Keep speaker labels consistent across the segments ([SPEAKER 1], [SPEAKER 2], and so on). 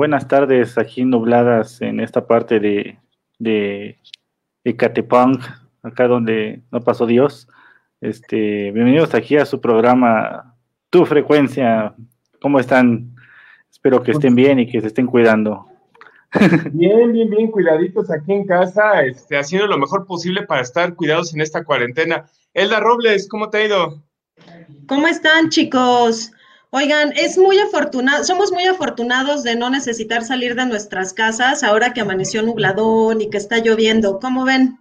[SPEAKER 1] Buenas tardes aquí nubladas en esta parte de, de Ecatepunk, acá donde no pasó Dios. Este, bienvenidos aquí a su programa Tu Frecuencia. ¿Cómo están? Espero que estén bien y que se estén cuidando.
[SPEAKER 2] Bien, bien, bien, cuidaditos aquí en casa, este, haciendo lo mejor posible para estar cuidados en esta cuarentena. Elda Robles, ¿cómo te ha ido?
[SPEAKER 3] ¿Cómo están, chicos? Oigan, es muy afortunado, somos muy afortunados de no necesitar salir de nuestras casas ahora que amaneció nubladón y que está lloviendo. ¿Cómo ven?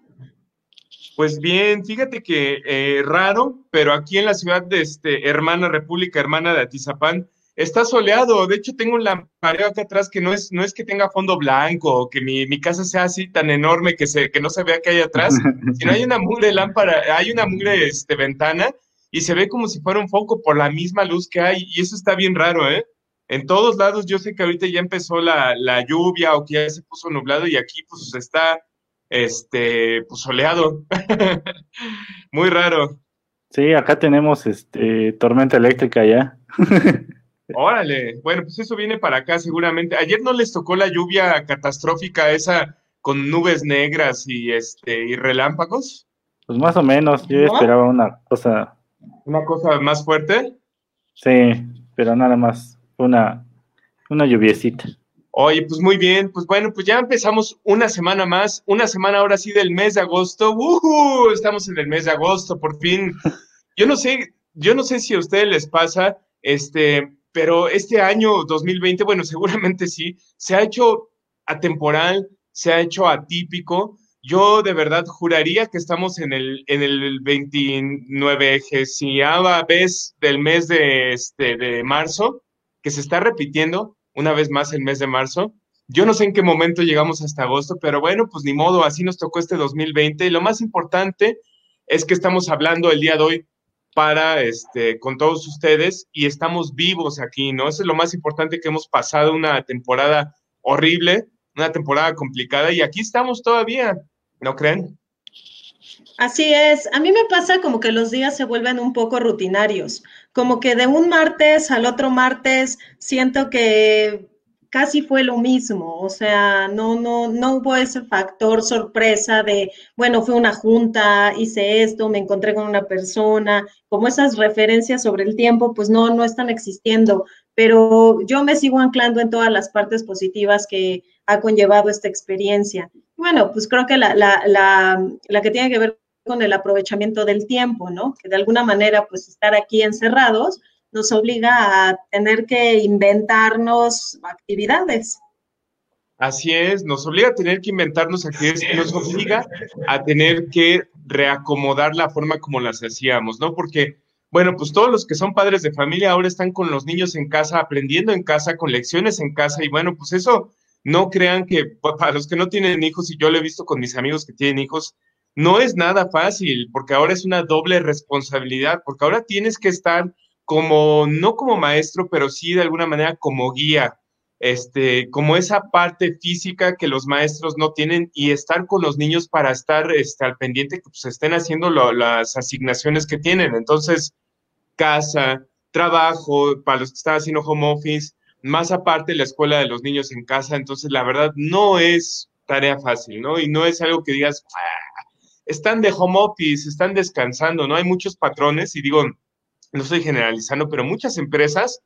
[SPEAKER 2] Pues bien, fíjate que eh, raro, pero aquí en la ciudad de este, hermana República Hermana de Atizapán está soleado. De hecho, tengo un lampareo acá atrás que no es, no es que tenga fondo blanco o que mi, mi, casa sea así tan enorme que, se, que no se vea que hay atrás, sino hay una mugre lámpara, hay una mugre este, ventana y se ve como si fuera un foco por la misma luz que hay, y eso está bien raro, ¿eh? En todos lados yo sé que ahorita ya empezó la, la lluvia o que ya se puso nublado y aquí pues está, este, pues soleado. Muy raro.
[SPEAKER 1] Sí, acá tenemos, este, tormenta eléctrica ya.
[SPEAKER 2] Órale, bueno, pues eso viene para acá seguramente. Ayer no les tocó la lluvia catastrófica esa con nubes negras y, este, y relámpagos.
[SPEAKER 1] Pues más o menos, yo esperaba una cosa
[SPEAKER 2] ¿Una cosa más fuerte?
[SPEAKER 1] Sí, pero nada más, una, una lluviecita.
[SPEAKER 2] Oye, pues muy bien, pues bueno, pues ya empezamos una semana más, una semana ahora sí del mes de agosto. ¡Uh! Estamos en el mes de agosto, por fin. Yo no sé, yo no sé si a ustedes les pasa, este, pero este año 2020, bueno, seguramente sí, se ha hecho atemporal, se ha hecho atípico yo de verdad juraría que estamos en el, en el 29 vez del mes de, este, de marzo, que se está repitiendo una vez más el mes de marzo. Yo no sé en qué momento llegamos hasta agosto, pero bueno, pues ni modo, así nos tocó este 2020. Y lo más importante es que estamos hablando el día de hoy para, este, con todos ustedes y estamos vivos aquí, ¿no? Eso es lo más importante que hemos pasado una temporada horrible, una temporada complicada y aquí estamos todavía, ¿no creen?
[SPEAKER 3] Así es, a mí me pasa como que los días se vuelven un poco rutinarios, como que de un martes al otro martes siento que casi fue lo mismo, o sea, no, no, no hubo ese factor sorpresa de, bueno, fue una junta, hice esto, me encontré con una persona, como esas referencias sobre el tiempo, pues no, no están existiendo, pero yo me sigo anclando en todas las partes positivas que ha conllevado esta experiencia. Bueno, pues creo que la, la, la, la que tiene que ver con el aprovechamiento del tiempo, ¿no? Que de alguna manera, pues estar aquí encerrados nos obliga a tener que inventarnos actividades.
[SPEAKER 2] Así es, nos obliga a tener que inventarnos actividades, nos obliga a tener que reacomodar la forma como las hacíamos, ¿no? Porque, bueno, pues todos los que son padres de familia ahora están con los niños en casa, aprendiendo en casa, con lecciones en casa, y bueno, pues eso, no crean que para los que no tienen hijos, y yo lo he visto con mis amigos que tienen hijos, no es nada fácil, porque ahora es una doble responsabilidad, porque ahora tienes que estar como, no como maestro, pero sí de alguna manera como guía, este, como esa parte física que los maestros no tienen y estar con los niños para estar este, al pendiente que pues, estén haciendo las asignaciones que tienen. Entonces, casa, trabajo, para los que están haciendo home office, más aparte la escuela de los niños en casa. Entonces, la verdad, no es tarea fácil, ¿no? Y no es algo que digas, ah, están de home office, están descansando, ¿no? Hay muchos patrones y digo, no estoy generalizando, pero muchas empresas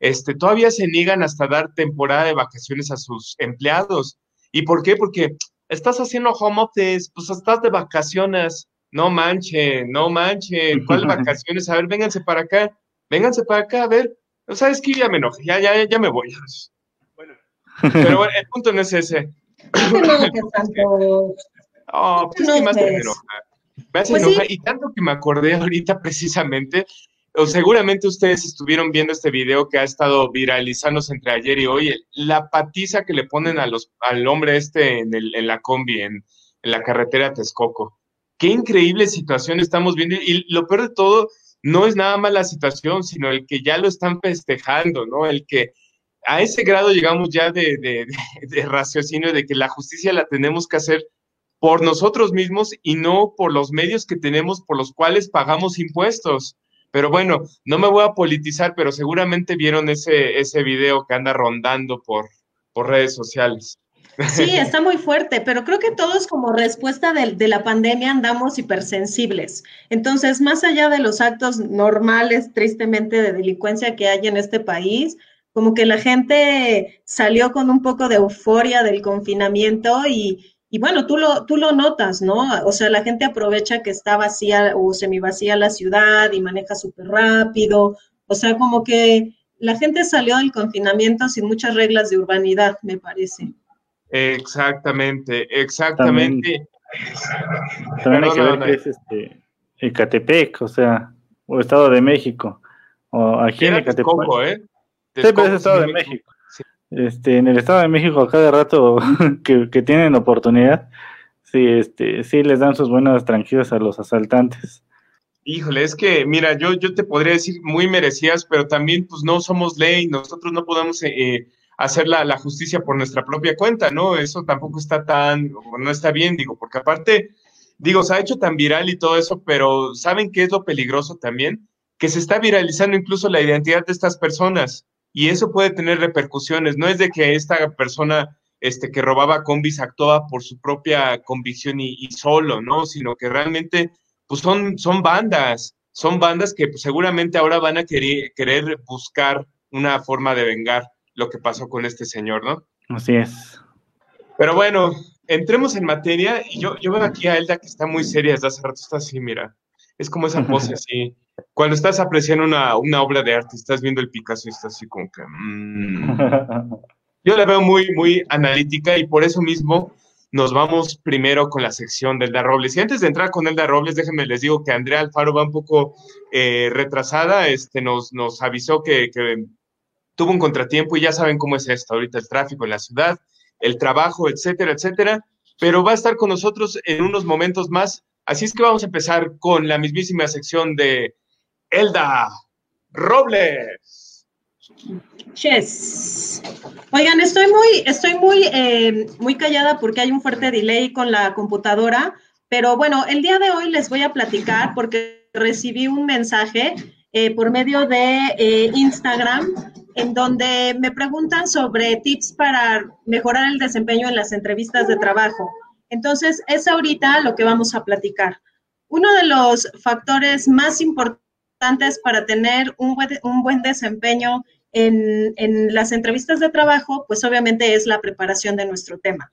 [SPEAKER 2] este, todavía se niegan hasta dar temporada de vacaciones a sus empleados. ¿Y por qué? Porque estás haciendo home office, pues estás de vacaciones. No manche, no manche, ¿cuál vacaciones? A ver, vénganse para acá, vénganse para acá, a ver. ¿Sabes qué? Ya me enoje, ya, ya, ya me voy. Bueno, pero bueno, el punto no es ese. oh, pues es que más me enoja. Me hace pues Y tanto que me acordé ahorita precisamente o seguramente ustedes estuvieron viendo este video que ha estado viralizándose entre ayer y hoy, la patiza que le ponen a los, al hombre este en, el, en la combi, en, en, la carretera Texcoco. Qué increíble situación estamos viendo y lo peor de todo no es nada más la situación, sino el que ya lo están festejando, ¿no? El que a ese grado llegamos ya de, de, raciocinio de que la justicia la tenemos que hacer por nosotros mismos y no por los medios que tenemos por los cuales pagamos impuestos Pero bueno, no me voy a politizar, pero seguramente vieron ese, ese video que anda rondando por, por redes sociales.
[SPEAKER 3] Sí, está muy fuerte, pero creo que todos como respuesta de, de, la pandemia andamos hipersensibles. Entonces, más allá de los actos normales, tristemente, de delincuencia que hay en este país, como que la gente salió con un poco de euforia del confinamiento y, y bueno, tú lo, tú lo notas, ¿no? O sea, la gente aprovecha que está vacía o semivacía la ciudad y maneja súper rápido. O sea, como que la gente salió del confinamiento sin muchas reglas de urbanidad, me parece.
[SPEAKER 2] Exactamente, exactamente.
[SPEAKER 1] También, hay que ver que es este, Ecatepec, o sea, o Estado de México, o aquí en Ecatepec. ¿eh? Sí, pero es Estado de México. Este, en el Estado de México, a cada rato que, que, tienen oportunidad, sí, este, sí les dan sus buenas tranquilas a los asaltantes.
[SPEAKER 2] Híjole, es que, mira, yo, yo te podría decir muy merecidas, pero también, pues no somos ley, nosotros no podemos eh, hacer la, justicia por nuestra propia cuenta, ¿no? Eso tampoco está tan, no está bien, digo, porque aparte, digo, se ha hecho tan viral y todo eso, pero ¿saben qué es lo peligroso también? Que se está viralizando incluso la identidad de estas personas y eso puede tener repercusiones. No es de que esta persona este, que robaba combis actuaba por su propia convicción y, y solo, ¿no? Sino que realmente, pues son, son bandas, son bandas que pues, seguramente ahora van a querer, querer buscar una forma de vengar lo que pasó con este señor, ¿no?
[SPEAKER 1] Así es.
[SPEAKER 2] Pero bueno, entremos en materia. Y yo, yo veo aquí a Elda que está muy seria desde hace rato, está así, mira. Es como esa pose así. Cuando estás apreciando una, una, obra de arte, estás viendo el Picasso y estás así como que... Mmm. Yo la veo muy, muy analítica y por eso mismo nos vamos primero con la sección de Elda Robles. Y antes de entrar con Elda Robles, déjenme les digo que Andrea Alfaro va un poco eh, retrasada. Este, nos, nos avisó que, que tuvo un contratiempo y ya saben cómo es esto, ahorita el tráfico en la ciudad, el trabajo, etcétera, etcétera, pero va a estar con nosotros en unos momentos más. Así es que vamos a empezar con la mismísima sección de Elda Robles.
[SPEAKER 3] Yes. Oigan, estoy muy, estoy muy, eh, muy callada porque hay un fuerte delay con la computadora, pero bueno, el día de hoy les voy a platicar porque recibí un mensaje eh, por medio de eh, Instagram en donde me preguntan sobre tips para mejorar el desempeño en las entrevistas de trabajo. Entonces, es ahorita lo que vamos a platicar. Uno de los factores más importantes para tener un buen, desempeño en las entrevistas de trabajo, pues obviamente es la preparación de nuestro tema.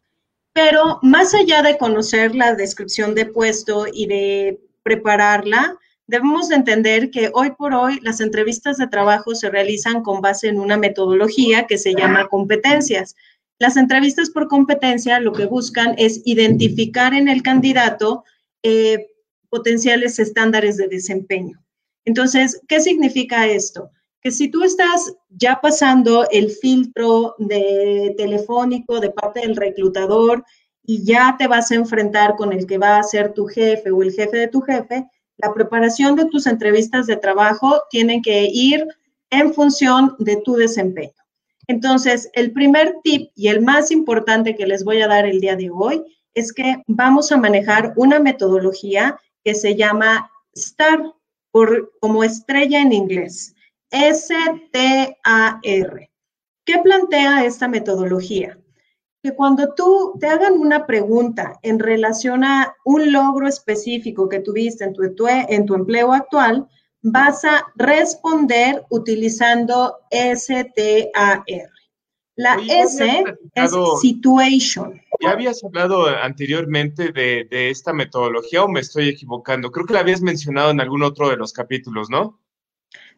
[SPEAKER 3] Pero más allá de conocer la descripción de puesto y de prepararla, debemos de entender que hoy por hoy las entrevistas de trabajo se realizan con base en una metodología que se llama competencias. Las entrevistas por competencia lo que buscan es identificar en el candidato eh, potenciales estándares de desempeño. Entonces, ¿qué significa esto? Que si tú estás ya pasando el filtro de telefónico de parte del reclutador y ya te vas a enfrentar con el que va a ser tu jefe o el jefe de tu jefe, la preparación de tus entrevistas de trabajo tienen que ir en función de tu desempeño. Entonces, el primer tip y el más importante que les voy a dar el día de hoy es que vamos a manejar una metodología que se llama STAR, como estrella en inglés, S-T-A-R. ¿Qué plantea esta metodología? Que cuando tú te hagan una pregunta en relación a un logro específico que tuviste en tu, en tu empleo actual, vas a responder utilizando STAR. La S es situation.
[SPEAKER 2] ¿Ya habías hablado anteriormente de, de, esta metodología o me estoy equivocando? Creo que la habías mencionado en algún otro de los capítulos, ¿no?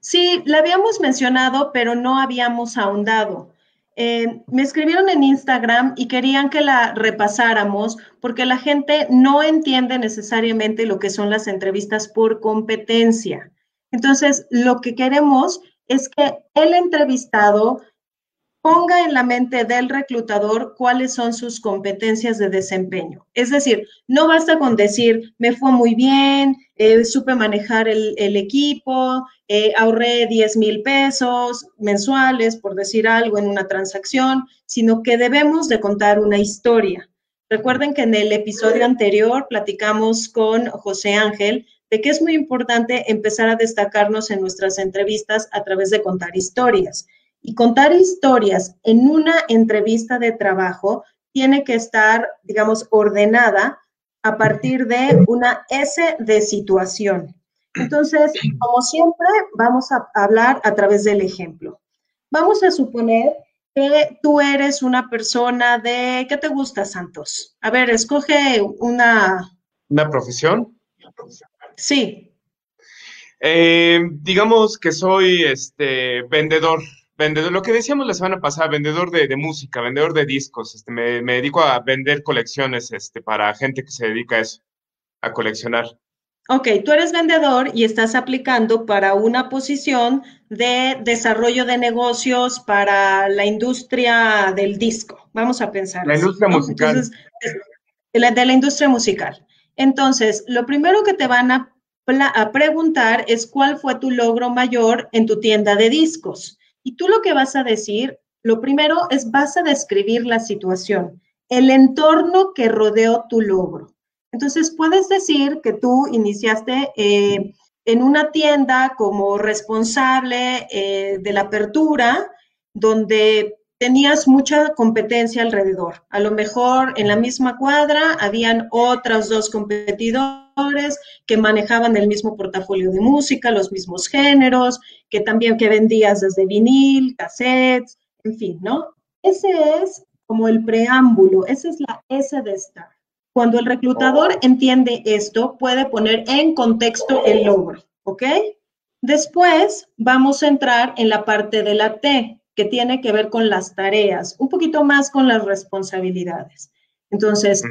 [SPEAKER 3] Sí, la habíamos mencionado, pero no habíamos ahondado. Eh, me escribieron en Instagram y querían que la repasáramos porque la gente no entiende necesariamente lo que son las entrevistas por competencia. Entonces, lo que queremos es que el entrevistado ponga en la mente del reclutador cuáles son sus competencias de desempeño. Es decir, no basta con decir, me fue muy bien, eh, supe manejar el, equipo, eh, ahorré 10 mil pesos mensuales, por decir algo, en una transacción, sino que debemos de contar una historia. Recuerden que en el episodio anterior platicamos con José Ángel de que es muy importante empezar a destacarnos en nuestras entrevistas a través de contar historias. Y contar historias en una entrevista de trabajo tiene que estar, digamos, ordenada a partir de una S de situación. Entonces, como siempre, vamos a hablar a través del ejemplo. Vamos a suponer que tú eres una persona de, ¿qué te gusta, Santos? A ver, escoge una...
[SPEAKER 2] ¿Una profesión?
[SPEAKER 3] Sí.
[SPEAKER 2] Eh, digamos que soy este vendedor vendedor, lo que decíamos la semana pasada, vendedor de, música, vendedor de discos. Este, me, dedico a vender colecciones este, para gente que se dedica a eso, a coleccionar.
[SPEAKER 3] Ok, tú eres vendedor y estás aplicando para una posición de desarrollo de negocios para la industria del disco. Vamos a pensar.
[SPEAKER 2] La industria musical.
[SPEAKER 3] de, la, de la industria musical. Entonces, lo primero que te van a, a preguntar es cuál fue tu logro mayor en tu tienda de discos. Y tú lo que vas a decir, lo primero es vas a describir la situación, el entorno que rodeó tu logro. Entonces, puedes decir que tú iniciaste eh, en una tienda como responsable eh, de la apertura, donde tenías mucha competencia alrededor. A lo mejor en la misma cuadra habían otros dos competidores que manejaban el mismo portafolio de música, los mismos géneros, que también que vendías desde vinil, cassettes, en fin, ¿no? Ese es como el preámbulo, esa es la S de estar. Cuando el reclutador oh. entiende esto, puede poner en contexto el logro, ¿ok? Después vamos a entrar en la parte de la T, que tiene que ver con las tareas, un poquito más con las responsabilidades. Entonces,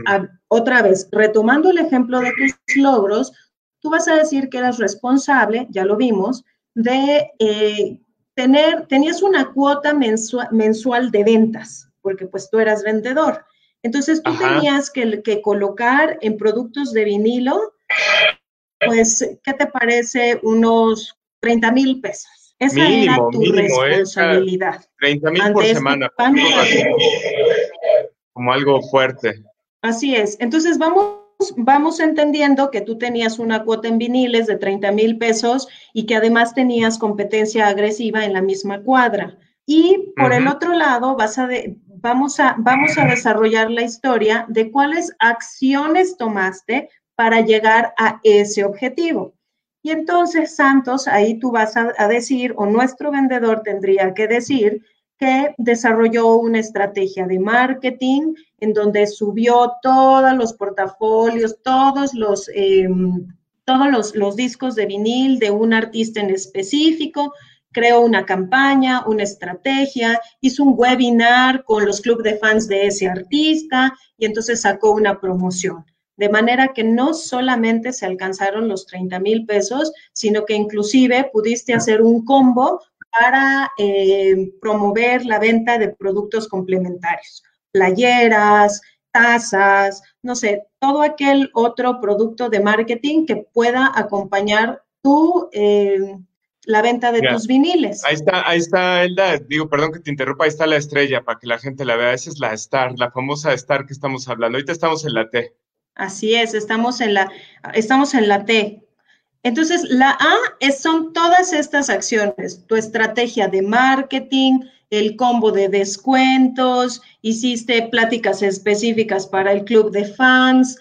[SPEAKER 3] otra vez, retomando el ejemplo de tus logros, tú vas a decir que eras responsable, ya lo vimos, de eh, tener, tenías una cuota mensual, de ventas, porque pues tú eras vendedor. Entonces, tú tenías que, que colocar en productos de vinilo, pues, ¿qué te parece? Unos 30 mil pesos. Esa mínimo, era tu mínimo, ¿eh? responsabilidad.
[SPEAKER 2] 30 mil por semana. Como algo fuerte.
[SPEAKER 3] Así es. Entonces vamos, vamos entendiendo que tú tenías una cuota en viniles de 30 mil pesos y que además tenías competencia agresiva en la misma cuadra. Y por el otro lado, vas a vamos, a, vamos a desarrollar la historia de cuáles acciones tomaste para llegar a ese objetivo. Y entonces, Santos, ahí tú vas a, decir, o nuestro vendedor tendría que decir, que desarrolló una estrategia de marketing en donde subió todos los portafolios, todos los, em, todos los, los, discos de vinil de un artista en específico, creó una campaña, una estrategia, hizo un webinar con los clubes de fans de ese artista y entonces sacó una promoción de manera que no solamente se alcanzaron los 30 mil pesos, sino que inclusive pudiste hacer un combo para eh, promover la venta de productos complementarios, playeras, tazas, no sé, todo aquel otro producto de marketing que pueda acompañar tu, eh, la venta de tus viniles.
[SPEAKER 2] Ahí está, ahí está, Elda, digo, perdón que te interrumpa, ahí está la estrella para que la gente la vea, esa es la Star, la famosa Star que estamos hablando, ahorita estamos en la T.
[SPEAKER 3] Así es, estamos en la, estamos en la T. Entonces, la A es, son todas estas acciones, tu estrategia de marketing, el combo de descuentos, hiciste pláticas específicas para el club de fans.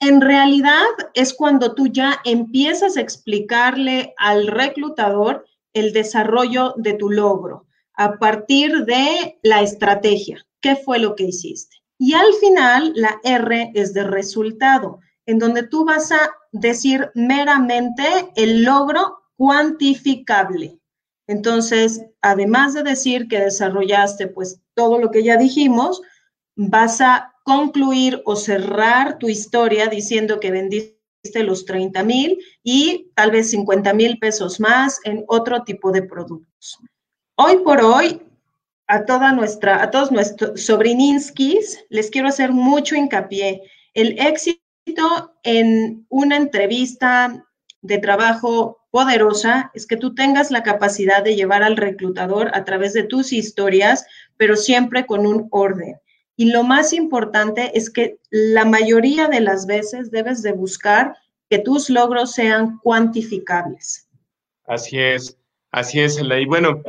[SPEAKER 3] En realidad es cuando tú ya empiezas a explicarle al reclutador el desarrollo de tu logro a partir de la estrategia. ¿Qué fue lo que hiciste? Y al final, la R es de resultado, en donde tú vas a decir meramente el logro cuantificable. Entonces, además de decir que desarrollaste pues todo lo que ya dijimos, vas a concluir o cerrar tu historia diciendo que vendiste los 30 mil y tal vez 50 mil pesos más en otro tipo de productos. Hoy por hoy, a toda nuestra, a todos nuestros sobrininskis, les quiero hacer mucho hincapié. El éxito en una entrevista de trabajo poderosa es que tú tengas la capacidad de llevar al reclutador a través de tus historias, pero siempre con un orden. Y lo más importante es que la mayoría de las veces debes de buscar que tus logros sean cuantificables.
[SPEAKER 2] Así es, así es, y bueno,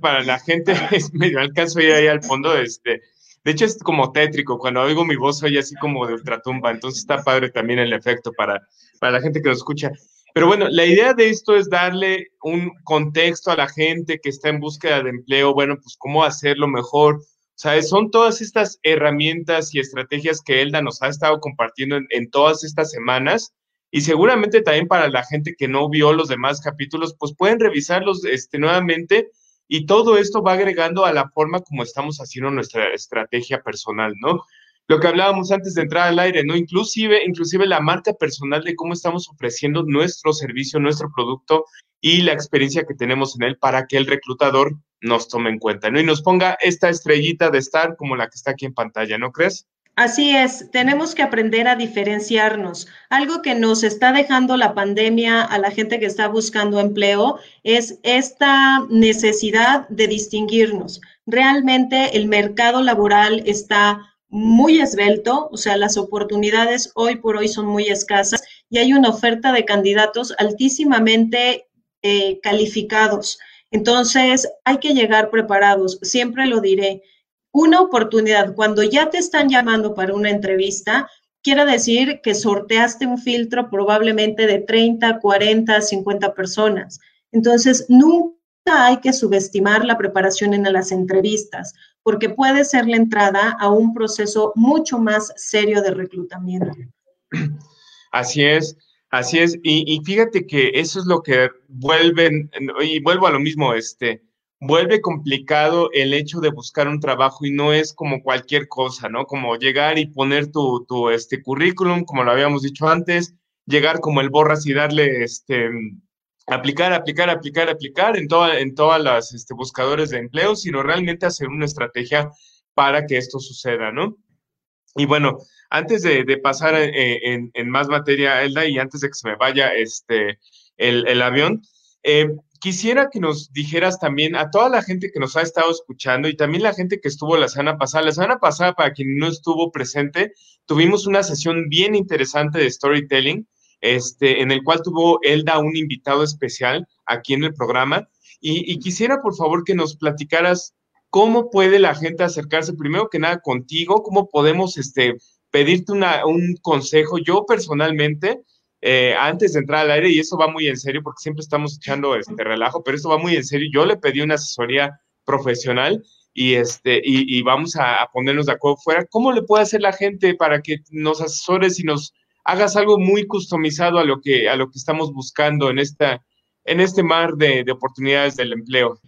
[SPEAKER 2] para la gente, me alcanzo a ir ahí al fondo, este, de hecho es como tétrico, cuando oigo mi voz soy así como de ultratumba, entonces está padre también el efecto para, para la gente que lo escucha. Pero bueno, la idea de esto es darle un contexto a la gente que está en búsqueda de empleo, bueno, pues cómo hacerlo mejor. O sea, son todas estas herramientas y estrategias que Elda nos ha estado compartiendo en, todas estas semanas. Y seguramente también para la gente que no vio los demás capítulos, pues pueden revisarlos este, nuevamente. Y todo esto va agregando a la forma como estamos haciendo nuestra estrategia personal, ¿no? lo que hablábamos antes de entrar al aire, ¿no? Inclusive, inclusive la marca personal de cómo estamos ofreciendo nuestro servicio, nuestro producto y la experiencia que tenemos en él para que el reclutador nos tome en cuenta, ¿no? Y nos ponga esta estrellita de estar como la que está aquí en pantalla, ¿no crees?
[SPEAKER 3] Así es, tenemos que aprender a diferenciarnos. Algo que nos está dejando la pandemia a la gente que está buscando empleo es esta necesidad de distinguirnos. Realmente el mercado laboral está muy esbelto, o sea, las oportunidades hoy por hoy son muy escasas y hay una oferta de candidatos altísimamente eh, calificados. Entonces, hay que llegar preparados, siempre lo diré. Una oportunidad, cuando ya te están llamando para una entrevista, quiere decir que sorteaste un filtro probablemente de 30, 40, 50 personas. Entonces, nunca hay que subestimar la preparación en las entrevistas, porque puede ser la entrada a un proceso mucho más serio de reclutamiento.
[SPEAKER 2] Así es, así es. Y, fíjate que eso es lo que vuelve, y vuelvo a lo mismo, este, vuelve complicado el hecho de buscar un trabajo y no es como cualquier cosa, ¿no? Como llegar y poner tu, tu este, currículum, como lo habíamos dicho antes, llegar como el borras y darle este aplicar, aplicar, aplicar, aplicar en, toda, en todas las este, buscadores de empleo, sino realmente hacer una estrategia para que esto suceda, ¿no? Y bueno, antes de, pasar eh, en, más materia, Elda, y antes de que se me vaya este, el, avión, eh, quisiera que nos dijeras también a toda la gente que nos ha estado escuchando y también la gente que estuvo la semana pasada. La semana pasada, para quien no estuvo presente, tuvimos una sesión bien interesante de storytelling este, en el cual tuvo Elda un invitado especial aquí en el programa. Y, quisiera, por favor, que nos platicaras cómo puede la gente acercarse primero que nada contigo, cómo podemos este, pedirte un consejo. Yo personalmente, eh, antes de entrar al aire, y eso va muy en serio porque siempre estamos echando este relajo, pero esto va muy en serio, yo le pedí una asesoría profesional y, este, y, vamos a, ponernos de acuerdo fuera. ¿Cómo le puede hacer la gente para que nos asesores y nos hagas algo muy customizado a lo que, a lo que estamos buscando en, esta, en este mar de, oportunidades del empleo?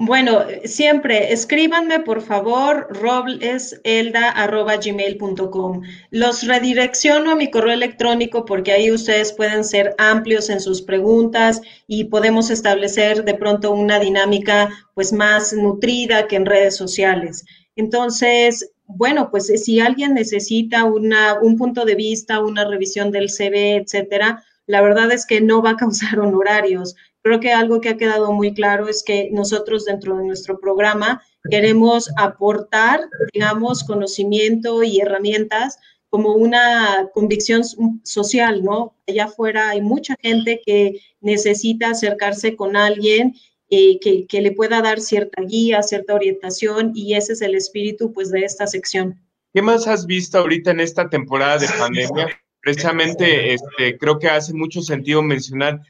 [SPEAKER 3] Bueno, siempre escríbanme por favor robleselda.gmail.com. Los redirecciono a mi correo electrónico porque ahí ustedes pueden ser amplios en sus preguntas y podemos establecer de pronto una dinámica pues más nutrida que en redes sociales. Entonces, bueno, pues si alguien necesita una, un punto de vista, una revisión del CV, etcétera, la verdad es que no va a causar honorarios. Creo que algo que ha quedado muy claro es que nosotros dentro de nuestro programa queremos aportar, digamos, conocimiento y herramientas como una convicción social, ¿no? Allá afuera hay mucha gente que necesita acercarse con alguien eh, que, le pueda dar cierta guía, cierta orientación y ese es el espíritu pues de esta sección.
[SPEAKER 2] ¿Qué más has visto ahorita en esta temporada de pandemia? Precisamente este, creo que hace mucho sentido mencionar,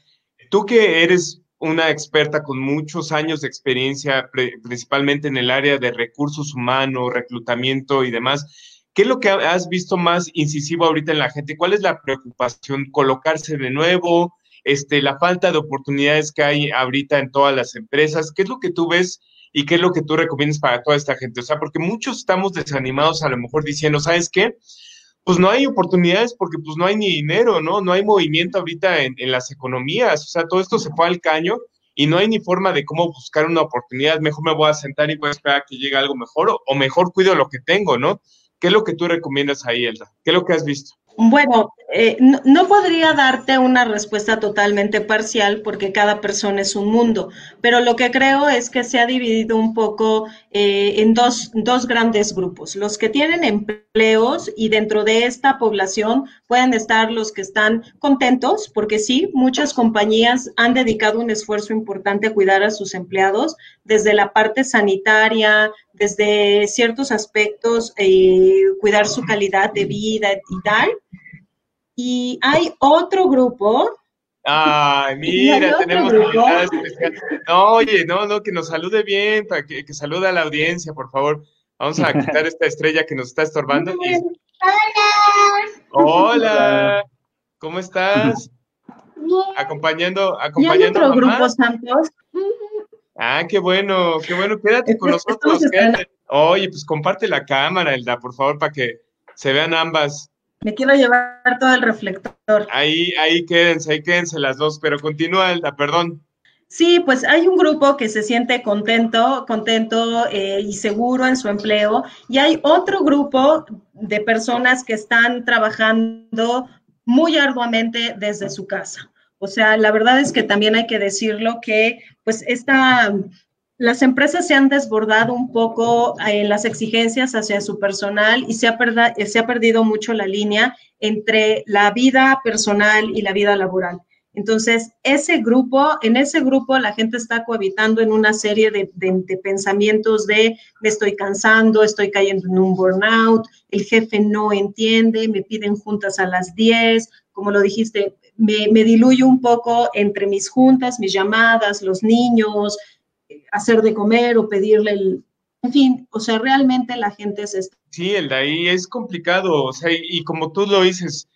[SPEAKER 2] tú que eres una experta con muchos años de experiencia, principalmente en el área de recursos humanos, reclutamiento y demás, ¿qué es lo que has visto más incisivo ahorita en la gente? ¿Cuál es la preocupación? ¿Colocarse de nuevo? este, la falta de oportunidades que hay ahorita en todas las empresas. ¿Qué es lo que tú ves y qué es lo que tú recomiendas para toda esta gente? O sea, porque muchos estamos desanimados a lo mejor diciendo, ¿sabes qué? Pues no hay oportunidades porque pues no hay ni dinero, ¿no? No hay movimiento ahorita en, las economías. O sea, todo esto se fue al caño y no hay ni forma de cómo buscar una oportunidad. Mejor me voy a sentar y voy a esperar a que llegue algo mejor o, o mejor cuido lo que tengo, ¿no? ¿Qué es lo que tú recomiendas ahí, Elda? ¿Qué es lo que has visto?
[SPEAKER 3] Bueno, eh, no, podría darte una respuesta totalmente parcial porque cada persona es un mundo, pero lo que creo es que se ha dividido un poco eh, en dos, dos, grandes grupos. Los que tienen empleos y dentro de esta población pueden estar los que están contentos, porque sí, muchas compañías han dedicado un esfuerzo importante a cuidar a sus empleados, desde la parte sanitaria, desde ciertos aspectos, eh, cuidar su calidad de vida y tal y hay otro grupo.
[SPEAKER 2] Ay, mira, tenemos invitada especial. No, oye, no, no, que nos salude bien, para que, que salude a la audiencia, por favor. Vamos a quitar esta estrella que nos está estorbando.
[SPEAKER 3] Hola.
[SPEAKER 2] Hola. ¿Cómo estás? Acompañando, acompañando.
[SPEAKER 3] ¿Y hay otro grupo, Santos?
[SPEAKER 2] Ah, qué bueno, qué bueno. Quédate con nosotros. Quédate. Oye, pues comparte la cámara, Elda, por favor, para que se vean ambas.
[SPEAKER 3] Me quiero llevar todo el reflector.
[SPEAKER 2] Ahí, ahí quédense, ahí quédense las dos, pero continúa, Elda, perdón.
[SPEAKER 3] Sí, pues hay un grupo que se siente contento, contento eh, y seguro en su empleo, y hay otro grupo de personas que están trabajando muy arduamente desde su casa. O sea, la verdad es que también hay que decirlo que, pues, esta las empresas se han desbordado un poco en las exigencias hacia su personal y se ha, se ha perdido mucho la línea entre la vida personal y la vida laboral. Entonces, ese grupo, en ese grupo la gente está cohabitando en una serie de, pensamientos de me estoy cansando, estoy cayendo en un burnout, el jefe no entiende, me piden juntas a las 10, como lo dijiste, me, me diluyo un poco entre mis juntas, mis llamadas, los niños, hacer de comer o pedirle el... En fin, o sea, realmente la gente es...
[SPEAKER 2] Sí, el de ahí es complicado, o sea, y, como tú lo dices,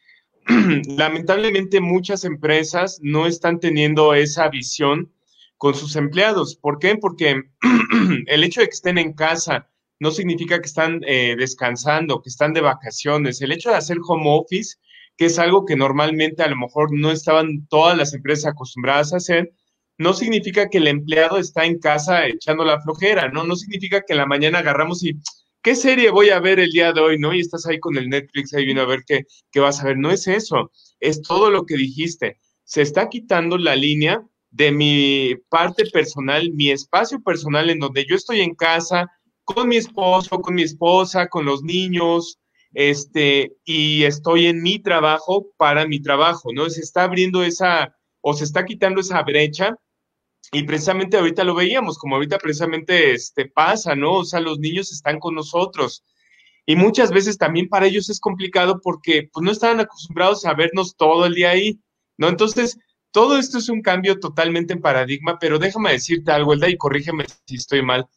[SPEAKER 2] lamentablemente muchas empresas no están teniendo esa visión con sus empleados. ¿Por qué? Porque el hecho de que estén en casa no significa que están eh, descansando, que están de vacaciones. El hecho de hacer home office, que es algo que normalmente a lo mejor no estaban todas las empresas acostumbradas a hacer, no significa que el empleado está en casa echando la flojera, ¿no? No significa que la mañana agarramos y, ¿qué serie voy a ver el día de hoy, no? Y estás ahí con el Netflix, ahí viene a ver qué, qué vas a ver. No es eso, es todo lo que dijiste. Se está quitando la línea de mi parte personal, mi espacio personal en donde yo estoy en casa con mi esposo, con mi esposa, con los niños, este, y estoy en mi trabajo para mi trabajo, ¿no? Se está abriendo esa, o se está quitando esa brecha y precisamente ahorita lo veíamos, como ahorita precisamente este, pasa, ¿no? O sea, los niños están con nosotros. Y muchas veces también para ellos es complicado porque pues no estaban acostumbrados a vernos todo el día ahí, ¿no? Entonces, todo esto es un cambio totalmente en paradigma, pero déjame decirte algo, Elda, y corrígeme si estoy mal.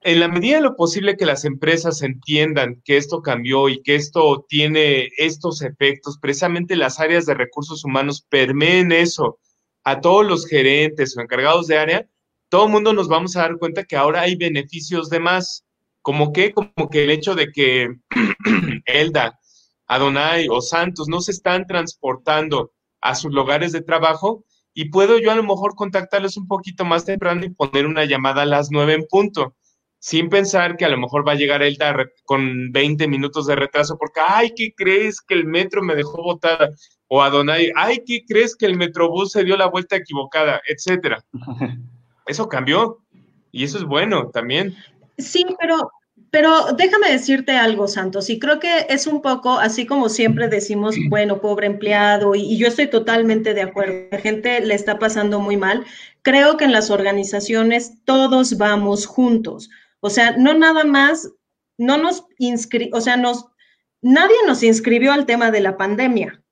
[SPEAKER 2] En la medida de lo posible que las empresas entiendan que esto cambió y que esto tiene estos efectos, precisamente las áreas de recursos humanos permeen eso a todos los gerentes o encargados de área, todo el mundo nos vamos a dar cuenta que ahora hay beneficios de más, como que, como que el hecho de que Elda, Adonai o Santos no se están transportando a sus lugares de trabajo y puedo yo a lo mejor contactarles un poquito más temprano y poner una llamada a las nueve en punto, sin pensar que a lo mejor va a llegar Elda con 20 minutos de retraso porque, ay, ¿qué crees que el metro me dejó botada? O Adonai, ay, ¿qué crees que el Metrobús se dio la vuelta equivocada? Etcétera. Eso cambió y eso es bueno también.
[SPEAKER 3] Sí, pero, pero déjame decirte algo, Santos, y creo que es un poco así como siempre decimos, bueno, pobre empleado, y, y yo estoy totalmente de acuerdo, la gente le está pasando muy mal. Creo que en las organizaciones todos vamos juntos. O sea, no nada más, no nos inscri, o sea, nos, nadie nos inscribió al tema de la pandemia.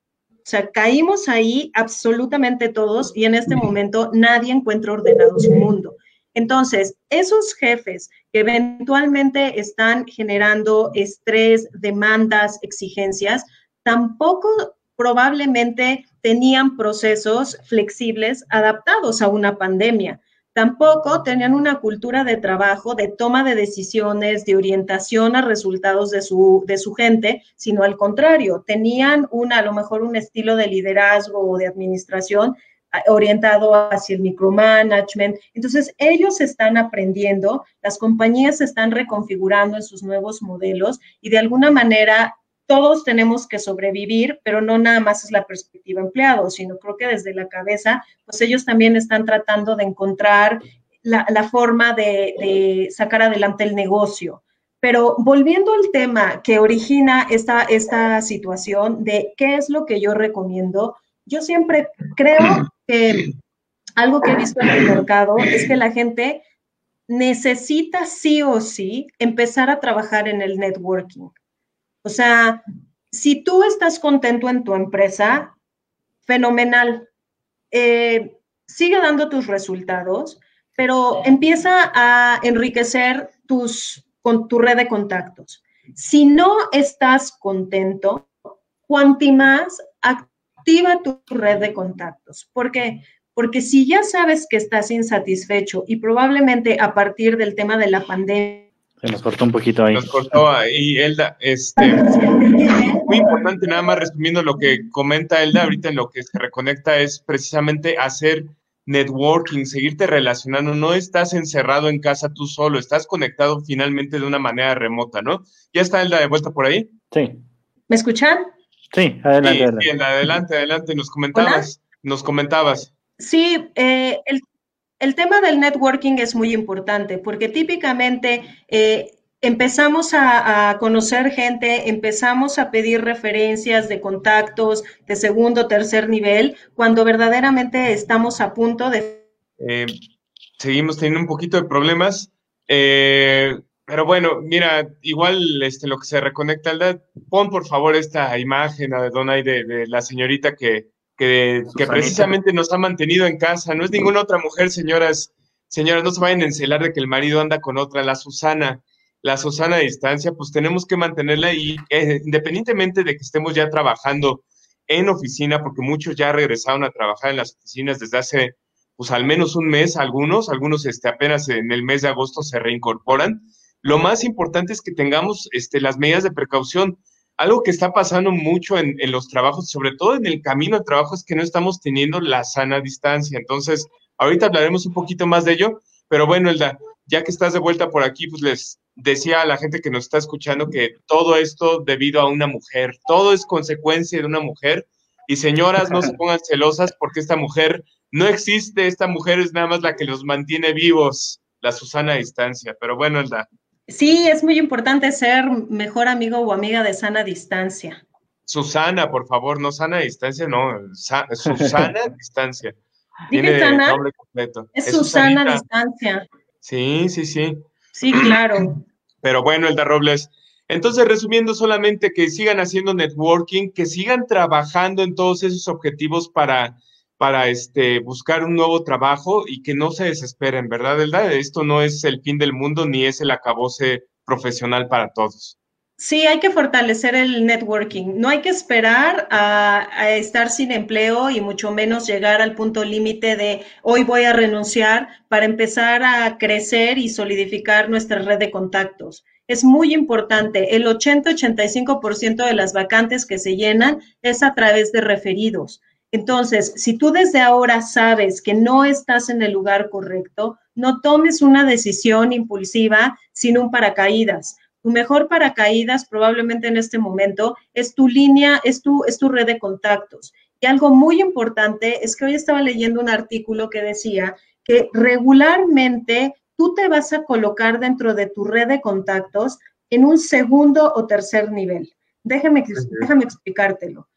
[SPEAKER 3] O sea, caímos ahí absolutamente todos y en este momento nadie encuentra ordenado su mundo. Entonces, esos jefes que eventualmente están generando estrés, demandas, exigencias, tampoco probablemente tenían procesos flexibles adaptados a una pandemia. Tampoco tenían una cultura de trabajo, de toma de decisiones, de orientación a resultados de su, de su gente, sino al contrario, tenían una, a lo mejor un estilo de liderazgo o de administración ah, orientado hacia el micromanagement. Entonces, ellos están aprendiendo, las compañías se están reconfigurando en sus nuevos modelos y de alguna manera todos tenemos que sobrevivir, pero no nada más es la perspectiva empleado, sino creo que desde la cabeza, pues ellos también están tratando de encontrar la, forma de, sacar adelante el negocio. Pero volviendo al tema que origina esta, esta situación de qué es lo que yo recomiendo, yo siempre creo que algo que he visto en el mercado es que la gente necesita sí o sí empezar a trabajar en el networking. O sea, si tú estás contento en tu empresa, fenomenal. Eh, sigue dando tus resultados, pero empieza a enriquecer tus, con tu red de contactos. Si no estás contento, cuanti más activa tu red de contactos. ¿Por qué? Porque si ya sabes que estás insatisfecho y probablemente a partir del tema de la pandemia,
[SPEAKER 1] se nos cortó un poquito ahí.
[SPEAKER 2] Nos cortó ahí, Elda. Este, muy importante, nada más resumiendo lo que comenta Elda, ahorita en lo que se reconecta es precisamente hacer networking, seguirte relacionando. No estás encerrado en casa tú solo, estás conectado finalmente de una manera remota, ¿no? ¿Ya está Elda de vuelta por ahí?
[SPEAKER 1] Sí.
[SPEAKER 3] ¿Me escuchan?
[SPEAKER 1] Sí, adelante. adelante.
[SPEAKER 2] Sí, adelante, adelante, nos comentabas. Nos comentabas.
[SPEAKER 3] Sí, eh, el el tema del networking es muy importante porque típicamente eh, empezamos a, conocer gente, empezamos a pedir referencias de contactos de segundo, tercer nivel, cuando verdaderamente estamos a punto de...
[SPEAKER 2] Eh, seguimos teniendo un poquito de problemas, eh, pero bueno, mira, igual este, lo que se reconecta, pon por favor esta imagen de Donay de, de la señorita que, que, precisamente nos ha mantenido en casa. No es ninguna otra mujer, señoras, señoras, no se vayan a encelar de que el marido anda con otra, la Susana. La Susana a distancia, pues tenemos que mantenerla y eh, independientemente de que estemos ya trabajando en oficina, porque muchos ya regresaron a trabajar en las oficinas desde hace, pues al menos un mes, algunos, algunos este, apenas en el mes de agosto se reincorporan. Lo más importante es que tengamos este, las medidas de precaución algo que está pasando mucho en, los trabajos, sobre todo en el camino de trabajo, es que no estamos teniendo la sana distancia. Entonces, ahorita hablaremos un poquito más de ello, pero bueno, Elda, ya que estás de vuelta por aquí, pues les decía a la gente que nos está escuchando que todo esto debido a una mujer, todo es consecuencia de una mujer. Y señoras, no se pongan celosas porque esta mujer no existe, esta mujer es nada más la que los mantiene vivos, la Susana a distancia. Pero bueno, Elda,
[SPEAKER 3] Sí, es muy importante ser mejor amigo o amiga de sana distancia.
[SPEAKER 2] Susana, por favor, no sana distancia, no, Susana distancia.
[SPEAKER 3] Dije sana, es, Susana distancia.
[SPEAKER 2] Sí, sí, sí.
[SPEAKER 3] Sí, claro.
[SPEAKER 2] Pero bueno, Elda Robles. Entonces, resumiendo solamente que sigan haciendo networking, que sigan trabajando en todos esos objetivos para para este, buscar un nuevo trabajo y que no se desesperen, ¿verdad, verdad Esto no es el fin del mundo ni es el acabose profesional para todos.
[SPEAKER 3] Sí, hay que fortalecer el networking. No hay que esperar a, a, estar sin empleo y mucho menos llegar al punto límite de hoy voy a renunciar para empezar a crecer y solidificar nuestra red de contactos. Es muy importante. El 80-85% de las vacantes que se llenan es a través de referidos. Entonces, si tú desde ahora sabes que no estás en el lugar correcto, no tomes una decisión impulsiva sin un paracaídas. Tu mejor paracaídas probablemente en este momento es tu línea, es tu, es tu red de contactos. Y algo muy importante es que hoy estaba leyendo un artículo que decía que regularmente tú te vas a colocar dentro de tu red de contactos en un segundo o tercer nivel. Déjame, déjame explicártelo.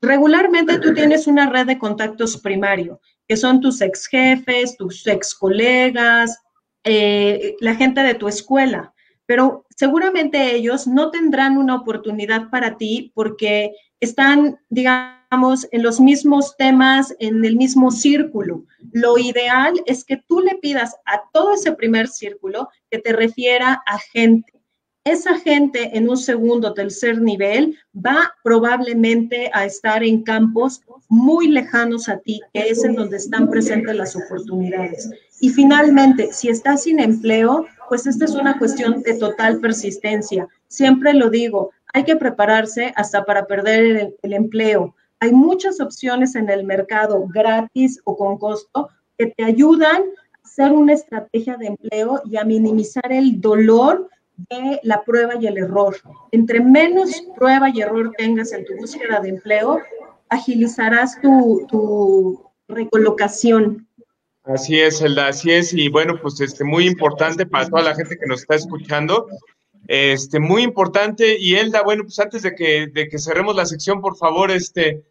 [SPEAKER 3] Regularmente tú tienes una red de contactos primario, que son tus ex jefes, tus ex colegas, eh, la gente de tu escuela, pero seguramente ellos no tendrán una oportunidad para ti porque están, digamos, en los mismos temas, en el mismo círculo. Lo ideal es que tú le pidas a todo ese primer círculo que te refiera a gente esa gente en un segundo, tercer nivel va probablemente a estar en campos muy lejanos a ti, que es en donde están presentes las oportunidades. Y finalmente, si estás sin empleo, pues esta es una cuestión de total persistencia. Siempre lo digo, hay que prepararse hasta para perder el, empleo. Hay muchas opciones en el mercado gratis o con costo que te ayudan a hacer una estrategia de empleo y a minimizar el dolor de la prueba y el error. Entre menos prueba y error tengas en tu búsqueda de empleo, agilizarás tu, tu recolocación.
[SPEAKER 2] Así es, Elda, así es. Y bueno, pues este, muy importante para toda la gente que nos está escuchando. Este, muy importante. Y Elda, bueno, pues antes de que, de que cerremos la sección, por favor, este,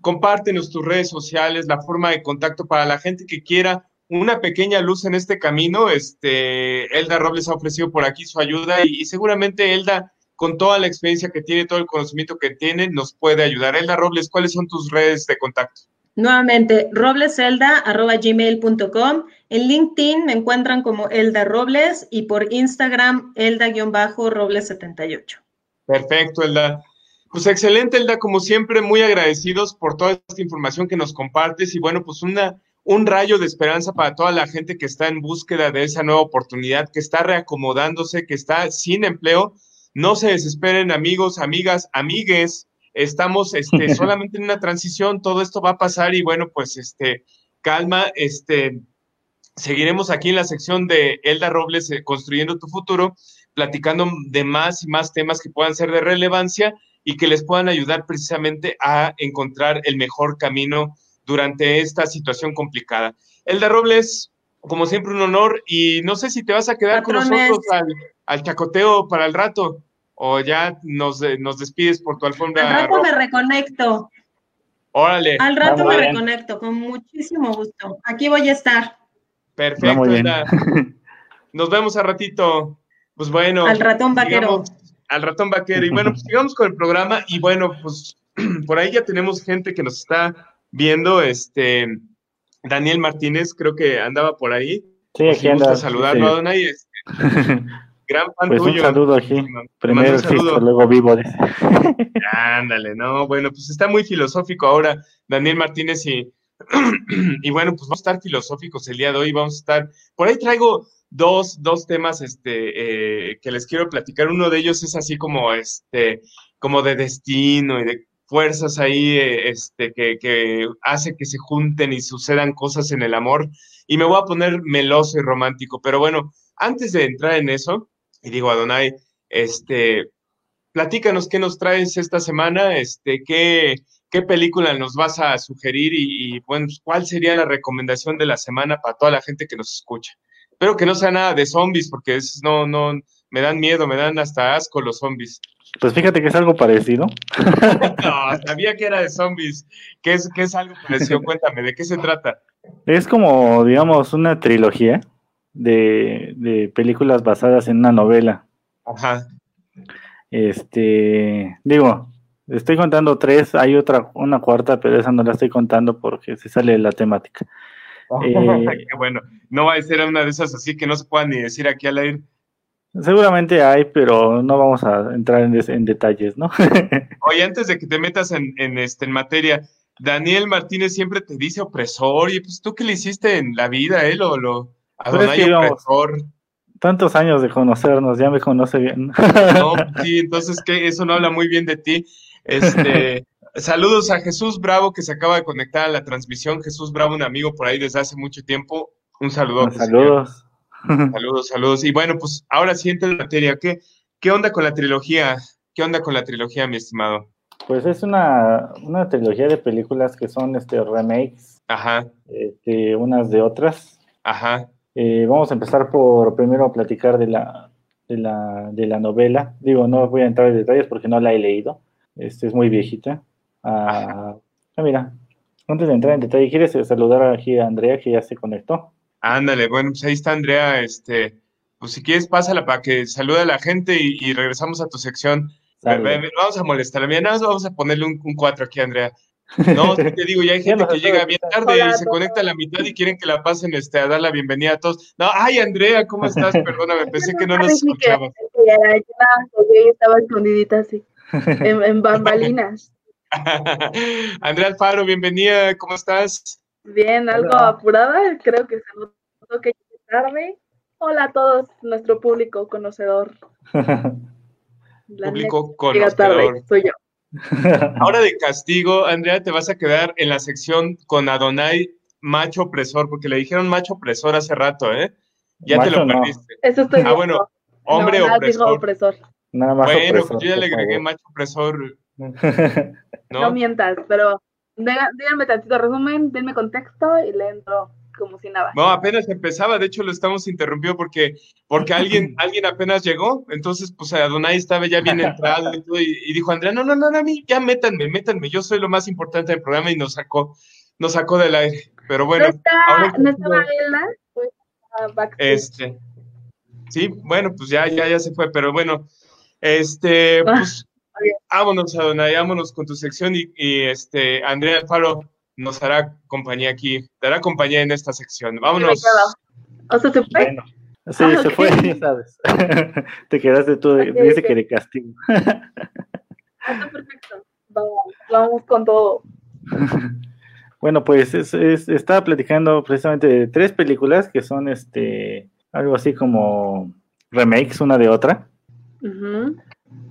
[SPEAKER 2] compártenos tus redes sociales, la forma de contacto para la gente que quiera una pequeña luz en este camino. Este, Elda Robles ha ofrecido por aquí su ayuda y, y seguramente Elda, con toda la experiencia que tiene, todo el conocimiento que tiene, nos puede ayudar. Elda Robles, ¿cuáles son tus redes de contacto?
[SPEAKER 3] Nuevamente, robleselda.gmail.com. En LinkedIn me encuentran como Elda Robles y por Instagram, Elda-Robles78.
[SPEAKER 2] Perfecto, Elda. Pues excelente, Elda, como siempre, muy agradecidos por toda esta información que nos compartes y bueno, pues una, un rayo de esperanza para toda la gente que está en búsqueda de esa nueva oportunidad, que está reacomodándose, que está sin empleo. No se desesperen, amigos, amigas, amigues estamos este, solamente en una transición, todo esto va a pasar y bueno, pues este, calma, este, seguiremos aquí en la sección de Elda Robles, eh, Construyendo tu Futuro, platicando de más y más temas que puedan ser de relevancia y que les puedan ayudar precisamente a encontrar el mejor camino durante esta situación complicada. Elda Robles, como siempre, un honor y no sé si te vas a quedar
[SPEAKER 3] Patrones.
[SPEAKER 2] con nosotros al, al chacoteo para el rato o ya nos, eh, nos despides por tu alfombra.
[SPEAKER 3] Al rato me reconecto.
[SPEAKER 2] Órale,
[SPEAKER 3] Al rato
[SPEAKER 1] Vamos
[SPEAKER 3] me
[SPEAKER 1] bien.
[SPEAKER 3] reconecto, con muchísimo gusto. Aquí voy a estar.
[SPEAKER 2] perfecto.
[SPEAKER 1] muy bien.
[SPEAKER 2] Elda. Nos vemos a ratito. Pues bueno.
[SPEAKER 3] Al ratón vaquero.
[SPEAKER 2] al ratón vaquero. Y bueno, pues sigamos con el programa. Y bueno, pues por ahí ya tenemos gente que nos está viendo. Este Daniel Martínez, creo que andaba por ahí.
[SPEAKER 1] Sí, aquí anda.
[SPEAKER 2] saludarlo,
[SPEAKER 1] sí.
[SPEAKER 2] Adonai. Este, gran fan
[SPEAKER 1] Pues un
[SPEAKER 2] tuyo.
[SPEAKER 1] saludo aquí. Primero
[SPEAKER 2] un saludo.
[SPEAKER 1] luego vivo. dice.
[SPEAKER 2] Ándale, no, bueno, pues está muy filosófico ahora Daniel Martínez y, y bueno, pues vamos a estar filosóficos el día de hoy, vamos a estar, por ahí traigo dos, dos temas este, eh, que les quiero platicar, uno de ellos es así como, este, como de destino y de fuerzas ahí, eh, este, que, que hace que se junten y sucedan cosas en el amor, y me voy a poner meloso y romántico, pero bueno, antes de entrar en eso, y digo, Adonai, este, platícanos qué nos traes esta semana, este, qué, qué película nos vas a sugerir y, bueno, pues, cuál sería la recomendación de la semana para toda la gente que nos escucha. Espero que no sea nada de zombies, porque es, no, no, me dan miedo, me dan hasta asco los zombies.
[SPEAKER 1] Pues fíjate que es algo parecido.
[SPEAKER 2] No, sabía que era de zombies. ¿Qué es, qué es algo parecido? Cuéntame, ¿de qué se trata?
[SPEAKER 1] Es como, digamos, una trilogía de, de películas basadas en una novela.
[SPEAKER 2] Ajá.
[SPEAKER 1] Este, digo, estoy contando tres, hay otra, una cuarta, pero esa no la estoy contando porque se sale de la temática. Eh,
[SPEAKER 2] bueno. No va a ser una de esas así que no se puedan ni decir aquí al aire.
[SPEAKER 1] Seguramente hay, pero no vamos a entrar en, detalles, ¿no?
[SPEAKER 2] Oye, antes de que te metas en, en, este, en materia, Daniel Martínez siempre te dice opresor, y pues tú qué le hiciste en la vida, ¿eh? Lo, lo,
[SPEAKER 1] Pero es
[SPEAKER 2] Adonai
[SPEAKER 1] que
[SPEAKER 2] opresor.
[SPEAKER 1] Tantos años de conocernos, ya me conoce bien.
[SPEAKER 2] No, sí, entonces que eso no habla muy bien de ti. Este, saludos a Jesús Bravo que se acaba de conectar a la transmisión. Jesús Bravo, un amigo por ahí desde hace mucho tiempo. Un saludo.
[SPEAKER 1] Saludos.
[SPEAKER 2] Saludos, saludos. Y bueno, pues ahora sí entra en materia. ¿Qué, ¿Qué onda con la trilogía? ¿Qué onda con la trilogía, mi estimado?
[SPEAKER 1] Pues es una, una trilogía de películas que son este, remakes,
[SPEAKER 2] Ajá,
[SPEAKER 1] este, unas de otras.
[SPEAKER 2] ajá.
[SPEAKER 1] Eh, vamos a empezar por primero platicar de la, de la, de la novela. Digo, no voy a entrar en detalles porque no la he leído. Este es muy viejita. Ah, ah, mira, antes de entrar en detalle, ¿quieres saludar aquí a Andrea que ya se conectó?
[SPEAKER 2] Ándale, bueno, pues ahí está Andrea. Este, pues si quieres, pásala para que salude a la gente y, y regresamos a tu sección. Vamos a molestarla. Mira, nada más vamos a ponerle un, un cuatro aquí, Andrea. No, te digo, ya hay gente que llega bien tarde
[SPEAKER 4] Hola
[SPEAKER 2] y se conecta a la mitad y quieren que la pasen este, a dar la bienvenida a todos. No, ay, Andrea, ¿cómo estás? Perdóname, pensé que no nos escuchabas.
[SPEAKER 4] yo estaba escondidita así, en, en bambalinas.
[SPEAKER 2] Andrea Alfaro, bienvenida, ¿cómo estás?
[SPEAKER 4] Bien, algo
[SPEAKER 1] Hola.
[SPEAKER 4] apurada, creo que se que llegué tarde. Hola a todos, nuestro público conocedor. La
[SPEAKER 2] Público
[SPEAKER 4] neta, llega tarde,
[SPEAKER 2] conocedor.
[SPEAKER 4] soy yo.
[SPEAKER 2] Ahora de castigo, Andrea, te vas a quedar en la sección con Adonai, macho opresor, porque le dijeron macho opresor hace rato, ¿eh? Ya te lo
[SPEAKER 1] no.
[SPEAKER 2] perdiste.
[SPEAKER 4] Eso estoy
[SPEAKER 2] Ah, bueno, Hombre
[SPEAKER 4] no, nada, dijo
[SPEAKER 2] opresor.
[SPEAKER 1] Nada más.
[SPEAKER 2] Bueno,
[SPEAKER 1] opresor,
[SPEAKER 2] pues yo ya le agregué
[SPEAKER 1] favor.
[SPEAKER 2] macho opresor,
[SPEAKER 4] No,
[SPEAKER 2] ¿no?
[SPEAKER 4] mientas, pero díganme tantito resumen, denme contexto y le entro como si nada.
[SPEAKER 2] No, apenas empezaba, de hecho lo estamos interrumpiendo porque, porque alguien, alguien apenas llegó, entonces pues Adonai estaba ya bien entrado y, todo, y, y dijo Andrea, no, no, no, no, a mí, ya métanme, métanme, yo soy lo más importante del programa y nos sacó, nos sacó del aire. Pero bueno,
[SPEAKER 4] no está,
[SPEAKER 2] ahora
[SPEAKER 4] no está pues backstage.
[SPEAKER 2] este, sí, bueno, pues ya, ya, ya se fue, pero bueno, este, pues, vámonos Adonai, vámonos con tu sección y, y, este, Andrea Alfaro nos hará compañía aquí, te hará compañía en esta sección. Vámonos.
[SPEAKER 4] O sea, se fue.
[SPEAKER 1] Bueno, sí,
[SPEAKER 4] Ah,
[SPEAKER 1] se fue, ya sabes. Te quedaste tú, de-
[SPEAKER 4] Ok,
[SPEAKER 1] dice que de castigo.
[SPEAKER 4] Ah, Está perfecto. Vamos, vamos con todo.
[SPEAKER 1] Bueno, pues es- es- estaba platicando precisamente de tres películas que son este algo así como remakes una de otra,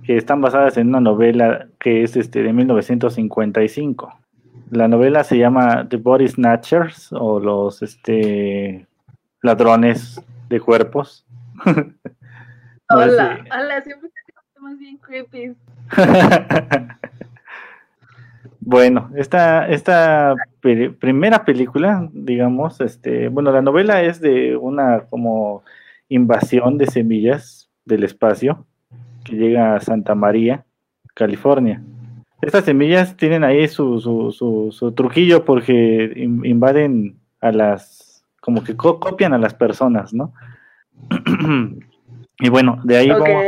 [SPEAKER 1] que están basadas en una novela que es este de 1955. La novela se llama The Body Snatchers o los este ladrones de cuerpos.
[SPEAKER 4] Hola, hola, siempre temas bien creepy.
[SPEAKER 1] Bueno, esta, esta primera película, digamos, este, bueno, la novela es de una como invasión de semillas del espacio que llega a Santa María, California. Estas semillas tienen ahí su, su, su, su truquillo porque in- invaden a las, como que co- copian a las personas, ¿no? y bueno, de ahí
[SPEAKER 4] Ok.
[SPEAKER 1] vamos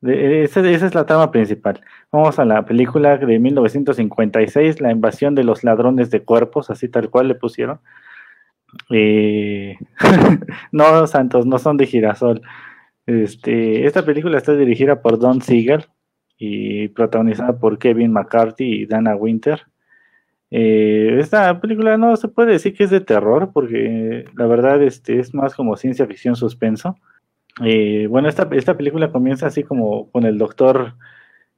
[SPEAKER 1] de- esa, esa es la trama principal. Vamos a la película de 1956, La invasión de los ladrones de cuerpos, así tal cual le pusieron. Eh, no, Santos, no son de girasol. Este, esta película está dirigida por Don Siegel y protagonizada por Kevin McCarthy y Dana Winter. Eh, esta película no se puede decir que es de terror, porque la verdad este, es más como ciencia ficción suspenso. Eh, bueno, esta, esta película comienza así como con el doctor,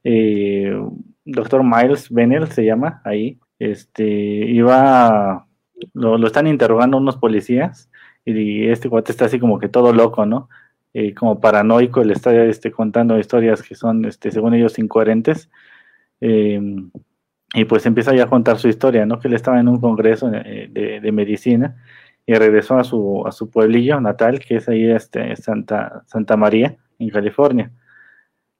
[SPEAKER 1] eh, doctor Miles Bennell se llama ahí, este, va, lo, lo están interrogando unos policías y este cuate está así como que todo loco, ¿no? Eh, como paranoico, le está este, contando historias que son, este, según ellos, incoherentes. Eh, y pues empieza ya a contar su historia, ¿no? Que él estaba en un congreso eh, de, de medicina y regresó a su, a su pueblillo natal, que es ahí este, Santa, Santa María, en California.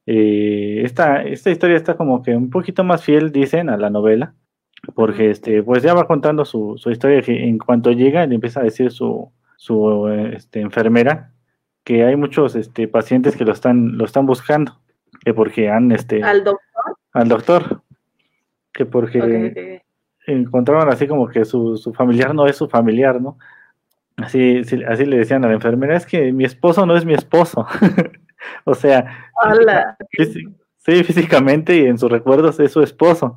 [SPEAKER 1] Eh, esta, esta historia está como que un poquito más fiel, dicen, a la novela, porque este, pues ya va contando su, su historia, que en cuanto llega, le empieza a decir su, su este, enfermera que hay muchos este, pacientes que lo están, lo están buscando, que porque han, este,
[SPEAKER 4] Al doctor.
[SPEAKER 1] al doctor, que porque encontraron así como que su, su familiar no es su familiar, ¿no? Así, sí, así le decían a la enfermera, es que mi esposo no es mi esposo. o sea,
[SPEAKER 4] Hola.
[SPEAKER 1] sí, físicamente y en sus recuerdos es su esposo.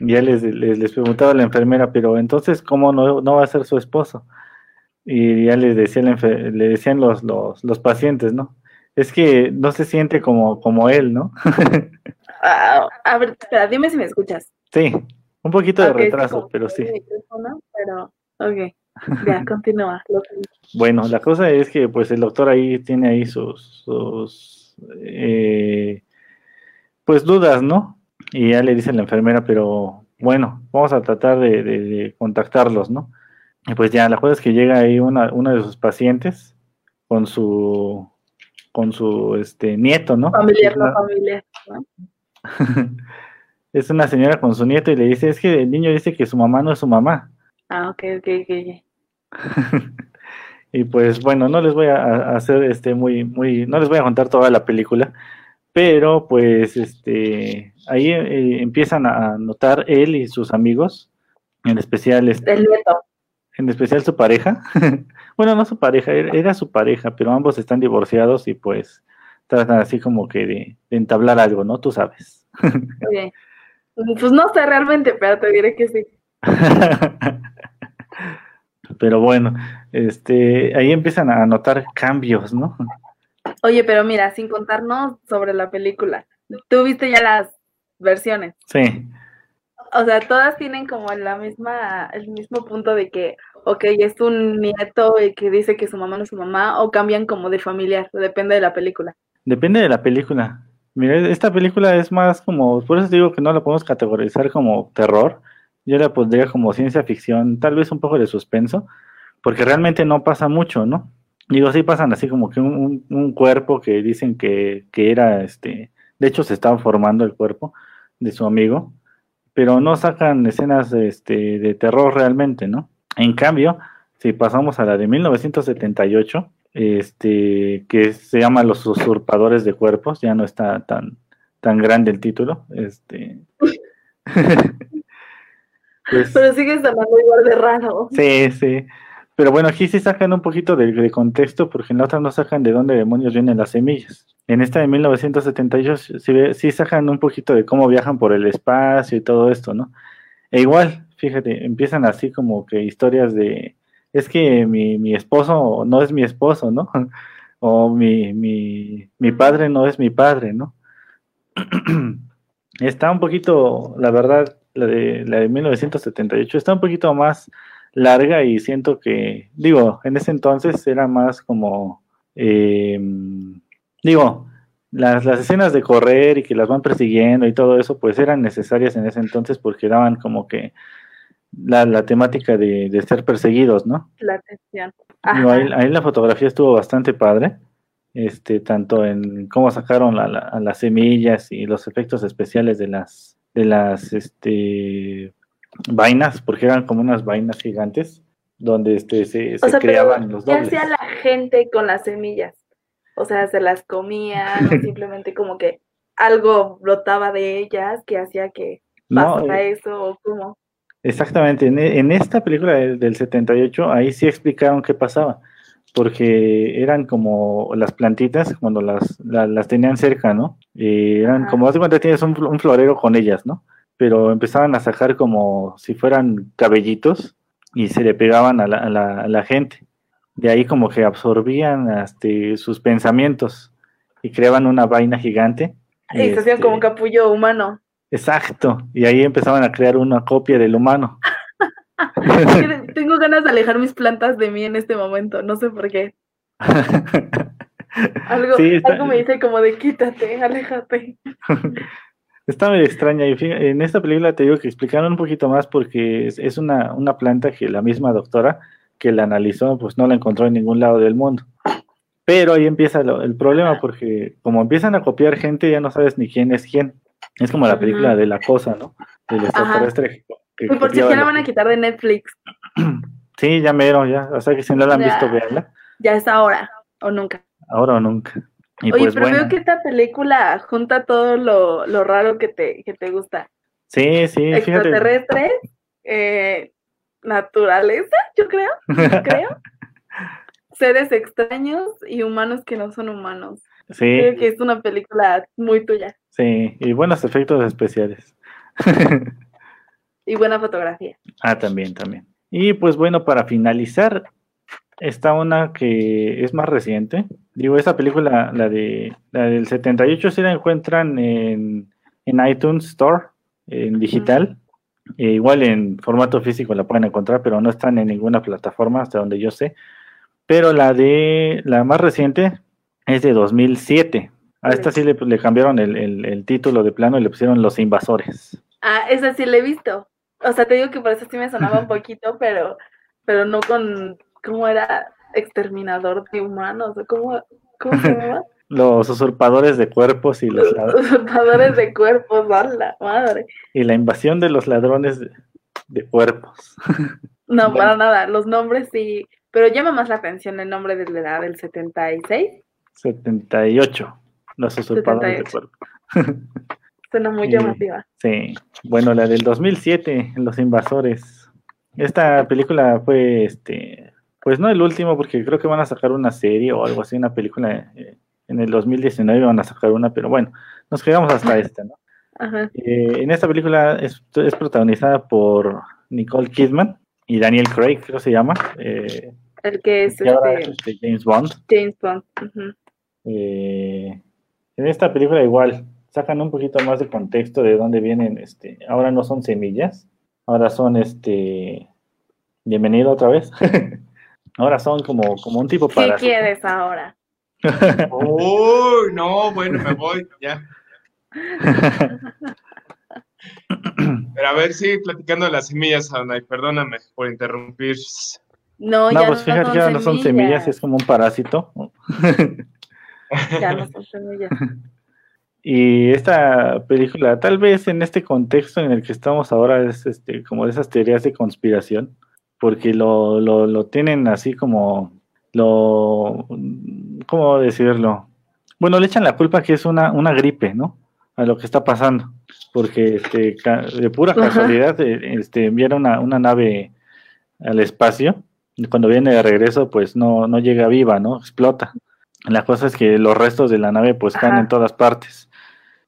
[SPEAKER 1] Ya les, les, les preguntaba a la enfermera, pero entonces, ¿cómo no, no va a ser su esposo? Y ya les decía le decían los, los, los pacientes, ¿no? Es que no se siente como, como él, ¿no?
[SPEAKER 4] Ah, a ver, espera, dime si me escuchas.
[SPEAKER 1] sí, un poquito de
[SPEAKER 4] Ok, es que
[SPEAKER 1] retraso,
[SPEAKER 4] como
[SPEAKER 1] pero sí.
[SPEAKER 4] Pero, ok. Ya, continúa.
[SPEAKER 1] Bueno, la cosa es que pues el doctor ahí tiene ahí sus, sus eh, pues dudas, ¿no? Y ya le dice la enfermera, pero bueno, vamos a tratar de, de- de contactarlos, ¿no? Y pues ya, la cosa es que llega ahí una, una de sus pacientes con su con su este nieto, ¿no?
[SPEAKER 4] Familiar, no familiar. ¿no?
[SPEAKER 1] es una señora con su nieto y le dice, es que el niño dice que su mamá no es su mamá.
[SPEAKER 4] Ah, ok, ok, ok.
[SPEAKER 1] Y pues bueno, no les voy a, a hacer este muy, muy, no les voy a contar toda la película, pero pues este ahí eh, empiezan a notar él y sus amigos, en especial este,
[SPEAKER 4] El nieto.
[SPEAKER 1] En especial su pareja. bueno, no su pareja, era, su pareja, pero ambos están divorciados y pues tratan así como que de, de entablar algo, ¿no? Tú sabes.
[SPEAKER 4] Pues no sé realmente, pero te diré que sí.
[SPEAKER 1] pero bueno, este ahí empiezan a notar cambios, ¿no?
[SPEAKER 4] Oye, pero mira, sin contarnos sobre la película, tú viste ya las versiones.
[SPEAKER 1] Sí.
[SPEAKER 4] O sea, todas tienen como la misma, el mismo punto de que ok, es un nieto que dice que su mamá no es su mamá, o cambian como de familiar, depende de la película.
[SPEAKER 1] Depende de la película. Mira, esta película es más como, por eso digo que no la podemos categorizar como terror, yo la pondría como ciencia ficción, tal vez un poco de suspenso, porque realmente no pasa mucho, ¿no? Digo, sí pasan así como que un, un cuerpo que dicen que, que, era, este, de hecho se estaba formando el cuerpo de su amigo, pero no sacan escenas este, de terror realmente, ¿no? En cambio, si pasamos a la de 1978, este, que se llama Los usurpadores de cuerpos, ya no está tan, tan grande el título, este...
[SPEAKER 4] pues, pero sigue estando igual de raro.
[SPEAKER 1] Sí, sí. Pero bueno, aquí sí sacan un poquito de, contexto, porque en la otra no sacan de dónde demonios vienen las semillas. En esta de 1978 sí, sí sacan un poquito de cómo viajan por el espacio y todo esto, ¿no? E igual, fíjate, empiezan así como que historias de, es que mi, mi esposo no es mi esposo, ¿no? o mi, mi, mi padre no es mi padre, ¿no? está un poquito, la verdad, la de, la de 1978 está un poquito más larga y siento que, digo, en ese entonces era más como, eh, digo, las, las, escenas de correr y que las van persiguiendo y todo eso, pues eran necesarias en ese entonces porque daban como que la, la temática de, de, ser perseguidos, ¿no?
[SPEAKER 4] La atención.
[SPEAKER 1] Ahí, ahí, la fotografía estuvo bastante padre, este, tanto en cómo sacaron la, la, las semillas y los efectos especiales de las, de las, este, vainas, porque eran como unas vainas gigantes donde este, se, se creaban los dobles.
[SPEAKER 4] ¿Qué hacía la gente con las semillas? O sea, se las comían, simplemente como que algo brotaba de ellas que hacía que pasara no, eh, eso o cómo.
[SPEAKER 1] Exactamente, en, en esta película del, del 78, ahí sí explicaron qué pasaba, porque eran como las plantitas cuando las, la, las tenían cerca, ¿no? Y eran Ajá. como, hace cuenta tienes un, un florero con ellas, ¿no? Pero empezaban a sacar como si fueran cabellitos y se le pegaban a la, a la, a la gente. De ahí como que absorbían este, sus pensamientos y creaban una vaina gigante.
[SPEAKER 4] Y, y se hacían este, como un capullo humano.
[SPEAKER 1] Exacto, y ahí empezaban a crear una copia del humano.
[SPEAKER 4] Tengo ganas de alejar mis plantas de mí en este momento, no sé por qué. algo, sí, está... algo me dice como de quítate, aléjate.
[SPEAKER 1] Está muy extraña. Y en esta película te digo que explicaron un poquito más porque es, es una, una, planta que la misma doctora que la analizó, pues no la encontró en ningún lado del mundo. Pero ahí empieza lo, el problema porque como empiezan a copiar gente, ya no sabes ni quién es quién. Es como la película de la cosa, ¿no? Del extraterrestre.
[SPEAKER 4] Que, y por si la van a quitar de Netflix.
[SPEAKER 1] Sí, ya mero, ya. O sea que si no la han ya, visto, veanla.
[SPEAKER 4] Ya es ahora o nunca.
[SPEAKER 1] Ahora o nunca.
[SPEAKER 4] Y Oye, pues, pero bueno. veo que esta película junta todo lo, lo raro que te, que te gusta.
[SPEAKER 1] Sí, sí,
[SPEAKER 4] Extraterrestres, eh, naturaleza, yo creo, yo creo. Seres extraños y humanos que no son humanos.
[SPEAKER 1] Sí.
[SPEAKER 4] Creo que es una película muy tuya.
[SPEAKER 1] Sí, y buenos efectos especiales.
[SPEAKER 4] y buena fotografía.
[SPEAKER 1] Ah, también, también. Y pues bueno, para finalizar, está una que es más reciente. Digo, esa película, la de la del 78, sí la encuentran en, en iTunes Store, en digital. E igual en formato físico la pueden encontrar, pero no están en ninguna plataforma hasta donde yo sé. Pero la de la más reciente es de 2007. A esta sí le, le cambiaron el, el, el, título de plano y le pusieron Los Invasores.
[SPEAKER 4] Ah, esa sí la he visto. O sea, te digo que por eso sí me sonaba un poquito, pero, pero no con ¿cómo era? Exterminador de humanos, ¿cómo, cómo se llama?
[SPEAKER 1] los usurpadores de cuerpos y los
[SPEAKER 4] ladrones. Usurpadores de cuerpos, la madre.
[SPEAKER 1] Y la invasión de los ladrones de, de cuerpos.
[SPEAKER 4] No, bueno. para nada, los nombres sí, pero llama más la atención el nombre de la edad del 76.
[SPEAKER 1] 78, los usurpadores 78. de cuerpos.
[SPEAKER 4] Suena muy llamativa.
[SPEAKER 1] Sí, bueno, la del 2007, Los Invasores. Esta película fue este pues no el último, porque creo que van a sacar una serie o algo así, una película eh, en el 2019 van a sacar una, pero bueno, nos quedamos hasta esta, ¿no?
[SPEAKER 4] Ajá.
[SPEAKER 1] Eh, en esta película es, es, protagonizada por Nicole Kidman y Daniel Craig, creo que se llama. Eh,
[SPEAKER 4] el que es
[SPEAKER 1] este, este, James Bond.
[SPEAKER 4] James Bond. Uh -huh.
[SPEAKER 1] en esta película igual sacan un poquito más de contexto de dónde vienen, este, ahora no son semillas, ahora son este Bienvenido otra vez. ahora son como, como un tipo para.
[SPEAKER 4] ¿Qué quieres ahora?
[SPEAKER 2] Uy, no, bueno, me voy, ya. Pero a ver, sí, platicando de las semillas, Ana, perdóname por interrumpir.
[SPEAKER 4] No,
[SPEAKER 1] no
[SPEAKER 4] ya
[SPEAKER 1] pues fíjate que ya no son semillas, es como un parásito.
[SPEAKER 4] ya no son semillas.
[SPEAKER 1] Y esta película, tal vez en este contexto en el que estamos ahora, es este, como de esas teorías de conspiración, porque lo, lo, lo tienen así como, lo, ¿cómo decirlo? Bueno, le echan la culpa que es una, una gripe, ¿no? A lo que está pasando, porque este, de pura casualidad eh, este, enviaron una, una nave al espacio, y cuando viene de regreso, pues no, no llega viva, ¿no? Explota. La cosa es que los restos de la nave pues caen en todas partes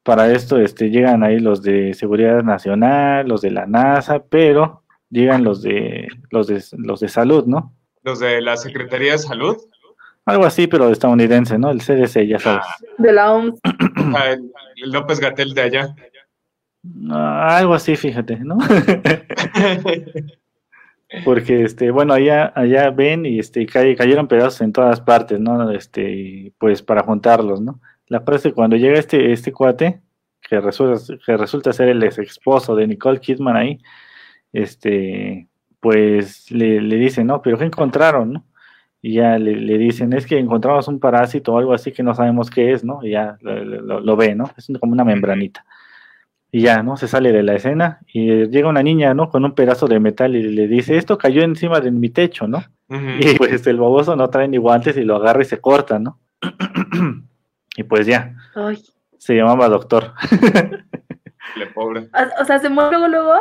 [SPEAKER 1] para esto este, llegan ahí los de Seguridad Nacional, los de la NASA, pero llegan los de los de los de salud, ¿no?
[SPEAKER 2] Los de la Secretaría de Salud.
[SPEAKER 1] Algo así, pero estadounidense, ¿no? El CDC, ya sabes.
[SPEAKER 4] De la OMS.
[SPEAKER 2] Ah, el, López Gatel de allá.
[SPEAKER 1] Ah, algo así, fíjate, ¿no? Porque este, bueno, allá, allá ven y este cayeron pedazos en todas partes, ¿no? Este, y pues para juntarlos, ¿no? La frase cuando llega este, este cuate, que resulta, que resulta ser el ex esposo de Nicole Kidman ahí, este, pues le, le dicen, no, pero ¿qué encontraron? ¿no? Y ya le, le, dicen, es que encontramos un parásito o algo así que no sabemos qué es, ¿no? Y ya lo, lo, ve, ¿no? Es como una membranita. Y ya, ¿no? Se sale de la escena y llega una niña, ¿no? Con un pedazo de metal y le dice, esto cayó encima de mi techo, ¿no? Y pues el baboso no trae ni guantes y lo agarra y se corta, ¿no? Y pues ya.
[SPEAKER 4] Ay.
[SPEAKER 1] Se llamaba doctor.
[SPEAKER 2] Le pobre.
[SPEAKER 4] O, sea, ¿se muere luego, luego?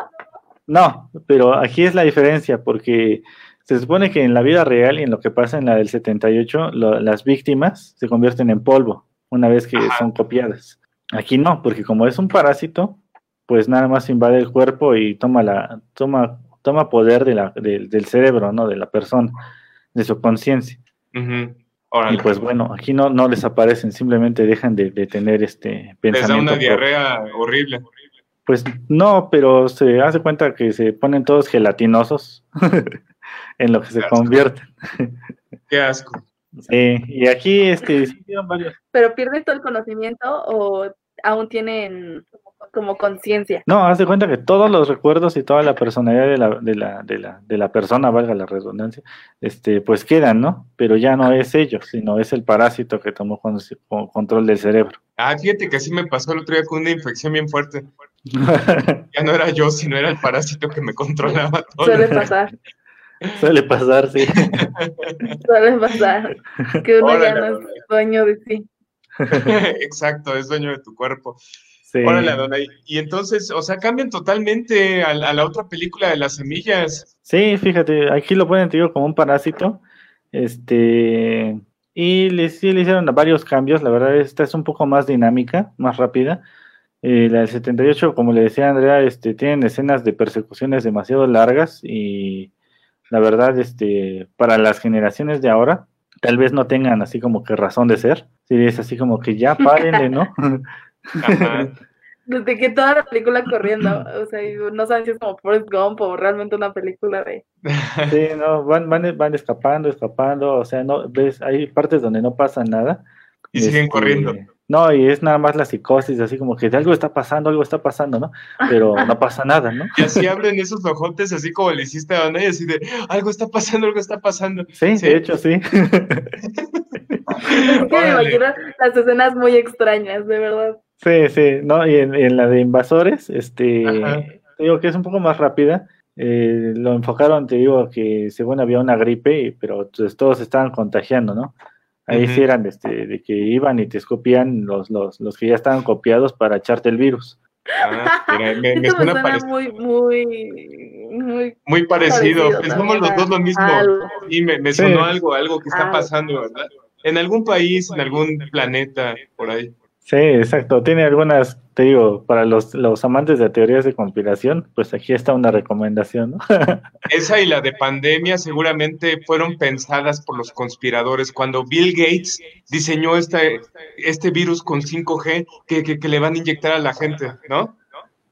[SPEAKER 1] No, pero aquí es la diferencia, porque se supone que en la vida real y en lo que pasa en la del 78, lo, las víctimas se convierten en polvo una vez que son copiadas. Aquí no, porque como es un parásito, pues nada más invade el cuerpo y toma la toma toma poder de la, del cerebro, ¿no? De la persona, de su conciencia. Y pues bueno, aquí no, no desaparecen, simplemente dejan de, tener este
[SPEAKER 2] pensamiento. Les da una diarrea horrible.
[SPEAKER 1] Pues no, pero se hace cuenta que se ponen todos gelatinosos en lo que se convierten.
[SPEAKER 2] Qué asco.
[SPEAKER 1] Sí, y aquí este, varios.
[SPEAKER 4] Pero pierden todo el conocimiento o aún tienen como conciencia.
[SPEAKER 1] No, haz de cuenta que todos los recuerdos y toda la personalidad de la, de la, de la, de la persona, valga la redundancia, este, pues quedan, ¿no? Pero ya no es ellos, sino es el parásito que tomó control del cerebro.
[SPEAKER 2] Ah, fíjate que así me pasó el otro día con una infección bien fuerte. ya no era yo, sino era el parásito que me controlaba todo.
[SPEAKER 4] Suele pasar.
[SPEAKER 1] Suele pasar, sí.
[SPEAKER 4] Suele pasar. Que uno ya no es dueño de sí.
[SPEAKER 2] Exacto, es dueño de tu cuerpo. Órale, Y entonces, o sea, cambian totalmente a, la otra película de las semillas.
[SPEAKER 1] Sí, fíjate, aquí lo ponen, digo, como un parásito. Este. Y le, sí le hicieron varios cambios. La verdad, esta es un poco más dinámica, más rápida. Eh, la del 78, como le decía Andrea, este, tienen escenas de persecuciones demasiado largas y la verdad, este, para las generaciones de ahora, tal vez no tengan así como que razón de ser. Sí, es así como que ya párenle, ¿no?
[SPEAKER 4] Desde que toda la película corriendo, o sea, no saben si es como Forrest Gump o realmente una película de...
[SPEAKER 1] Sí, no, van, van, van escapando, escapando, o sea, no, ves, hay partes donde no pasa nada.
[SPEAKER 2] Y siguen este, corriendo.
[SPEAKER 1] No, y es nada más la psicosis, así como que algo está pasando, algo está pasando, ¿no? Pero no pasa nada, ¿no?
[SPEAKER 2] Y así abren esos ojotes, así como le hiciste a Ana, y así de, algo está pasando, algo está pasando.
[SPEAKER 1] Sí, de hecho, sí.
[SPEAKER 4] me imagino las escenas muy extrañas, de verdad.
[SPEAKER 1] Sí, sí, no, y en, la de invasores, este, digo que es un poco más rápida. Eh, lo enfocaron, te digo, que según había una gripe, pero pues, todos estaban contagiando, ¿no? Ahí sí eran este, de que iban y te escopían los, los, los que ya estaban copiados para echarte el virus.
[SPEAKER 2] Ah, me, me,
[SPEAKER 4] suena, muy, muy, muy,
[SPEAKER 2] muy parecido. Pensamos los dos lo mismo. Y me, me sonó algo, algo que está pasando, ¿verdad? En algún país, en algún planeta, por ahí.
[SPEAKER 1] Sí, exacto. Tiene algunas, te digo, para los, los amantes de teorías de conspiración, pues aquí está una recomendación. ¿no?
[SPEAKER 2] Esa y la de pandemia seguramente fueron pensadas por los conspiradores cuando Bill Gates diseñó este, este virus con 5G que, que, le van a inyectar a la gente, ¿no?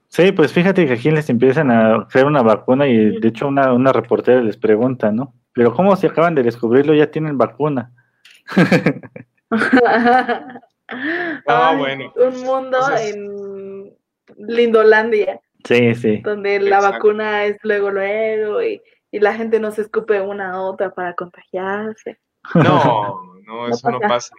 [SPEAKER 1] Sí, pues fíjate que aquí les empiezan a hacer una vacuna y de hecho una, una reportera les pregunta, ¿no? Pero ¿cómo si acaban de descubrirlo ya tienen vacuna?
[SPEAKER 2] Ah, bueno.
[SPEAKER 4] Un mundo en Lindolandia.
[SPEAKER 1] Sí, sí.
[SPEAKER 4] Donde la vacuna es luego, luego y, y, la gente no se escupe una a otra para contagiarse.
[SPEAKER 2] No, no, eso no pasa.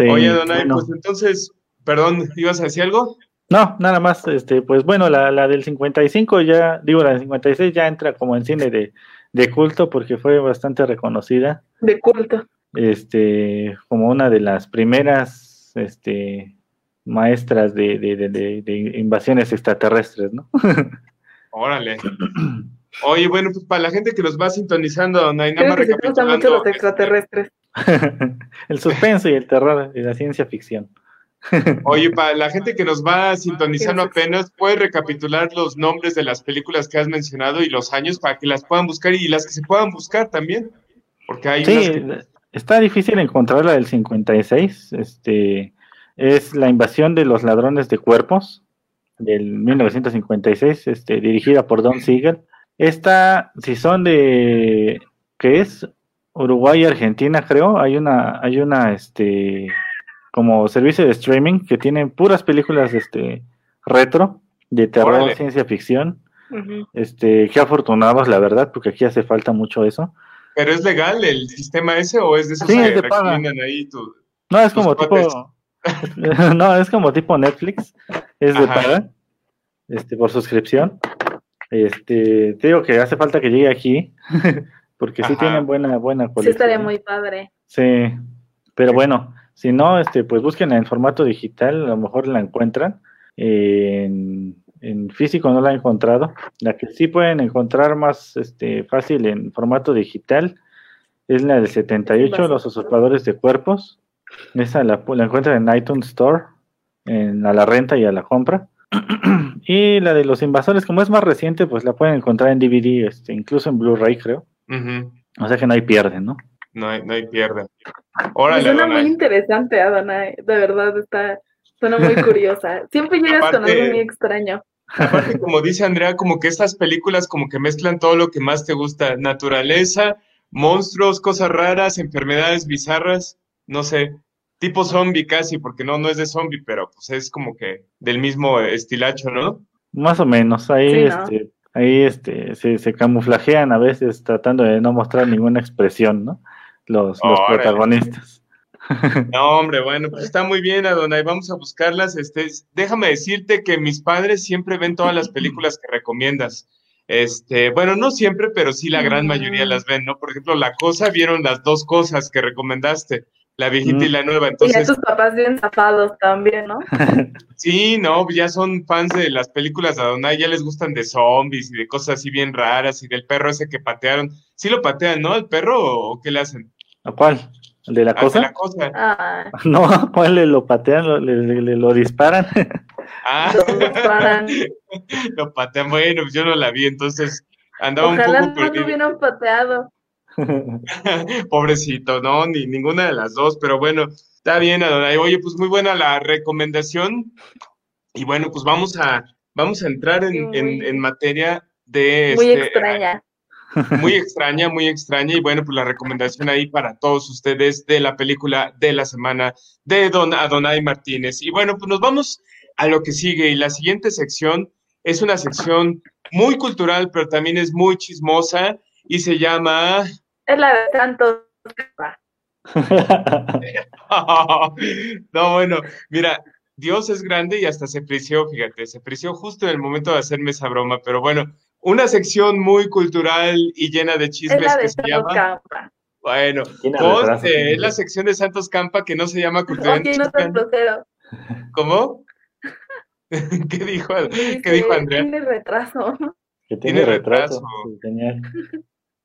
[SPEAKER 2] Oye, Donay, pues entonces, perdón, ¿ibas a decir algo?
[SPEAKER 1] No, nada más, este, pues bueno, la, la del 55 ya, digo, la del 56 ya entra como en cine de, de culto porque fue bastante reconocida.
[SPEAKER 4] De culto.
[SPEAKER 1] Este, como una de las primeras, este, maestras de, de, de, invasiones extraterrestres, ¿no?
[SPEAKER 2] Órale. Oye, bueno, pues para la gente que nos va sintonizando, no hay nada más
[SPEAKER 4] que mucho los extraterrestres.
[SPEAKER 1] el suspenso y el terror y la ciencia ficción.
[SPEAKER 2] Oye, para la gente que nos va sintonizando apenas, ¿puedes recapitular los nombres de las películas que has mencionado y los años para que las puedan buscar y las que se puedan buscar también? Porque hay
[SPEAKER 1] sí, está difícil encontrar la del 56. Este, es La invasión de los ladrones de cuerpos del 1956, este, dirigida por Don Siegel. Esta, si son de, ¿qué es? Uruguay y Argentina, creo, hay una, hay una, este, como servicio de streaming que tiene puras películas, este, retro, de terror, ciencia ficción. Este, qué afortunados, la verdad, porque aquí hace falta mucho eso.
[SPEAKER 2] ¿Pero es legal el sistema ese o es de esos que recomiendan ahí tu,
[SPEAKER 1] No, es como tipo no, es como tipo Netflix, es de paga, este, por suscripción. Este, te digo que hace falta que llegue aquí, porque sí tienen buena, buena
[SPEAKER 4] colección. Sí estaría muy padre.
[SPEAKER 1] Sí, pero bueno, si no, este, pues busquen en formato digital, a lo mejor la encuentran. En, físico no la he encontrado. La que sí pueden encontrar más este, fácil en formato digital es la del 78, Los usurpadores de cuerpos. Esa la, la encuentran en iTunes Store, en, a la renta y a la compra. y la de los invasores, como es más reciente, pues la pueden encontrar en DVD, este, incluso en Blu-ray, creo. O sea que no hay pierde, ¿no?
[SPEAKER 2] No hay, no hay pierde.
[SPEAKER 4] Órale, suena muy interesante, Adonai. De verdad, está, suena muy curiosa. Siempre llegas con algo muy extraño.
[SPEAKER 2] Aparte, como dice Andrea, como que estas películas como que mezclan todo lo que más te gusta. Naturaleza, monstruos, cosas raras, enfermedades bizarras no sé, tipo zombie casi, porque no, no es de zombie, pero pues es como que del mismo estilacho, ¿no?
[SPEAKER 1] Más o menos, ahí, este, ahí este, se, se, camuflajean a veces tratando de no mostrar ninguna expresión, ¿no? Los, los protagonistas.
[SPEAKER 2] No, hombre, bueno, pues está muy bien, Adonai, vamos a buscarlas. Este, déjame decirte que mis padres siempre ven todas las películas que recomiendas. Este, bueno, no siempre, pero sí la gran mayoría las ven, ¿no? Por ejemplo, La Cosa, vieron las dos cosas que recomendaste la viejita y la nueva. Entonces, y
[SPEAKER 4] a tus papás bien zapados también, ¿no?
[SPEAKER 2] sí, no, ya son fans de las películas de Adonai, ya les gustan de zombies y de cosas así bien raras y del perro ese que patearon. Sí lo patean, ¿no? ¿El perro o qué le hacen?
[SPEAKER 1] ¿A cuál? ¿El de la cosa?
[SPEAKER 2] De la cosa.
[SPEAKER 4] Ah.
[SPEAKER 1] No, ¿cuál le lo patean? ¿Lo, le, lo disparan?
[SPEAKER 2] Ah, lo disparan. lo patean, bueno, yo no la vi, entonces andaba un poco
[SPEAKER 4] no perdido. hubieran pateado.
[SPEAKER 2] Pobrecito, no, ni ninguna de las dos, pero bueno, está bien, Adonai. Oye, pues muy buena la recomendación. Y bueno, pues vamos a, vamos a entrar en, en, materia de...
[SPEAKER 4] Muy este, extraña.
[SPEAKER 2] Muy extraña, muy extraña. Y bueno, pues la recomendación ahí para todos ustedes de la película de la semana de Don Adonai Martínez. Y bueno, pues nos vamos a lo que sigue. Y la siguiente sección es una sección muy cultural, pero también es muy chismosa y se llama
[SPEAKER 4] es la de Campa.
[SPEAKER 2] no, bueno, mira, Dios es grande y hasta se preció, fíjate, se preció justo en el momento de hacerme esa broma, pero bueno, una sección muy cultural y llena de chismes que se llama. Campa. Bueno, es la sección de Santos Campa que no se llama cultural. ¿Cómo? ¿Qué dijo, ¿qué dijo Andrea?
[SPEAKER 4] Tiene retraso.
[SPEAKER 2] tiene, retraso.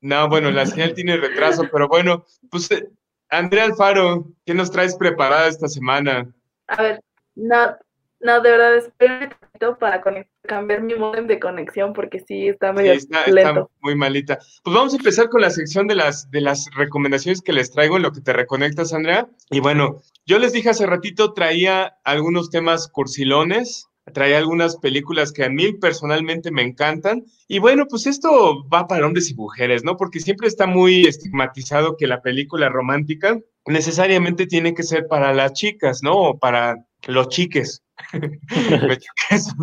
[SPEAKER 2] No, bueno, la señal tiene retraso, pero bueno, pues eh, Andrea Alfaro, ¿qué nos traes preparada esta semana?
[SPEAKER 4] A ver, no, no, de verdad, espero para cambiar mi modem de conexión porque sí está medio
[SPEAKER 2] está, está, muy malita. Pues vamos a empezar con la sección de las, de las recomendaciones que les traigo en lo que te reconectas, Andrea. Y bueno, yo les dije hace ratito, traía algunos temas cursilones, trae algunas películas que a mí personalmente me encantan. Y bueno, pues esto va para hombres y mujeres, ¿no? Porque siempre está muy estigmatizado que la película romántica necesariamente tiene que ser para las chicas, ¿no? O para los chiques.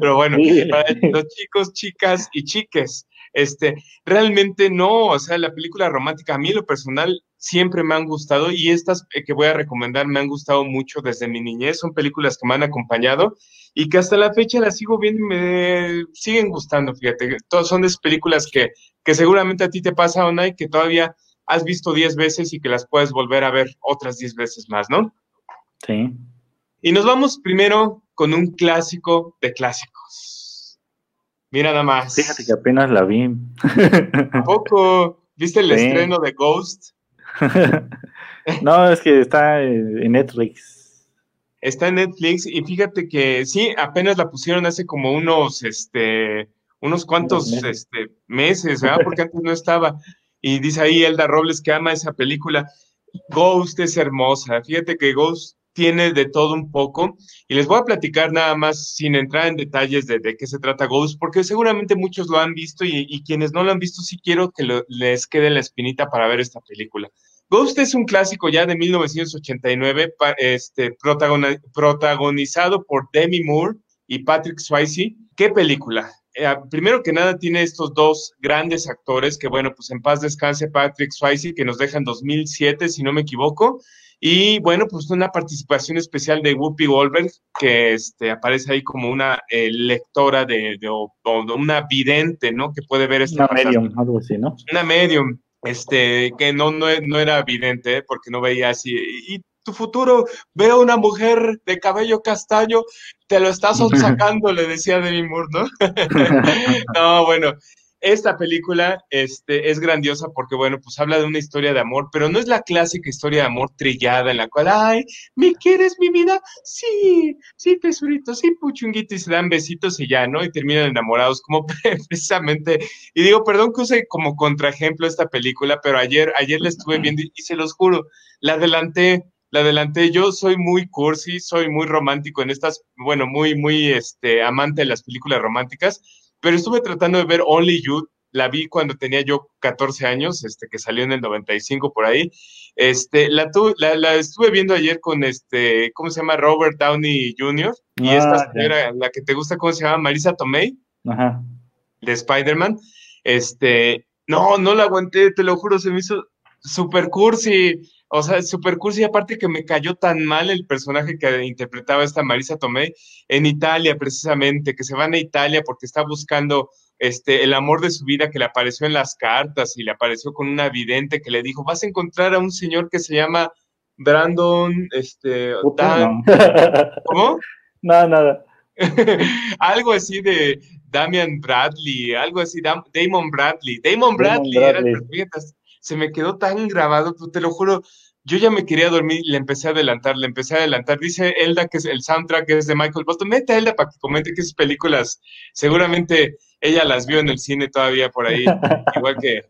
[SPEAKER 2] Pero bueno, para los chicos, chicas y chiques. Este, realmente no, o sea, la película romántica a mí lo personal siempre me han gustado y estas eh, que voy a recomendar me han gustado mucho desde mi niñez, son películas que me han acompañado y que hasta la fecha las sigo viendo y me siguen gustando, fíjate, todas son esas películas que, que seguramente a ti te pasa, Onay, que todavía has visto 10 veces y que las puedes volver a ver otras 10 veces más, ¿no?
[SPEAKER 1] Sí.
[SPEAKER 2] Y nos vamos primero con un clásico de clásicos. Mira nada más.
[SPEAKER 1] Fíjate que apenas la vi.
[SPEAKER 2] ¿A poco? ¿Viste el estreno de Ghost?
[SPEAKER 1] no, es que está en Netflix.
[SPEAKER 2] Está en Netflix y fíjate que sí, apenas la pusieron hace como unos, este, unos cuantos meses. Este, meses, ¿verdad? Porque antes no estaba. Y dice ahí Elda Robles que ama esa película. Ghost es hermosa. Fíjate que Ghost tiene de todo un poco y les voy a platicar nada más sin entrar en detalles de, qué se trata Ghost, porque seguramente muchos lo han visto y, quienes no lo han visto sí quiero que les quede la espinita para ver esta película. Ghost es un clásico ya de 1989, este, protagonizado por Demi Moore y Patrick Swayze. ¿Qué película? Eh, primero que nada tiene estos dos grandes actores que, bueno, pues en paz descanse Patrick Swayze, que nos deja en 2007, si no me equivoco, y bueno, pues una participación especial de Whoopi Goldberg, que este, aparece ahí como una eh, lectora de, de o, una vidente, ¿no? Que puede ver
[SPEAKER 1] esta Una medium, algo así, ¿no?
[SPEAKER 2] Una medium, este, que no, no, no era vidente, porque no veía así. Y tu futuro, veo una mujer de cabello castaño, te lo estás sacando, le decía Demi Moore, ¿no? no, bueno, esta película este, es grandiosa porque, bueno, pues habla de una historia de amor, pero no es la clásica historia de amor trillada en la cual, ay, ¿me quieres mi vida? Sí, sí, tesorito, sí, puchunguito, y se dan besitos y ya, ¿no? Y terminan enamorados, como precisamente, y digo, perdón que use como contraejemplo esta película, pero ayer, ayer la estuve viendo y, y se los juro, la adelanté, la adelanté. Yo soy muy cursi, soy muy romántico en estas, bueno, muy, muy este, amante de las películas románticas pero estuve tratando de ver Only You, la vi cuando tenía yo 14 años, este, que salió en el 95 por ahí. Este, la, la, estuve viendo ayer con este, ¿cómo se llama? Robert Downey Jr. Y esta ah, señora, la que te gusta, ¿cómo se llama? Marisa Tomei,
[SPEAKER 1] Ajá.
[SPEAKER 2] de Spider-Man. Este, no, no la aguanté, te lo juro, se me hizo super cursi. O sea, super cursi, aparte que me cayó tan mal el personaje que interpretaba esta Marisa Tomei en Italia, precisamente, que se van a Italia porque está buscando este, el amor de su vida que le apareció en las cartas y le apareció con una vidente que le dijo, vas a encontrar a un señor que se llama Brandon, este, ¿cómo?
[SPEAKER 1] Nada, nada.
[SPEAKER 2] algo así de Damian Bradley, algo así, Damon Bradley, Damon Bradley, era el se me quedó tan grabado, pues, te lo juro, yo ya me quería dormir y le empecé a adelantar, le empecé a adelantar. Dice Elda que es el soundtrack es de Michael Boston. Mete a Elda para que comente que esas películas, seguramente ella las vio en el cine todavía por ahí, igual que,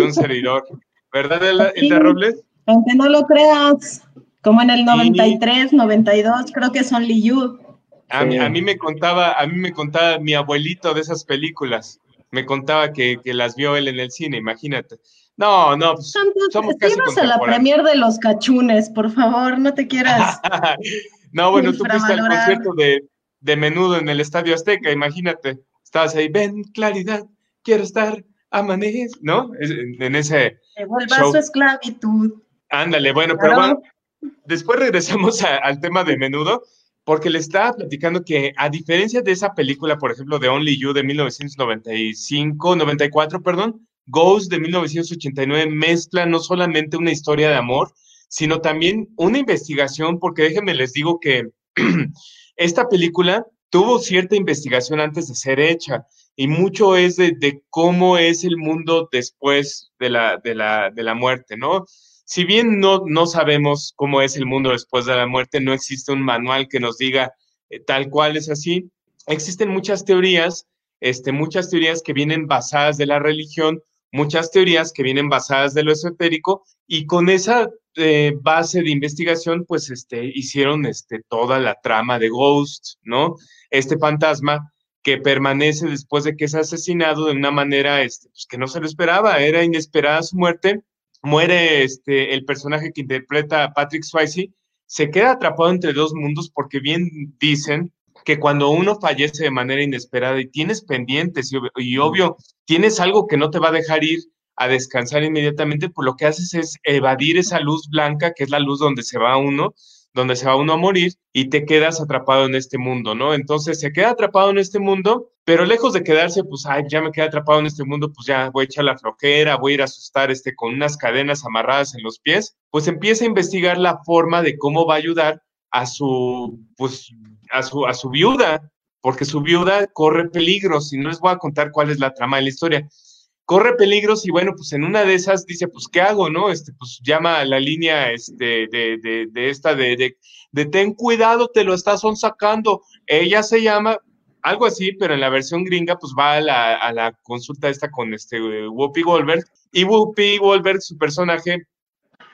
[SPEAKER 2] un servidor. ¿Verdad, Elda, Robles?
[SPEAKER 3] Aunque no lo creas, como en el 93, 92, creo que son Liu.
[SPEAKER 2] A, a, mí me contaba, a mí me contaba mi abuelito de esas películas. Me contaba que, que las vio él en el cine, imagínate. No, no, pues, somos casi
[SPEAKER 3] a la premier de los cachunes, por favor, no te quieras.
[SPEAKER 2] no, bueno, tú fuiste al concierto de, de menudo en el Estadio Azteca, imagínate. Estabas ahí, ven, claridad, quiero estar, amanez, ¿no? En, ese.
[SPEAKER 3] Su esclavitud.
[SPEAKER 2] Ándale, bueno, pero bueno, después regresamos al tema de menudo, porque le estaba platicando que, a diferencia de esa película, por ejemplo, de Only You de 1995, 94, perdón, Ghost de 1989 mezcla no solamente una historia de amor, sino también una investigación, porque déjenme les digo que esta película tuvo cierta investigación antes de ser hecha y mucho es de, cómo es el mundo después de la, de la, de la muerte, ¿no? Si bien no, no sabemos cómo es el mundo después de la muerte, no existe un manual que nos diga eh, tal cual es así. Existen muchas teorías, este, muchas teorías que vienen basadas de la religión muchas teorías que vienen basadas de lo esotérico y con esa eh, base de investigación, pues este, hicieron este, toda la trama de Ghost, ¿no? Este fantasma que permanece después de que es asesinado de una manera este, pues, que no se lo esperaba, era inesperada su muerte, muere este, el personaje que interpreta Patrick Swayze, se queda atrapado entre dos mundos porque bien dicen que cuando uno fallece de manera inesperada y tienes pendientes y, obvio tienes algo que no te va a dejar ir a descansar inmediatamente, pues lo que haces es evadir esa luz blanca, que es la luz donde se va uno, donde se va uno a morir y te quedas atrapado en este mundo, ¿no? Entonces se queda atrapado en este mundo, pero lejos de quedarse, pues, ay, ya me quedé atrapado en este mundo, pues ya voy a echar la flojera, voy a ir a asustar este, con unas cadenas amarradas en los pies, pues empieza a investigar la forma de cómo va a ayudar a su, pues, a su, a su viuda, porque su viuda corre peligros y no les voy a contar cuál es la trama de la historia corre peligros y bueno, pues en una de esas dice, pues, ¿qué hago, no? Este, pues llama a la línea este, de, de, de esta de, de, de, ten cuidado, te lo estás sacando. Ella se llama, algo así, pero en la versión gringa, pues va a la, a la consulta esta con este Whoopi Goldberg y Whoopi Goldberg, su personaje,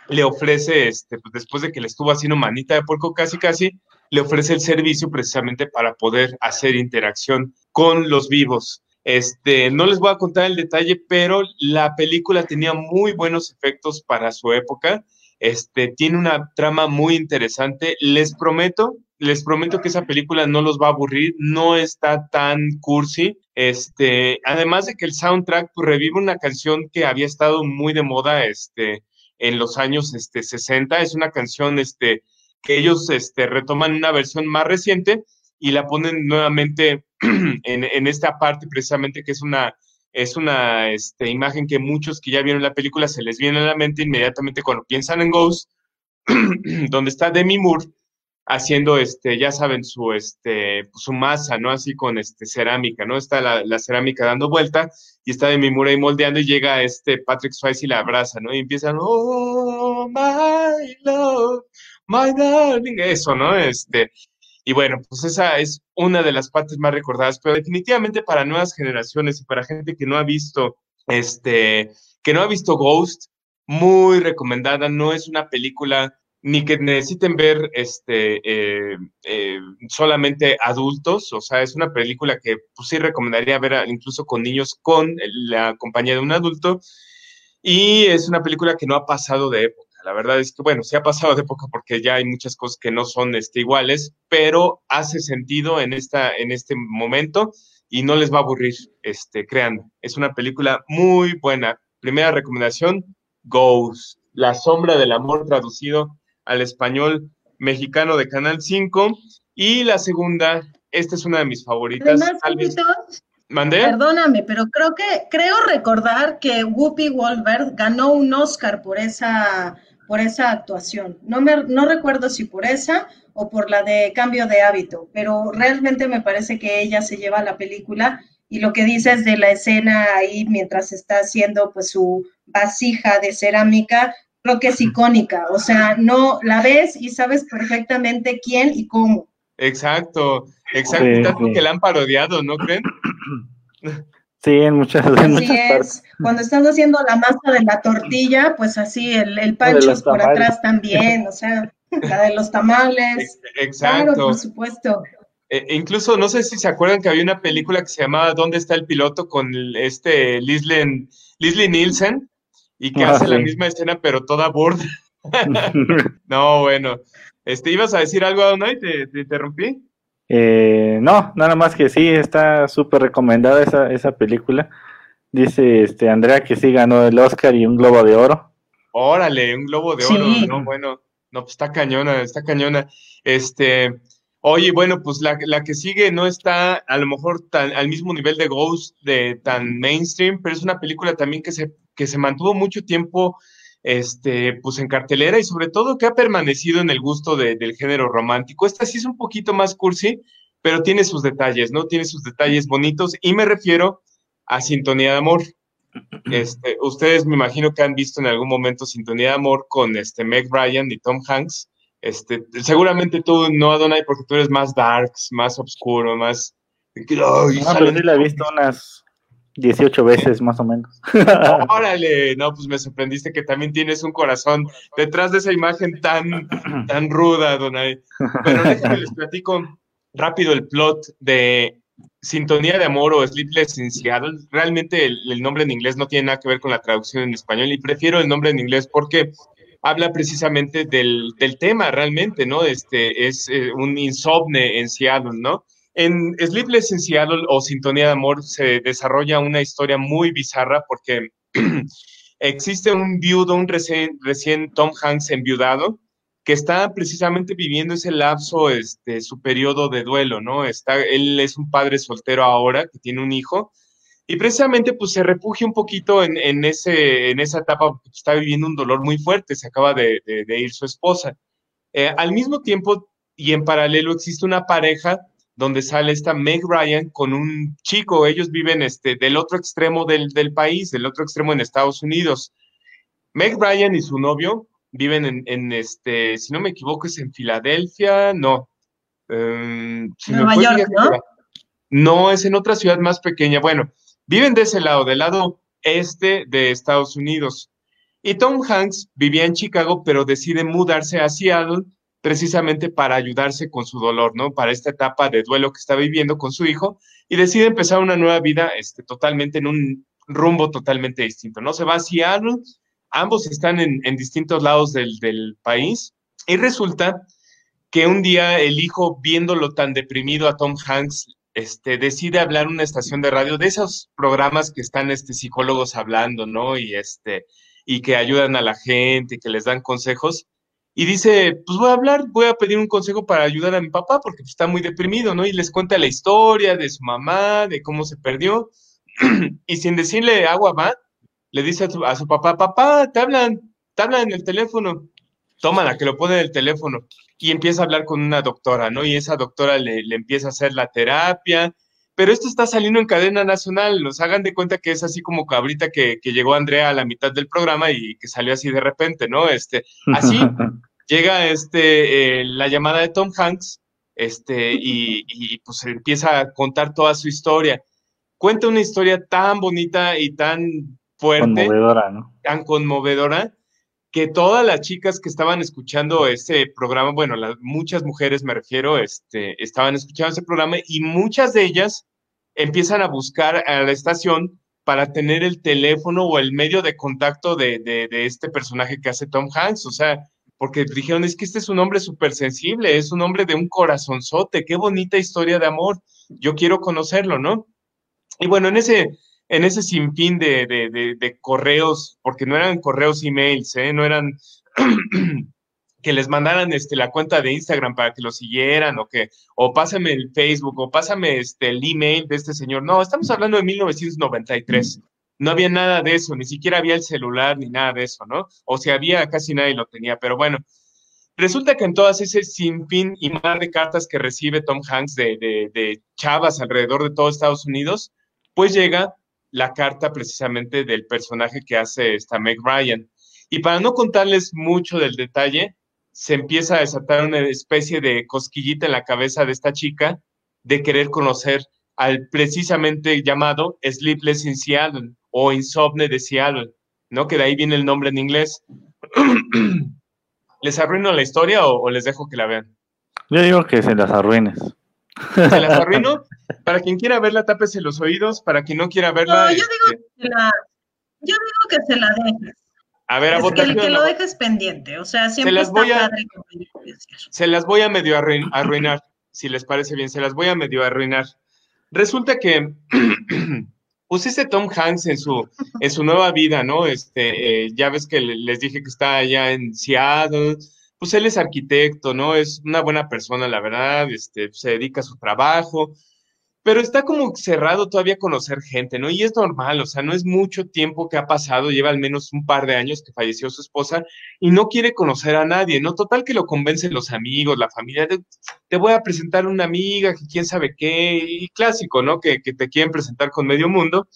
[SPEAKER 2] le ofrece, este, pues después de que le estuvo haciendo manita de puerco casi casi, le ofrece el servicio precisamente para poder hacer interacción con los vivos. Este, no les voy a contar el detalle, pero la película tenía muy buenos efectos para su época. Este, tiene una trama muy interesante. Les prometo, les prometo que esa película no los va a aburrir, no está tan cursi. Este, además de que el soundtrack pues, revive una canción que había estado muy de moda este, en los años este, 60. Es una canción este, que ellos este, retoman una versión más reciente y la ponen nuevamente en, esta parte precisamente que es una, es una este, imagen que muchos que ya vieron la película se les viene a la mente inmediatamente cuando piensan en Ghost, donde está Demi Moore haciendo, este, ya saben, su, este, su masa, ¿no? Así con este, cerámica, ¿no? Está la, cerámica dando vuelta y está Demi Moore ahí moldeando y llega este Patrick Swayze y la abraza, ¿no? Y empiezan, oh, my love, my darling, eso, ¿no? Este, y bueno, pues esa es una de las partes más recordadas, pero definitivamente para nuevas generaciones y para gente que no ha visto, este, que no ha visto Ghost, muy recomendada. No es una película ni que necesiten ver este, eh, eh, solamente adultos, o sea, es una película que pues, sí recomendaría ver incluso con niños con la compañía de un adulto, y es una película que no ha pasado de época. La verdad es que, bueno, se ha pasado de poco porque ya hay muchas cosas que no son este, iguales, pero hace sentido en, esta, en este momento y no les va a aburrir, este, crean. Es una película muy buena. Primera recomendación, Ghost, La sombra del amor traducido al español mexicano de Canal 5. Y la segunda, esta es una de mis favoritas.
[SPEAKER 3] Perdóname, pero creo que creo recordar que Whoopi Goldberg ganó un Oscar por esa por esa actuación. No, me, no recuerdo si por esa o por la de cambio de hábito, pero realmente me parece que ella se lleva la película y lo que dices de la escena ahí mientras está haciendo pues su vasija de cerámica, creo que es icónica, o sea, no la ves y sabes perfectamente quién y cómo.
[SPEAKER 2] Exacto, exacto, que la han parodiado, ¿no creen?
[SPEAKER 1] Sí, en muchas,
[SPEAKER 3] así es. Cuando estás haciendo la masa de la tortilla, pues así, el, el pancho por atrás también, o sea, la de los tamales.
[SPEAKER 2] Exacto.
[SPEAKER 3] Claro, por supuesto.
[SPEAKER 2] E, incluso, no sé si se acuerdan que había una película que se llamaba ¿Dónde está el piloto? con este Lislen, Nielsen y que ah, hace la misma escena pero toda burda. no, bueno. Este, ¿Ibas a decir algo, Donay? ¿Te, te interrumpí?
[SPEAKER 1] Eh, no, nada más que sí, está súper recomendada esa, esa película. Dice este Andrea que sí ganó el Oscar y un Globo de Oro.
[SPEAKER 2] Órale, un Globo de Oro, no, bueno, no, pues está cañona, está cañona. Este, oye, bueno, pues la, la, que sigue no está a lo mejor tan, al mismo nivel de Ghost, de tan mainstream, pero es una película también que se, que se mantuvo mucho tiempo este, pues en cartelera y sobre todo que ha permanecido en el gusto del género romántico. Esta sí es un poquito más cursi, pero tiene sus detalles, ¿no? Tiene sus detalles bonitos y me refiero a Sintonía de Amor. Este, ustedes me imagino que han visto en algún momento Sintonía de Amor con este Meg Ryan y Tom Hanks. Este, seguramente tú no, Adonai, porque tú eres más darks, más oscuro, más...
[SPEAKER 1] no, pero sí la he visto unas 18 veces más o menos.
[SPEAKER 2] Órale, no, pues me sorprendiste que también tienes un corazón detrás de esa imagen tan, tan ruda, Donay. Pero déjenme les platico rápido el plot de Sintonía de Amor o Sleepless in Seattle. Realmente el, nombre en inglés no tiene nada que ver con la traducción en español y prefiero el nombre en inglés porque habla precisamente del, tema realmente, ¿no? Este es eh, un insomne en Seattle, ¿no? En Sleepless in Seattle o Sintonía de Amor se desarrolla una historia muy bizarra porque existe un viudo, un recién, Tom Hanks enviudado, que está precisamente viviendo ese lapso, este, su periodo de duelo, ¿no? Está, él es un padre soltero ahora, que tiene un hijo, y precisamente pues se refugia un poquito en, ese, en esa etapa, porque está viviendo un dolor muy fuerte, se acaba de, ir su esposa. Eh, al mismo tiempo y en paralelo existe una pareja donde sale esta Meg Ryan con un chico, ellos viven este, del otro extremo del, país, del otro extremo en Estados Unidos. Meg Ryan y su novio viven en, este, si no me equivoco, es en Filadelfia, no.
[SPEAKER 3] Em, Nueva York, ¿no?
[SPEAKER 2] No, es en otra ciudad más pequeña. Bueno, viven de ese lado, del lado este de Estados Unidos. Y Tom Hanks vivía en Chicago, pero decide mudarse a Seattle precisamente para ayudarse con su dolor, ¿no? Para esta etapa de duelo que está viviendo con su hijo y decide empezar una nueva vida este, totalmente en un rumbo totalmente distinto, ¿no? Se va a Seattle, ambos están en, distintos lados del, del, país y resulta que un día el hijo, viéndolo tan deprimido a Tom Hanks, este, decide hablar en una estación de radio de esos programas que están este, psicólogos hablando, ¿no? Y, este, y que ayudan a la gente, que les dan consejos y dice, pues voy a hablar, voy a pedir un consejo para ayudar a mi papá porque pues, está muy deprimido, ¿no? Y les cuenta la historia de su mamá, de cómo se perdió. y sin decirle agua va, le dice a su, papá, papá, te hablan, te hablan en el teléfono. Tómala, que lo pone en el teléfono. Y empieza a hablar con una doctora, ¿no? Y esa doctora le, le empieza a hacer la terapia. Pero esto está saliendo en cadena nacional. Nos hagan de cuenta que es así como cabrita que, que llegó Andrea a la mitad del programa y que salió así de repente, ¿no? Este, así llega este, eh, la llamada de Tom Hanks este, y, y, pues empieza a contar toda su historia. Cuenta una historia tan bonita y tan fuerte,
[SPEAKER 1] conmovedora, ¿no?
[SPEAKER 2] tan conmovedora, que todas las chicas que estaban escuchando ese programa, bueno, muchas mujeres me refiero, este, estaban escuchando ese programa y muchas de ellas empiezan a buscar a la estación para tener el teléfono o el medio de contacto de, de, de este personaje que hace Tom Hanks. O sea, porque dijeron, es que este es un hombre súper sensible, es un hombre de un corazonzote, qué bonita historia de amor, yo quiero conocerlo, ¿no? Y bueno, en ese, en ese sinfín de, de, de, correos, porque no eran correos emails, ¿eh? no eran que les mandaran este, la cuenta de Instagram para que lo siguieran, o que, o pásame el Facebook, o pásame este, el email de este señor. No, estamos hablando de 1993 no había nada de eso, ni siquiera había el celular ni nada de eso, ¿no? O si había, casi nadie lo tenía, pero bueno. Resulta que en todas ese sinfín y mar de cartas que recibe Tom Hanks de, de, chavas alrededor de todo Estados Unidos, pues llega la carta precisamente del personaje que hace esta Meg Ryan. Y para no contarles mucho del detalle, se empieza a desatar una especie de cosquillita en la cabeza de esta chica de querer conocer al precisamente llamado Sleepless in Seattle, o Insomne de Seattle, ¿no? Que de ahí viene el nombre en inglés. ¿Les arruino la historia o, les dejo que la vean?
[SPEAKER 1] Yo digo que se las arruines.
[SPEAKER 2] ¿Se las arruino? Para quien quiera verla, tápese los oídos. Para quien no quiera verla.
[SPEAKER 3] No, yo digo, este, que, la, yo digo que se la dejes.
[SPEAKER 2] A ver, a es
[SPEAKER 3] Que, que lo dejes pendiente. O sea, siempre se las voy a,
[SPEAKER 2] Se las voy a medio arruinar, si les parece bien. Se las voy a medio arruinar. Resulta que pues ese Tom Hanks en su, en su nueva vida, ¿no? Este, eh, ya ves que les dije que está allá en Seattle, pues él es arquitecto, ¿no? Es una buena persona, la verdad, este, se dedica a su trabajo, pero está como cerrado todavía a conocer gente, ¿no? Y es normal, o sea, no es mucho tiempo que ha pasado, lleva al menos un par de años que falleció su esposa y no quiere conocer a nadie, ¿no? Total que lo convencen los amigos, la familia, te voy a presentar una amiga, que quién sabe qué, y clásico, ¿no? Que, que te quieren presentar con medio mundo.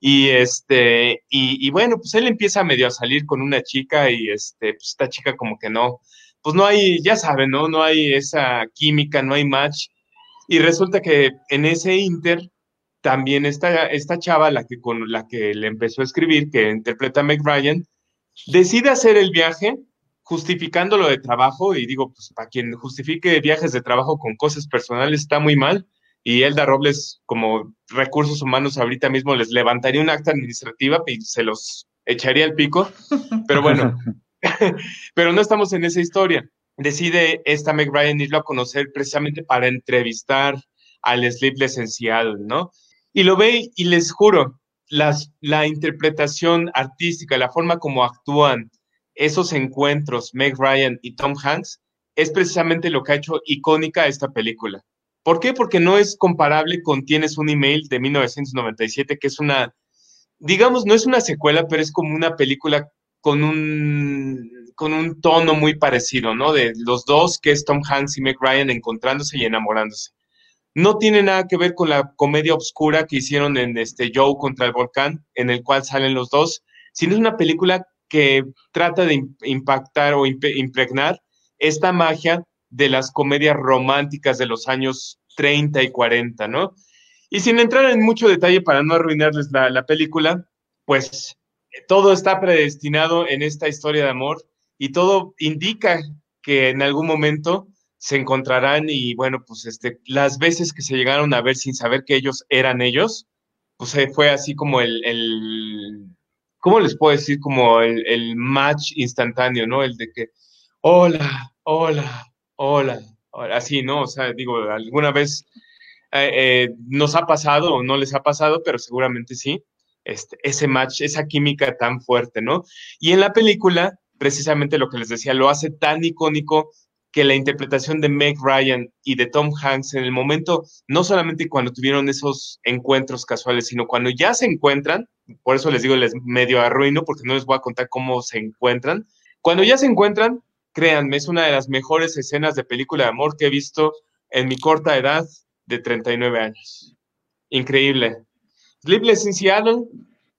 [SPEAKER 2] Y este, y, y, bueno, pues él empieza medio a salir con una chica y este, pues esta chica como que no, pues no hay, ya saben, ¿no? No hay esa química, no hay match. Y resulta que en ese inter, también esta, esta chava, la que, con la que le empezó a escribir, que interpreta a Meg Ryan, decide hacer el viaje justificándolo de trabajo, y digo, pues para quien justifique viajes de trabajo con cosas personales está muy mal, y Elda Robles, como recursos humanos, ahorita mismo les levantaría un acta administrativa y se los echaría al pico, pero bueno, pero no estamos en esa historia. Decide esta Meg Ryan irlo a conocer precisamente para entrevistar al Sleepless esencial, ¿no? Y lo ve y les juro, las, la interpretación artística, la forma como actúan esos encuentros, Meg Ryan y Tom Hanks, es precisamente lo que ha hecho icónica esta película. ¿Por qué? Porque no es comparable con Tienes un email de 1997, que es una, digamos, no es una secuela, pero es como una película con un, con un tono muy parecido, ¿no? De los dos, que es Tom Hanks y Meg Ryan encontrándose y enamorándose. No tiene nada que ver con la comedia oscura que hicieron en este Joe contra el volcán, en el cual salen los dos, sino es una película que trata de impactar o impregnar esta magia de las comedias románticas de los años 30 y 40, ¿no? Y sin entrar en mucho detalle para no arruinarles la, la película, pues todo está predestinado en esta historia de amor y todo indica que en algún momento se encontrarán y bueno, pues este, las veces que se llegaron a ver sin saber que ellos eran ellos, pues fue así como el, el ¿cómo les puedo decir? Como el, el, match instantáneo, ¿no? El de que, hola, hola, hola, hola, así, ¿no? O sea, digo, alguna vez eh, eh, nos ha pasado o no les ha pasado, pero seguramente sí, este, ese match, esa química tan fuerte, ¿no? Y en la película, precisamente lo que les decía, lo hace tan icónico que la interpretación de Meg Ryan y de Tom Hanks en el momento, no solamente cuando tuvieron esos encuentros casuales, sino cuando ya se encuentran, por eso les digo, les medio arruino, porque no les voy a contar cómo se encuentran. Cuando ya se encuentran, créanme, es una de las mejores escenas de película de amor que he visto en mi corta edad de 39 años. Increíble. Sleepless in Seattle,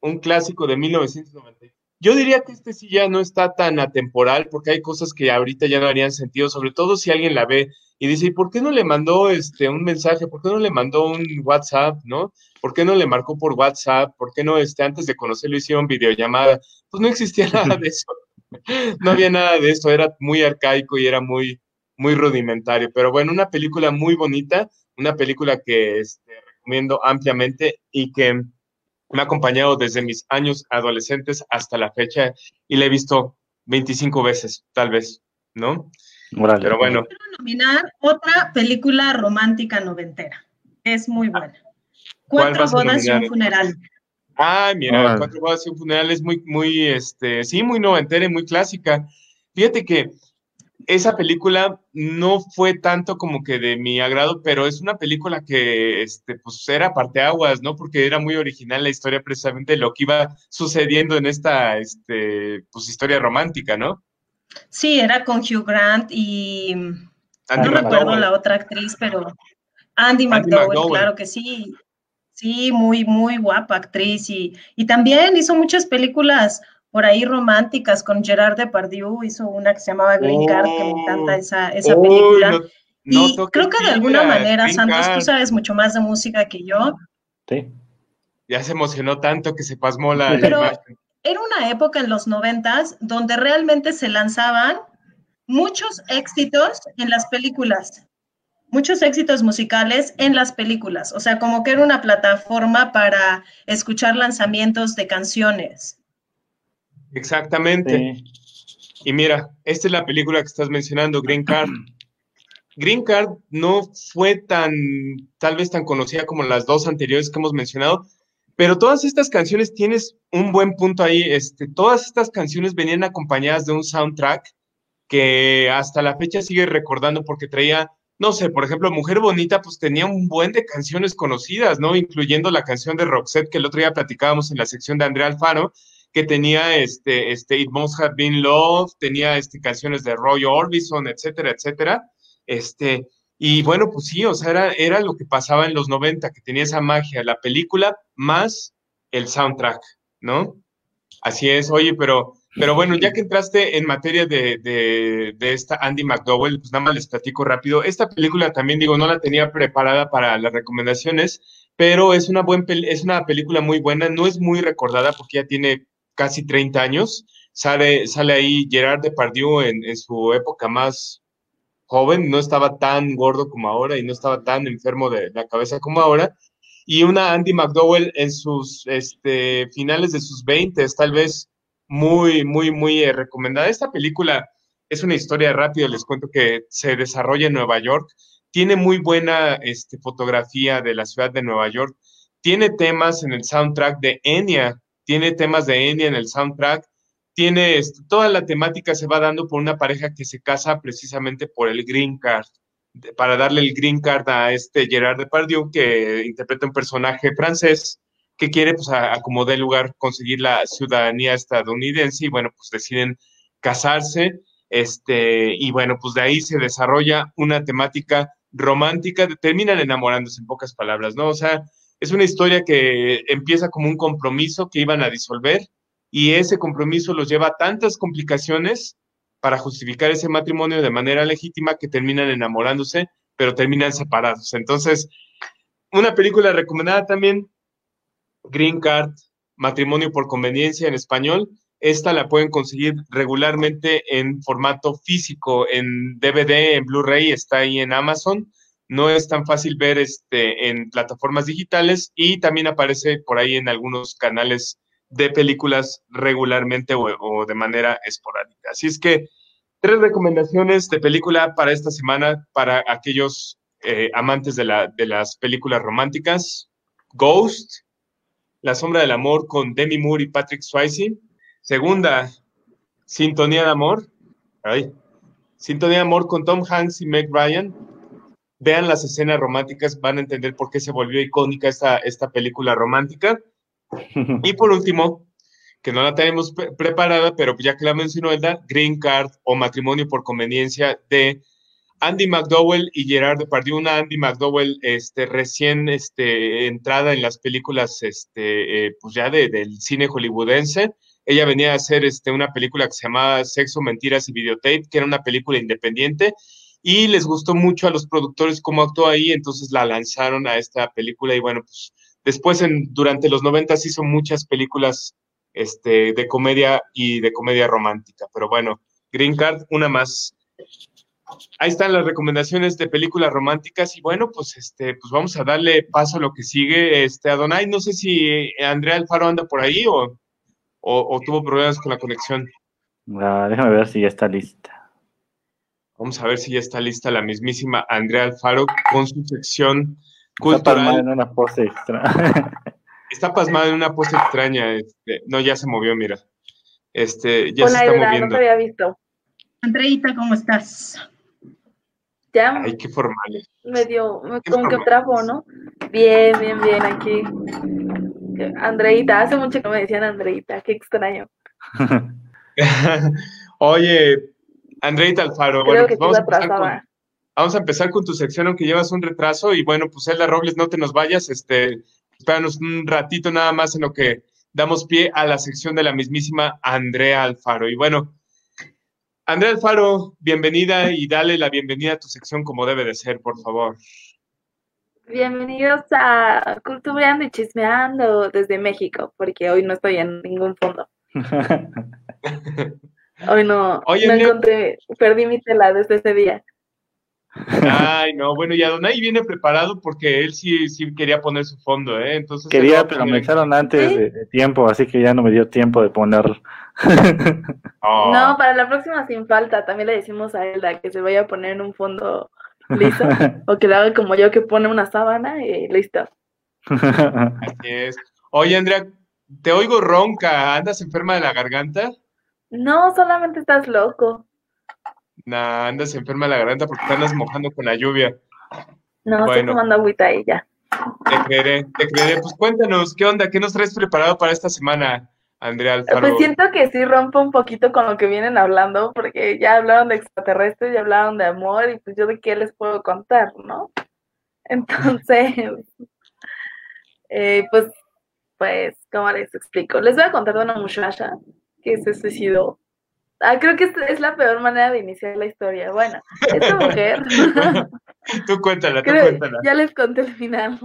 [SPEAKER 2] un clásico de 1990. Yo diría que este sí ya no está tan atemporal porque hay cosas que ahorita ya no harían sentido, sobre todo si alguien la ve y dice, ¿y por qué no le mandó este un mensaje? ¿Por qué no le mandó un WhatsApp, no? ¿Por qué no le marcó por WhatsApp? ¿Por qué no este antes de conocerlo hicieron videollamada? Pues no existía nada de eso. No había nada de eso, era muy arcaico y era muy muy rudimentario, pero bueno, una película muy bonita, una película que este, recomiendo ampliamente y que me ha acompañado desde mis años adolescentes hasta la fecha y la he visto 25 veces, tal vez, ¿no? Pero bueno.
[SPEAKER 3] Quiero nominar otra película romántica noventera. Es muy buena. Cuatro bodas y un funeral.
[SPEAKER 2] Ah, mira, Cuatro bodas y un funeral es muy, muy, este, sí, muy noventera y muy clásica. Fíjate que esa película no fue tanto como que de mi agrado, pero es una película que, este, pues era parteaguas, ¿no? Porque era muy original la historia precisamente de lo que iba sucediendo en esta, este, pues historia romántica, ¿no?
[SPEAKER 3] Sí, era con Hugh Grant y no recuerdo la otra actriz, pero Andy, McDowell, claro que sí. Sí, muy, muy guapa actriz y, y también hizo muchas películas por ahí románticas con Gerard Depardieu, hizo una que se llamaba Green Card, que me encanta esa, esa película. y creo que de alguna manera, Santos, tú sabes mucho más de música que yo.
[SPEAKER 1] Sí.
[SPEAKER 2] Ya se emocionó tanto que se pasmó la,
[SPEAKER 3] Pero Era una época en los noventas donde realmente se lanzaban muchos éxitos en las películas, muchos éxitos musicales en las películas, o sea, como que era una plataforma para escuchar lanzamientos de canciones.
[SPEAKER 2] Exactamente. Y mira, esta es la película que estás mencionando, Green Card. Green Card no fue tan, tal vez tan conocida como las dos anteriores que hemos mencionado, pero todas estas canciones tienes un buen punto ahí. Este, todas estas canciones venían acompañadas de un soundtrack que hasta la fecha sigue recordando porque traía, no sé, por ejemplo, Mujer Bonita, pues tenía un buen de canciones conocidas, ¿no? Incluyendo la canción de Roxette que el otro día platicábamos en la sección de Andrea Alfaro, que tenía este, este It Must Have Been Love, tenía este, canciones de Roy Orbison, etcétera, etcétera. Este, y bueno, pues sí, o sea, era, era lo que pasaba en los 90, que tenía esa magia, la película más el soundtrack, ¿no? Así es, oye, pero Pero bueno, ya que entraste en materia de, de, de, esta Andy McDowell, pues nada más les platico rápido. Esta película también, digo, no la tenía preparada para las recomendaciones, pero es una, buen, es una película muy buena. No es muy recordada porque ya tiene casi 30 años. Sale, sale ahí Gerard Depardieu en, en su época más joven, no estaba tan gordo como ahora y no estaba tan enfermo de la cabeza como ahora. Y una Andy McDowell en sus este, finales de sus 20, tal vez muy, muy, muy eh, recomendada. Esta película es una historia rápida, les cuento que se desarrolla en Nueva York, tiene muy buena este, fotografía de la ciudad de Nueva York, tiene temas en el soundtrack de Enya, tiene temas de Enya en el soundtrack, tiene toda la temática se va dando por una pareja que se casa precisamente por el green card, para darle el green card a este Gerard Depardieu, que interpreta un personaje francés que quiere, pues, a, como de lugar, conseguir la ciudadanía estadounidense y, bueno, pues deciden casarse, este, y bueno, pues de ahí se desarrolla una temática romántica, terminan enamorándose en pocas palabras, ¿no? O sea, es una historia que empieza como un compromiso que iban a disolver y ese compromiso los lleva a tantas complicaciones para justificar ese matrimonio de manera legítima que terminan enamorándose, pero terminan separados. Entonces, una película recomendada también Green Card, Matrimonio por Conveniencia en español. Esta la pueden conseguir regularmente en formato físico, en DVD, en Blu-ray, está ahí en Amazon. No es tan fácil ver este, en plataformas digitales y también aparece por ahí en algunos canales de películas regularmente o, de manera esporádica. Así es que tres recomendaciones de película para esta semana para aquellos eh, amantes de, la, de las películas románticas. Ghost, la sombra del amor con Demi Moore y Patrick Swayze. Segunda, Sintonía de amor. Ay. Sintonía de amor con Tom Hanks y Meg Ryan. Vean las escenas románticas, van a entender por qué se volvió icónica esta, esta película romántica. Y por último, que no la tenemos preparada, pero ya que la mencionó Elda, Green Card o Matrimonio por Conveniencia de Andy McDowell y Gerard Depardieu, una Andy McDowell este, recién este, entrada en las películas este, eh, pues ya del cine hollywoodense. Ella venía a hacer este, una película que se llamaba Sexo, Mentiras y Videotape, que era una película independiente, y les gustó mucho a los productores cómo actuó ahí, entonces la lanzaron a esta película y bueno, pues después en, durante los 90 hizo muchas películas este, de comedia y de comedia romántica, pero bueno, Green Card, una más ahí están las recomendaciones de películas románticas y bueno, pues este, pues vamos a darle paso a lo que sigue. Este, Adonai, no sé si Andrea Alfaro anda por ahí o, o, tuvo problemas con la conexión.
[SPEAKER 1] Ah, déjame ver si ya está lista.
[SPEAKER 2] Vamos a ver si ya está lista la mismísima Andrea Alfaro con su sección
[SPEAKER 1] cultural. Está pasmada en una pose extraña.
[SPEAKER 2] está pasmada en una pose extraña. Este, no, ya se movió, mira. Este, ya se está moviendo.
[SPEAKER 4] No te había visto.
[SPEAKER 3] Andreita, ¿cómo estás?
[SPEAKER 4] Ya.
[SPEAKER 2] Ay, qué formales.
[SPEAKER 4] Medio, como que trapo, ¿no? Bien, bien, bien, aquí. Andreita, hace mucho que me decían Andreita, qué extraño.
[SPEAKER 2] Oye, Andreita Alfaro, bueno, pues vamos a, empezar con, vamos a empezar con tu sección, aunque llevas un retraso, y bueno, pues Elda Robles, no te nos vayas, este, espéranos un ratito nada más en lo que damos pie a la sección de la mismísima Andrea Alfaro. Y bueno, Andrea Alfaro, bienvenida y dale la bienvenida a tu sección como debe de ser, por favor.
[SPEAKER 4] Bienvenidos a Culturando y Chismeando desde México, porque hoy no estoy en ningún fondo. hoy no, no encontré, perdí mi tela desde ese día.
[SPEAKER 2] Ay, no, bueno, y Adonai viene preparado porque él sí, sí quería poner su fondo, ¿eh? Entonces
[SPEAKER 1] quería, pero me echaron antes de, tiempo, así que ya no me dio tiempo de ponerlo.
[SPEAKER 4] Oh. No, para la próxima sin falta, también le decimos a Elda que se vaya a poner en un fondo listo, o que le haga como yo que pone una sábana y listo.
[SPEAKER 2] Así es. Oye, Andrea, te oigo ronca, ¿andas enferma de la garganta?
[SPEAKER 4] No, solamente estás loco.
[SPEAKER 2] Nah, andas enferma la garganta porque te andas mojando con la lluvia.
[SPEAKER 4] No, estoy tomando agüita ahí ya.
[SPEAKER 2] Te creeré, te creeré. Pues cuéntanos, ¿qué onda? ¿Qué nos traes preparado para esta semana, Andrea Alfaro?
[SPEAKER 4] Pues siento que sí rompo un poquito con lo que vienen hablando, porque ya hablaron de extraterrestres, ya hablaron de amor, y pues yo de qué les puedo contar, ¿no? Entonces, eh, pues, pues, ¿cómo les explico? Les voy a contar de una muchacha que se suicidó. Ah, creo que esta es la peor manera de iniciar la historia. Bueno, esta mujer.
[SPEAKER 2] tú cuéntala, tú cuéntala.
[SPEAKER 4] Ya les conté el final.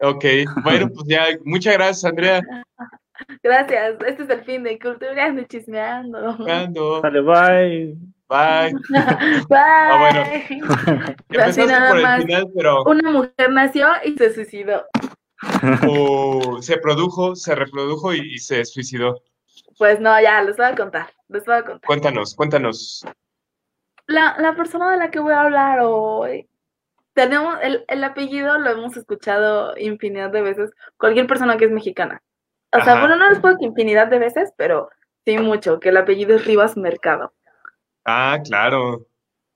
[SPEAKER 2] Ok, bueno, pues ya, muchas gracias, Andrea.
[SPEAKER 4] Gracias, este es el fin de Cultura de Chismeando.
[SPEAKER 1] Dale, bye.
[SPEAKER 2] Bye.
[SPEAKER 4] Bye. Ah, bueno. Así nada por más. final, pero... Una mujer nació y se suicidó.
[SPEAKER 2] O se produjo, se reprodujo y, se suicidó.
[SPEAKER 4] Pues no, ya, les voy a contar. Les voy a contar.
[SPEAKER 2] Cuéntanos, cuéntanos.
[SPEAKER 4] La, la persona de la que voy a hablar hoy tenemos el, el, apellido lo hemos escuchado infinidad de veces, cualquier persona que es mexicana. O sea, bueno, no les puedo que infinidad de veces, pero sí mucho, que el apellido es Rivas Mercado.
[SPEAKER 2] Ah, claro.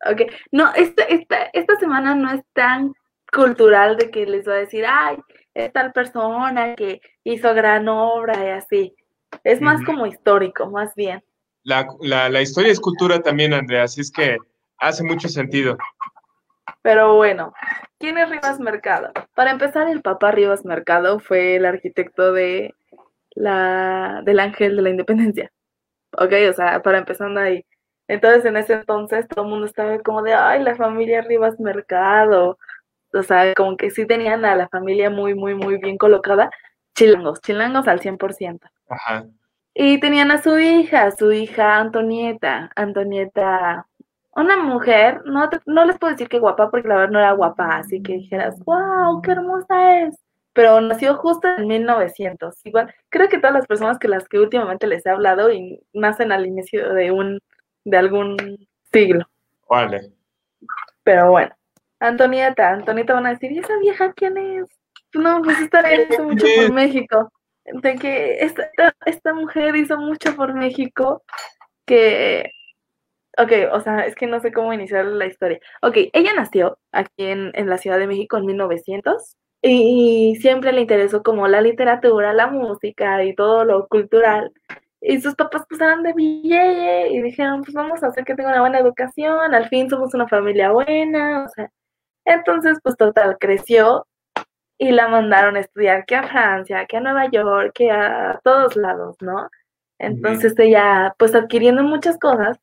[SPEAKER 4] Ok, no, esta, esta, esta semana no es tan cultural de que les voy a decir, ay, es tal persona que hizo gran obra y así. Es más como histórico, más bien.
[SPEAKER 2] La, la, la historia es cultura también, Andrea, así es que hace mucho sentido.
[SPEAKER 4] Pero bueno, ¿quién es Rivas Mercado? Para empezar, el papá Rivas Mercado fue el arquitecto de la, del Ángel de la Independencia. Ok, o sea, para empezando ahí. Entonces, en ese entonces, todo el mundo estaba como de, ay, la familia Rivas Mercado. O sea, como que sí tenían a la familia muy, muy, muy bien colocada. Chilangos, chilangos al 100%. Ajá. Y tenían a su hija, su hija Antonieta. Antonieta una mujer, no, no les puedo decir que guapa porque la verdad no era guapa, así que dijeras, wow, qué hermosa es. Pero nació justo en 1900. Igual, creo que todas las personas que las que últimamente les he hablado y nacen al inicio de un, de algún siglo.
[SPEAKER 2] Vale.
[SPEAKER 4] Pero bueno, Antonieta, Antonieta van a decir, ¿y esa vieja quién es? No, pues esta mucho por México. De que esta, esta mujer hizo mucho por México que Ok, o sea, es que no sé cómo iniciar la historia. Ok, ella nació aquí en, la Ciudad de México en 1900 y siempre le interesó como la literatura, la música y todo lo cultural. Y sus papás pues eran de Villeye y dijeron, pues vamos a hacer que tenga una buena educación, al fin somos una familia buena, o sea. Entonces, pues total, creció y la mandaron a estudiar que a Francia, que a Nueva York, que a todos lados, ¿no? Entonces ella, pues adquiriendo muchas cosas,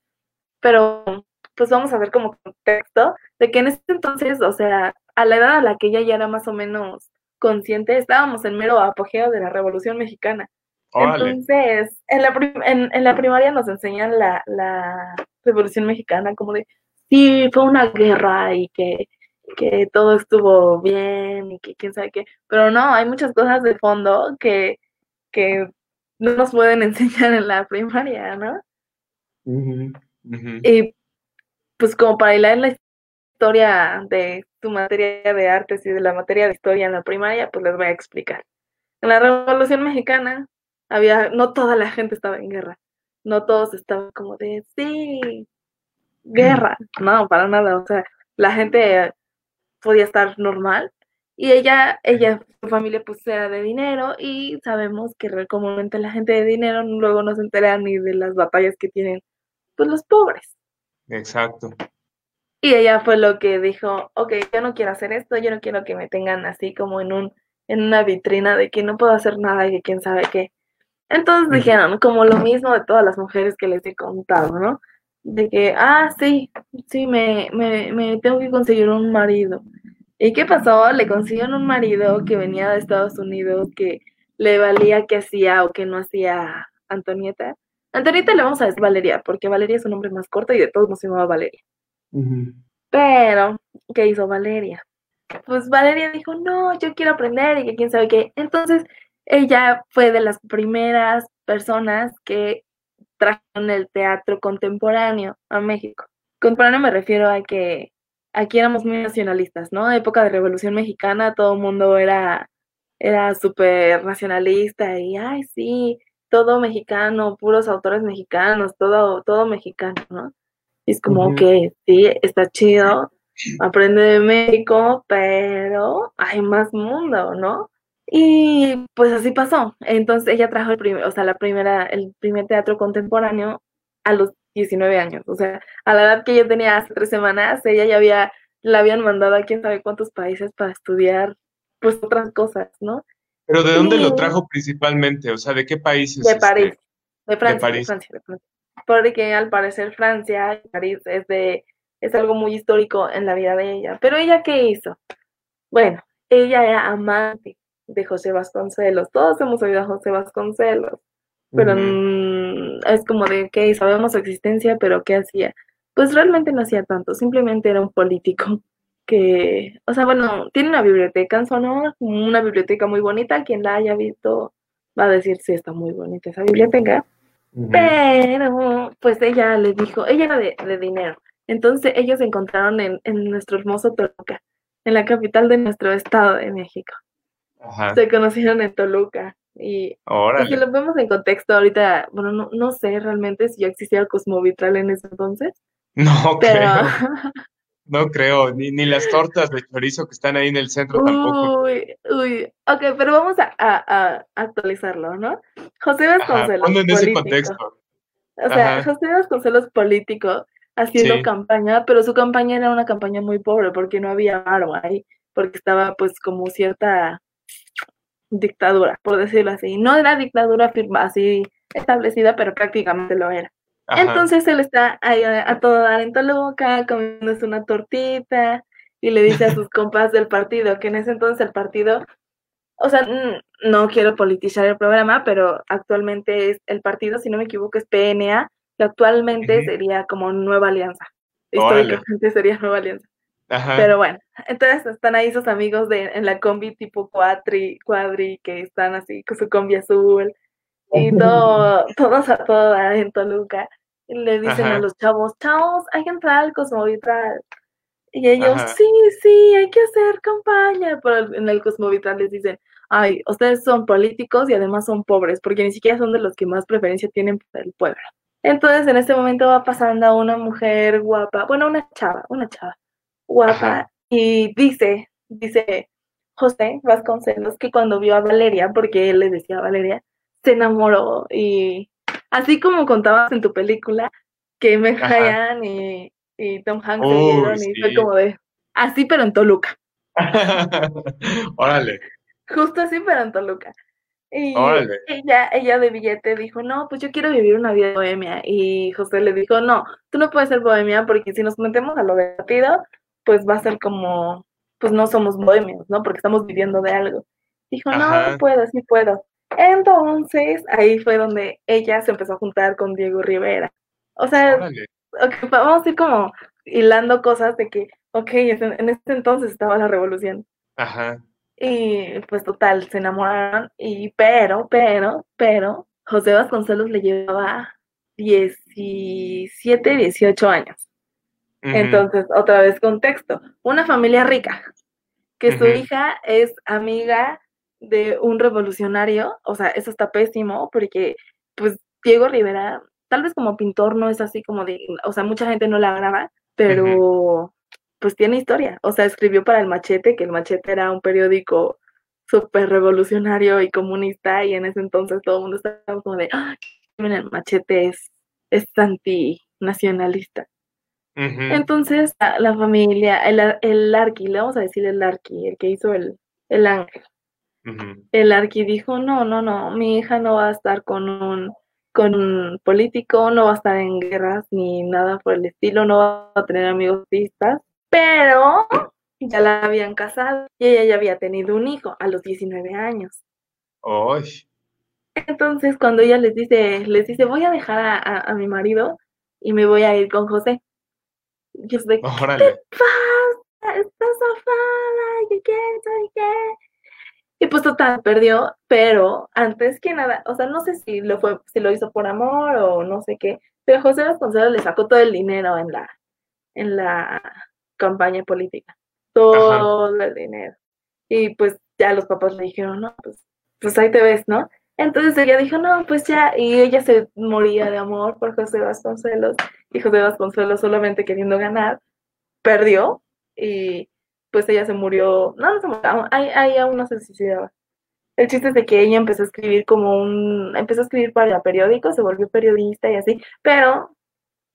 [SPEAKER 4] pero pues vamos a ver como contexto de que en ese entonces, o sea, a la edad a la que ella ya era más o menos consciente, estábamos en mero apogeo de la Revolución Mexicana. Entonces, en la, en, la primaria nos enseñan la, la Revolución Mexicana como de, sí, fue una guerra y que, que todo estuvo bien y que quién sabe qué, pero no, hay muchas cosas de fondo que, que no nos pueden enseñar en la primaria, ¿no? Y pues como para hilar la historia de su materia de artes y de la materia de historia en la primaria, pues les voy a explicar. En la Revolución Mexicana había, no toda la gente estaba en guerra, no todos estaban como de, sí, guerra, no, para nada, o sea, la gente podía estar normal y ella, ella, su familia pues era de dinero y sabemos que comúnmente la gente de dinero luego no se entera ni de las batallas que tienen pues los pobres.
[SPEAKER 2] Exacto.
[SPEAKER 4] Y ella fue lo que dijo, ok, yo no quiero hacer esto, yo no quiero que me tengan así como en un en una vitrina de que no puedo hacer nada y que quién sabe qué. Entonces dijeron, como lo mismo de todas las mujeres que les he contado, ¿no? De que, ah, sí, sí, me, me, me tengo que conseguir un marido. ¿Y qué pasó? Le consiguieron un marido que venía de Estados Unidos, que le valía que hacía o que no hacía Antonieta. Antonieta le vamos a decir Valeria, porque Valeria es un nombre más corto y de todos nos llamaba Valeria. Pero, ¿qué hizo Valeria? Pues Valeria dijo, no, yo quiero aprender y que quién sabe qué. Entonces, ella fue de las primeras personas que trajeron el teatro contemporáneo a México. Contemporáneo me refiero a que aquí éramos muy nacionalistas, ¿no? Época de Revolución Mexicana, todo el mundo era, era súper nacionalista y, ay, sí, todo mexicano, puros autores mexicanos, todo, todo mexicano, ¿no? es como que sí, está chido, aprende de México, pero hay más mundo, ¿no? Y pues así pasó. Entonces ella trajo el primer, o sea, la primera, el primer teatro contemporáneo a los 19 años. O sea, a la edad que yo tenía hace tres semanas, ella ya había, la habían mandado a quién sabe cuántos países para estudiar pues otras cosas, ¿no?
[SPEAKER 2] ¿Pero de dónde lo trajo principalmente? O sea, ¿de qué países?
[SPEAKER 4] De París. De Francia, de, Francia, de Francia. Porque al parecer Francia, París, es de es algo muy histórico en la vida de ella. Pero ella, ¿qué hizo? Bueno, ella era amante de José Vasconcelos. Todos hemos oído a José Vasconcelos. Pero es como de, que sabemos su existencia, pero ¿qué hacía? Pues realmente no hacía tanto, simplemente era un político que, o sea, bueno, tiene una biblioteca en Sonora, una biblioteca muy bonita, quien la haya visto va a decir, sí, está muy bonita esa biblioteca, pero pues ella le dijo, ella era de, dinero, entonces ellos se encontraron en, nuestro hermoso Toluca, en la capital de nuestro estado de México. Se conocieron en Toluca. Y, si lo vemos en contexto ahorita, bueno, no, no sé realmente si ya existía el Cosmovitral en ese entonces.
[SPEAKER 2] No creo. No creo, ni, ni las tortas de chorizo que están ahí en el centro tampoco.
[SPEAKER 4] Uy, uy. Ok, pero vamos a, a, actualizarlo, ¿no? José Vasconcelos.
[SPEAKER 2] en ese contexto.
[SPEAKER 4] O sea, José Vasconcelos político haciendo campaña, pero su campaña era una campaña muy pobre porque no había arma ahí, porque estaba pues como cierta dictadura, por decirlo así. No era dictadura firma, así establecida, pero prácticamente lo era. Entonces él está ahí a, todo dar en Toluca, comiéndose una tortita, y le dice a sus compas del partido, que en ese entonces el partido, o sea, no quiero politizar el programa, pero actualmente es el partido, si no me equivoco, es PNA, que actualmente sería como Nueva Alianza. Históricamente sería Nueva Alianza. Pero bueno, entonces están ahí sus amigos de, en la combi tipo cuadri, cuadri, que están así con su combi azul y todo, todos a toda en Toluca. Y le dicen a los chavos, chavos, hay que entrar al Cosmovitral. Y ellos, sí, sí, hay que hacer campaña. Pero en el Cosmovitral les dicen, ay, ustedes son políticos y además son pobres, porque ni siquiera son de los que más preferencia tienen por el pueblo. Entonces en este momento va pasando a una mujer guapa, bueno, una chava, una chava guapa, y dice, dice José Vasconcelos que cuando vio a Valeria, porque él le decía a Valeria, se enamoró y así como contabas en tu película, que Meg Ryan y, Tom Hanks se vieron y fue como de, así pero en Toluca.
[SPEAKER 2] Órale.
[SPEAKER 4] Justo así pero en Toluca. Y ella, ella de billete dijo, no, pues yo quiero vivir una vida bohemia. Y José le dijo, no, tú no puedes ser bohemia porque si nos metemos a lo divertido, pues va a ser como, pues no somos bohemios, ¿no? Porque estamos viviendo de algo. Dijo, no, no puedo, sí puedo. Entonces, ahí fue donde ella se empezó a juntar con Diego Rivera. O sea, vamos a ir como hilando cosas de que, ok, en este entonces estaba la revolución.
[SPEAKER 2] Ajá.
[SPEAKER 4] Y pues total, se enamoraron, y pero, pero, pero, José Vasconcelos le llevaba 17, 18 años. Entonces, otra vez contexto, una familia rica, que su hija es amiga de un revolucionario, o sea, eso está pésimo porque pues Diego Rivera, tal vez como pintor no es así como de, o sea, mucha gente no la graba, pero pues tiene historia, o sea, escribió para El Machete, que El Machete era un periódico súper revolucionario y comunista y en ese entonces todo el mundo estaba como de, ah, el Machete es, es antinacionalista. Entonces, la, familia, el, el Arqui, le vamos a decir el Arqui, el que hizo el, el ángel, el arqui dijo, no, no, no, mi hija no va a estar con un, con un político, no va a estar en guerras ni nada por el estilo, no va a tener amigos pistas, pero ya la habían casado y ella ya había tenido un hijo a los 19 años. Entonces, cuando ella les dice, les dice, voy a dejar a, mi marido y me voy a ir con José. Yo ¿qué pasa? Estás afada, ¿qué qué? ¿Qué? Y pues total, perdió, pero antes que nada, o sea, no sé si lo fue, si lo hizo por amor o no sé qué, pero José Vasconcelos le sacó todo el dinero en la, en la campaña política. Todo el dinero. Y pues ya los papás le dijeron, no, pues, pues ahí te ves, ¿no? Entonces ella dijo, no, pues ya, y ella se moría de amor por José Vasconcelos, y José Vasconcelos solamente queriendo ganar, perdió, y pues ella se murió, no, no se murió, ahí, aún no se suicidaba. El chiste es de que ella empezó a escribir como un, empezó a escribir para el periódico, se volvió periodista y así, pero,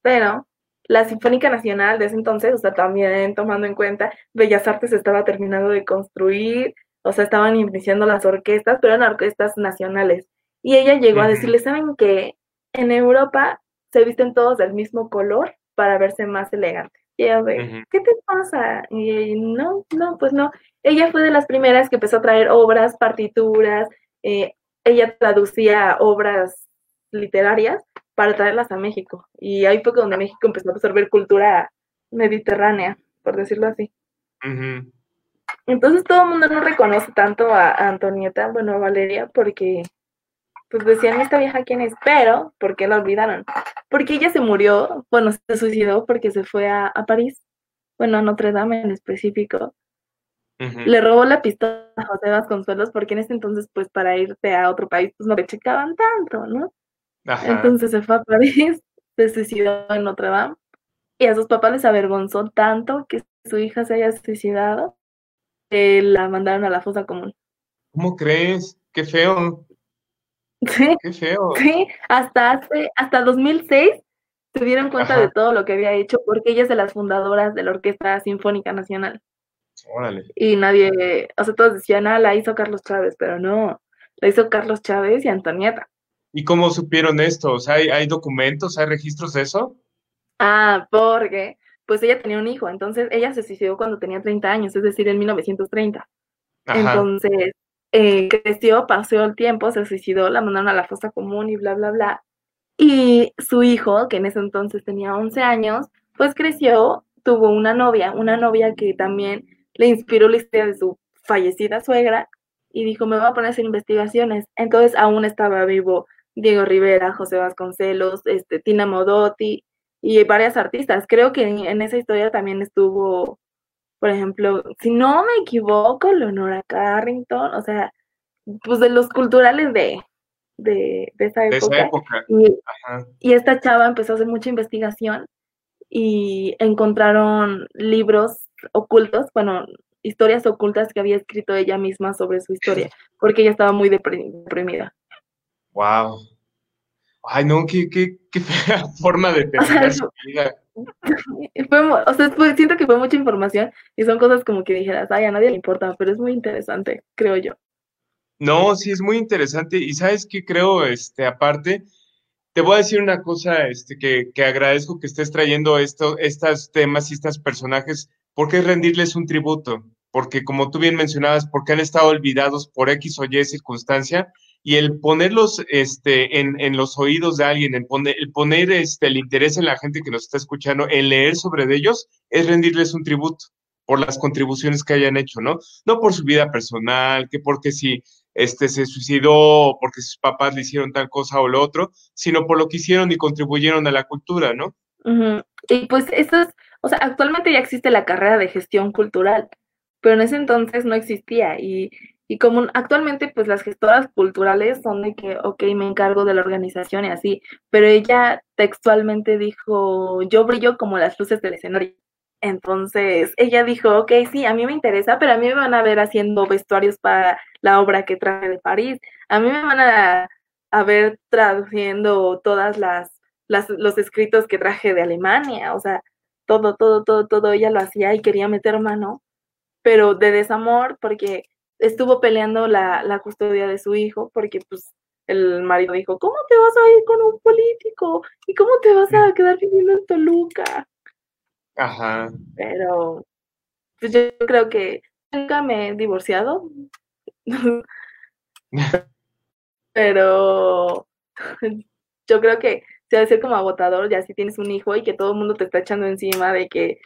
[SPEAKER 4] pero, la Sinfónica Nacional de ese entonces, o sea, también tomando en cuenta, Bellas Artes estaba terminando de construir, o sea, estaban iniciando las orquestas, pero eran orquestas nacionales. Y ella llegó a decirle, ¿saben qué? en Europa se visten todos del mismo color para verse más elegantes. Y ella ve, ¿qué te pasa? Y no, no, pues no. Ella fue de las primeras que empezó a traer obras, partituras, eh, ella traducía obras literarias para traerlas a México. Y ahí fue donde México empezó a absorber cultura mediterránea, por decirlo así. Entonces todo el mundo no reconoce tanto a, Antonieta, bueno, a Valeria, porque pues decían, ¿esta vieja quién es? Pero, ¿por qué la olvidaron? Porque ella se murió, bueno, se suicidó porque se fue a, París, bueno, a Notre Dame en específico. Le robó la pistola a José Vasconcelos porque en ese entonces, pues para irte a otro país, pues no te checaban tanto, ¿no? Entonces se fue a París, se suicidó en Notre Dame y a sus papás les avergonzó tanto que su hija se haya suicidado la mandaron a la fosa común.
[SPEAKER 2] ¿Cómo crees? Qué feo.
[SPEAKER 4] Sí.
[SPEAKER 2] Qué feo.
[SPEAKER 4] Sí, hasta hace, hasta 2006 se dieron cuenta de todo lo que había hecho porque ella es de las fundadoras de la Orquesta Sinfónica Nacional.
[SPEAKER 2] Órale.
[SPEAKER 4] Y nadie, o sea, todos decían, ah, la hizo Carlos Chávez, pero no, la hizo Carlos Chávez y Antonieta.
[SPEAKER 2] ¿Y cómo supieron esto? O sea, ¿hay, ¿hay, documentos, hay registros de eso?
[SPEAKER 4] Ah, porque pues ella tenía un hijo, entonces ella se suicidó cuando tenía 30 años, es decir, en 1930. Entonces, eh, creció, pasó el tiempo, se suicidó, la mandaron a la fosa común y bla, bla, bla. Y su hijo, que en ese entonces tenía 11 años, pues creció, tuvo una novia, una novia que también le inspiró la historia de su fallecida suegra y dijo, me voy a poner a hacer investigaciones. Entonces aún estaba vivo Diego Rivera, José Vasconcelos, este, Tina Modotti y varias artistas. Creo que en, esa historia también estuvo, por ejemplo, si no me equivoco, Leonora Carrington, o sea, pues de los culturales de, de, esa época. Y, esta chava empezó a hacer mucha investigación y encontraron libros ocultos, bueno, historias ocultas que había escrito ella misma sobre su historia, porque ella estaba muy deprimida.
[SPEAKER 2] Wow. Ay, no, qué, qué, qué fea forma de terminar su vida.
[SPEAKER 4] o sea, siento que fue mucha información y son cosas como que dijeras, ay, a nadie le importa, pero es muy interesante, creo yo.
[SPEAKER 2] No, sí, es muy interesante. Y sabes qué creo, este, aparte, te voy a decir una cosa, este, que, que agradezco que estés trayendo esto, estos temas y estos personajes, porque es rendirles un tributo, porque como tú bien mencionabas, porque han estado olvidados por X o Y circunstancia, y el ponerlos este, en, en, los oídos de alguien, el poner, el poner este, el interés en la gente que nos está escuchando, el leer sobre ellos, es rendirles un tributo por las contribuciones que hayan hecho, ¿no? No por su vida personal, que porque si este, se suicidó, porque sus papás le hicieron tal cosa o lo otro, sino por lo que hicieron y contribuyeron a la cultura, ¿no?
[SPEAKER 4] Y pues eso es, o sea, actualmente ya existe la carrera de gestión cultural, pero en ese entonces no existía y y como actualmente, pues las gestoras culturales son de que, ok, me encargo de la organización y así, pero ella textualmente dijo, yo brillo como las luces del escenario. Entonces, ella dijo, ok, sí, a mí me interesa, pero a mí me van a ver haciendo vestuarios para la obra que traje de París. A mí me van a, a ver traduciendo todas las, las, los escritos que traje de Alemania. O sea, todo, todo, todo, todo ella lo hacía y quería meter mano, pero de desamor, porque estuvo peleando la, la custodia de su hijo porque pues el marido dijo, ¿cómo te vas a ir con un político? ¿Y cómo te vas a quedar viviendo en Toluca?
[SPEAKER 2] Ajá.
[SPEAKER 4] Pero pues yo creo que nunca me he divorciado. Pero yo creo que se debe ser como agotador, ya si tienes un hijo y que todo el mundo te está echando encima de que,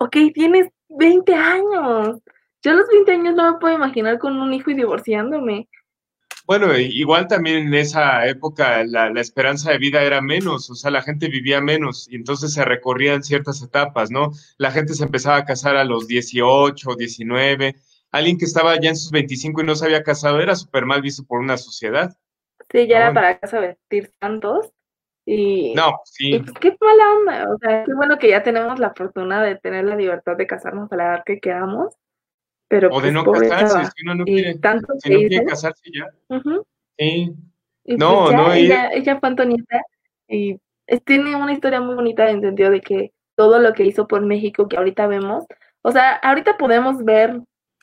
[SPEAKER 4] ok, tienes 20 años, yo a los 20 años no me puedo imaginar con un hijo y divorciándome.
[SPEAKER 2] Bueno, igual también en esa época la, esperanza de vida era menos, o sea, la gente vivía menos y entonces se recorrían ciertas etapas, ¿no? La gente se empezaba a casar a los 18, 19. Alguien que estaba ya en sus 25 y no se había casado era súper mal visto por una sociedad.
[SPEAKER 4] Sí, ya era para casa vestir tantos. Y,
[SPEAKER 2] no, sí.
[SPEAKER 4] Pues, qué mala onda, o sea, qué bueno que ya tenemos la fortuna de tener la libertad de casarnos a la edad que queramos pero
[SPEAKER 2] o de pues, no casarse, si uno no quiere, si no quiere casarse ya. Sí. no,
[SPEAKER 4] pues
[SPEAKER 2] no.
[SPEAKER 4] Ella, ella fue Antonieta y tiene una historia muy bonita en el sentido de que todo lo que hizo por México que ahorita vemos, o sea, ahorita podemos ver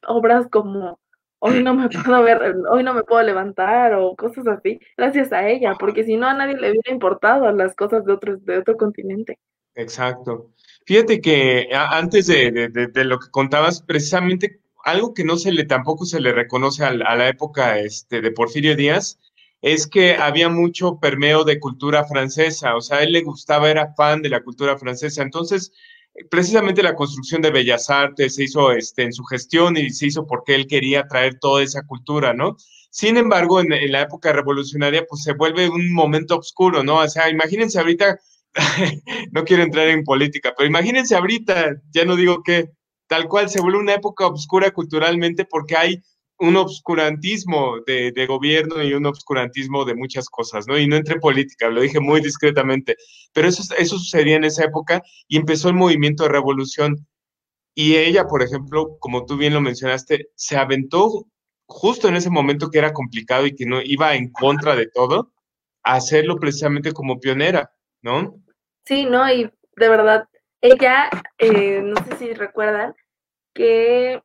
[SPEAKER 4] obras como hoy no me puedo ver, hoy no me puedo levantar o cosas así, gracias a ella, porque si no a nadie le hubiera importado las cosas de otro, de otro continente.
[SPEAKER 2] Exacto. Fíjate que antes de, de, lo que contabas, precisamente algo que no se le tampoco se le reconoce a, la época este, de Porfirio Díaz es que había mucho permeo de cultura francesa, o sea, él le gustaba, era fan de la cultura francesa, entonces precisamente la construcción de Bellas Artes se hizo este, en su gestión y se hizo porque él quería traer toda esa cultura, ¿no? Sin embargo, en, la época revolucionaria, pues se vuelve un momento oscuro, ¿no? O sea, imagínense ahorita, no quiero entrar en política, pero imagínense ahorita, ya no digo que tal cual se vuelve una época oscura culturalmente porque hay un obscurantismo de, de, gobierno y un obscurantismo de muchas cosas, ¿no? Y no entre política, lo dije muy discretamente, pero eso, eso sucedía en esa época y empezó el movimiento de revolución. Y ella, por ejemplo, como tú bien lo mencionaste, se aventó justo en ese momento que era complicado y que no iba en contra de todo, a hacerlo precisamente como pionera, ¿no?
[SPEAKER 4] Sí, no, y de verdad, ella, eh, no sé si recuerdan, que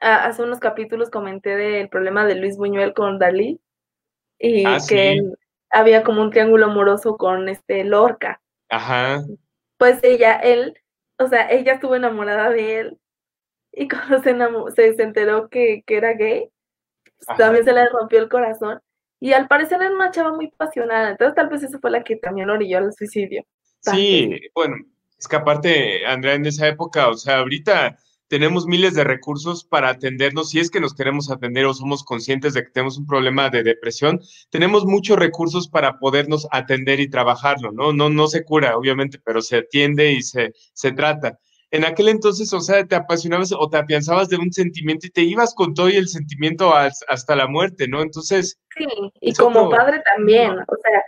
[SPEAKER 4] hace unos capítulos comenté del problema de Luis Buñuel con Dalí y ah, que había como un triángulo amoroso con este Lorca.
[SPEAKER 2] Ajá.
[SPEAKER 4] Pues ella, él, o sea, ella estuvo enamorada de él y cuando se, se, enteró que, era gay, pues, también se le rompió el corazón y al parecer era una chava muy apasionada, entonces tal vez esa fue la que también orilló al suicidio.
[SPEAKER 2] Sí, bueno, es que aparte, Andrea, en esa época, o sea, ahorita tenemos miles de recursos para atendernos, si es que nos queremos atender o somos conscientes de que tenemos un problema de depresión, tenemos muchos recursos para podernos atender y trabajarlo, ¿no? No, no se cura, obviamente, pero se atiende y se, se trata. En aquel entonces, o sea, te apasionabas o te apianzabas de un sentimiento y te ibas con todo y el sentimiento hasta la muerte, ¿no? Entonces...
[SPEAKER 4] Sí, y como padre también, o sea,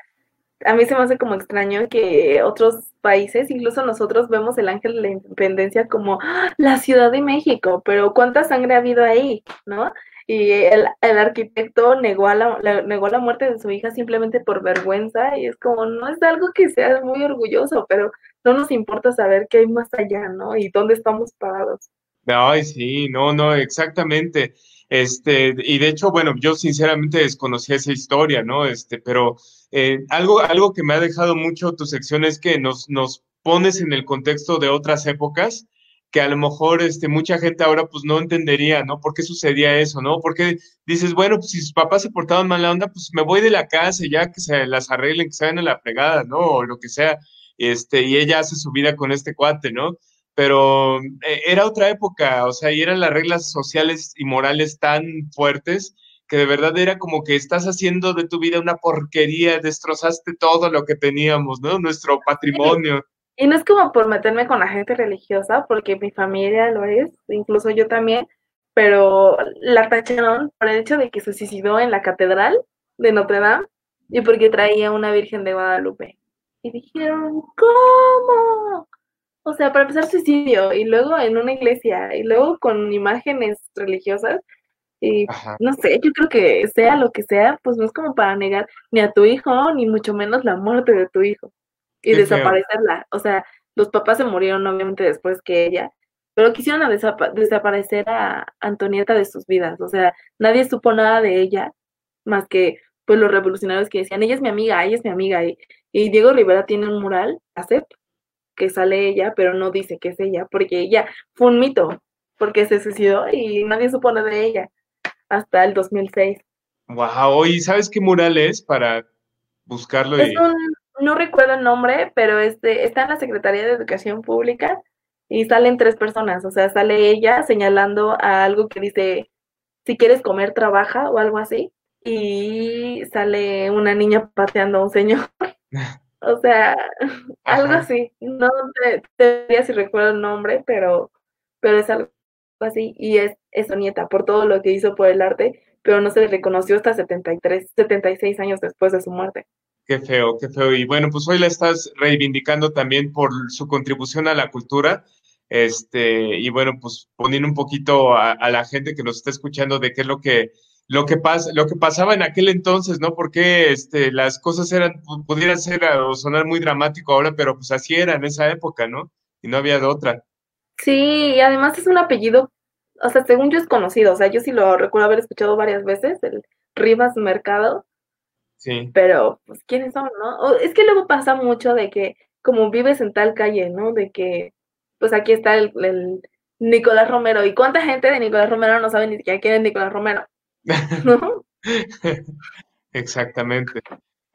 [SPEAKER 4] a mí se me hace como extraño que otros países, incluso nosotros vemos el ángel de la independencia como ¡ah! la Ciudad de México, pero ¿cuánta sangre ha habido ahí? ¿No? Y el, arquitecto negó, a la, negó la muerte de su hija simplemente por vergüenza y es como, no es algo que sea muy orgulloso, pero no nos importa saber qué hay más allá, ¿no? Y dónde estamos parados.
[SPEAKER 2] Ay, sí, no, no, exactamente. Este, y de hecho, bueno, yo sinceramente desconocía esa historia, ¿no? Este, pero eh, algo, algo que me ha dejado mucho tu sección es que nos, nos pones en el contexto de otras épocas que a lo mejor este, mucha gente ahora pues no entendería, ¿no? ¿Por qué sucedía eso, no? Porque dices, bueno, pues si sus papás se portaban mala onda, pues me voy de la casa ya que se las arreglen, que se vayan a la fregada, ¿no? O lo que sea, este, y ella hace su vida con este cuate, ¿no? Pero eh, era otra época, o sea, y eran las reglas sociales y morales tan fuertes que de verdad era como que estás haciendo de tu vida una porquería, destrozaste todo lo que teníamos, ¿no? Nuestro patrimonio.
[SPEAKER 4] Y no es como por meterme con la gente religiosa, porque mi familia lo es, incluso yo también, pero la tacharon por el hecho de que se suicidó en la catedral de Notre Dame y porque traía una Virgen de Guadalupe. Y dijeron, ¿cómo? O sea, para empezar suicidio y luego en una iglesia y luego con imágenes religiosas y no sé, yo creo que sea lo que sea, pues no es como para negar ni a tu hijo, ni mucho menos la muerte de tu hijo y desaparecerla. O sea, los papás se murieron obviamente después que ella, pero quisieron desaparecer a Antonieta de sus vidas. O sea, nadie supo nada de ella más que pues los revolucionarios que decían, ella es mi amiga, ella es mi amiga. Y, y Diego Rivera tiene un mural, acepto, que sale ella, pero no dice que es ella, porque ella fue un mito, porque se suicidó y nadie supone de ella hasta el 2006.
[SPEAKER 2] Wow, ¿y sabes qué mural es para buscarlo?
[SPEAKER 4] no recuerdo el nombre, pero este, está en la Secretaría de Educación Pública y salen tres personas, o sea, sale ella señalando a algo que dice, si quieres comer, trabaja o algo así, y sale una niña pateando a un señor. o sea, algo así. No te, te si recuerdo el nombre, pero, pero es algo así, y es, es su nieta por todo lo que hizo por el arte, pero no se le reconoció hasta 73, 76 años después de su muerte.
[SPEAKER 2] Qué feo, qué feo. Y bueno, pues hoy la estás reivindicando también por su contribución a la cultura. Este, y bueno, pues poniendo un poquito a, la gente que nos está escuchando de qué es lo que lo que pasa, lo que pasaba en aquel entonces, ¿no? Porque este, las cosas eran, pudieran ser o sonar muy dramático ahora, pero pues así era en esa época, ¿no? Y no había de otra.
[SPEAKER 4] Sí, y además es un apellido o sea, según yo es conocido, o sea, yo sí lo recuerdo haber escuchado varias veces, el Rivas Mercado.
[SPEAKER 2] Sí.
[SPEAKER 4] Pero, pues, ¿quiénes son, no? es que luego pasa mucho de que, como vives en tal calle, ¿no? De que, pues aquí está el, el Nicolás Romero. ¿Y cuánta gente de Nicolás Romero no sabe ni siquiera quién es Nicolás Romero? ¿No?
[SPEAKER 2] Exactamente.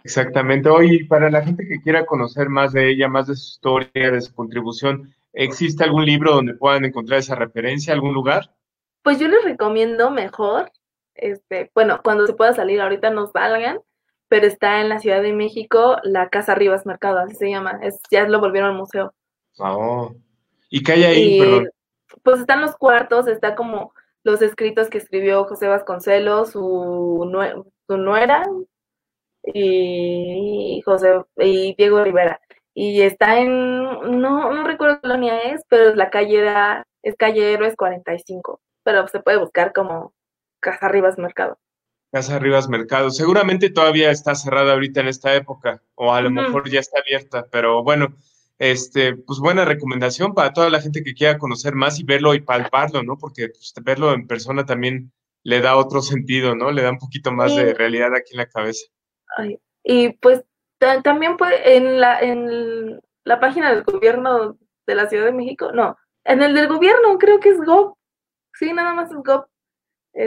[SPEAKER 2] Exactamente. Hoy, para la gente que quiera conocer más de ella, más de su historia, de su contribución, ¿existe algún libro donde puedan encontrar esa referencia, algún lugar?
[SPEAKER 4] Pues yo les recomiendo mejor, este, bueno, cuando se pueda salir, ahorita no salgan, pero está en la Ciudad de México, la Casa Rivas Mercado, así se llama, es, ya lo volvieron al museo.
[SPEAKER 2] Oh. ¿Y qué hay ahí? Perdón.
[SPEAKER 4] Pues están los cuartos, está como los escritos que escribió José Vasconcelos, su, su nuera, y José y Diego Rivera. Y está en, no, no recuerdo qué colonia es, pero la calle era, es calle Héroes 45, pero se puede buscar como Casa Rivas Mercado.
[SPEAKER 2] Casa Rivas Mercado. Seguramente todavía está cerrada ahorita en esta época, o a lo mejor ya está abierta, pero bueno, este, pues buena recomendación para toda la gente que quiera conocer más y verlo y palparlo, ¿no? Porque pues, verlo en persona también le da otro sentido, ¿no? Le da un poquito más de realidad aquí en la cabeza
[SPEAKER 4] y pues también puede, en la, en la página del gobierno de la Ciudad de México, no, en el del gobierno creo que es GOP, sí, nada más es GOP,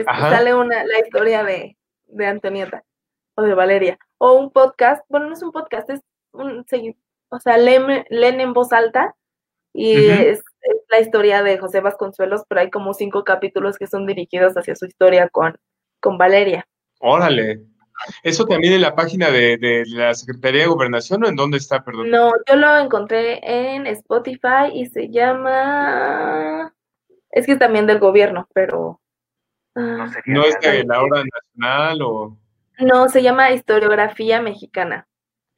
[SPEAKER 4] sale una, la historia de, de Antonieta o de Valeria, o un podcast, bueno, no es un podcast, es un, o sea, leen, leen en voz alta y es, la historia de José Vasconcelos, pero hay como cinco capítulos que son dirigidos hacia su historia con, con Valeria.
[SPEAKER 2] Órale, ¿Eso también en la página de, la Secretaría de Gobernación o en dónde está, perdón?
[SPEAKER 4] No, yo lo encontré en Spotify y se llama... Es que es también del gobierno, pero...
[SPEAKER 2] Ah, ¿No es de la hora nacional o...?
[SPEAKER 4] No, se llama Historiografía Mexicana.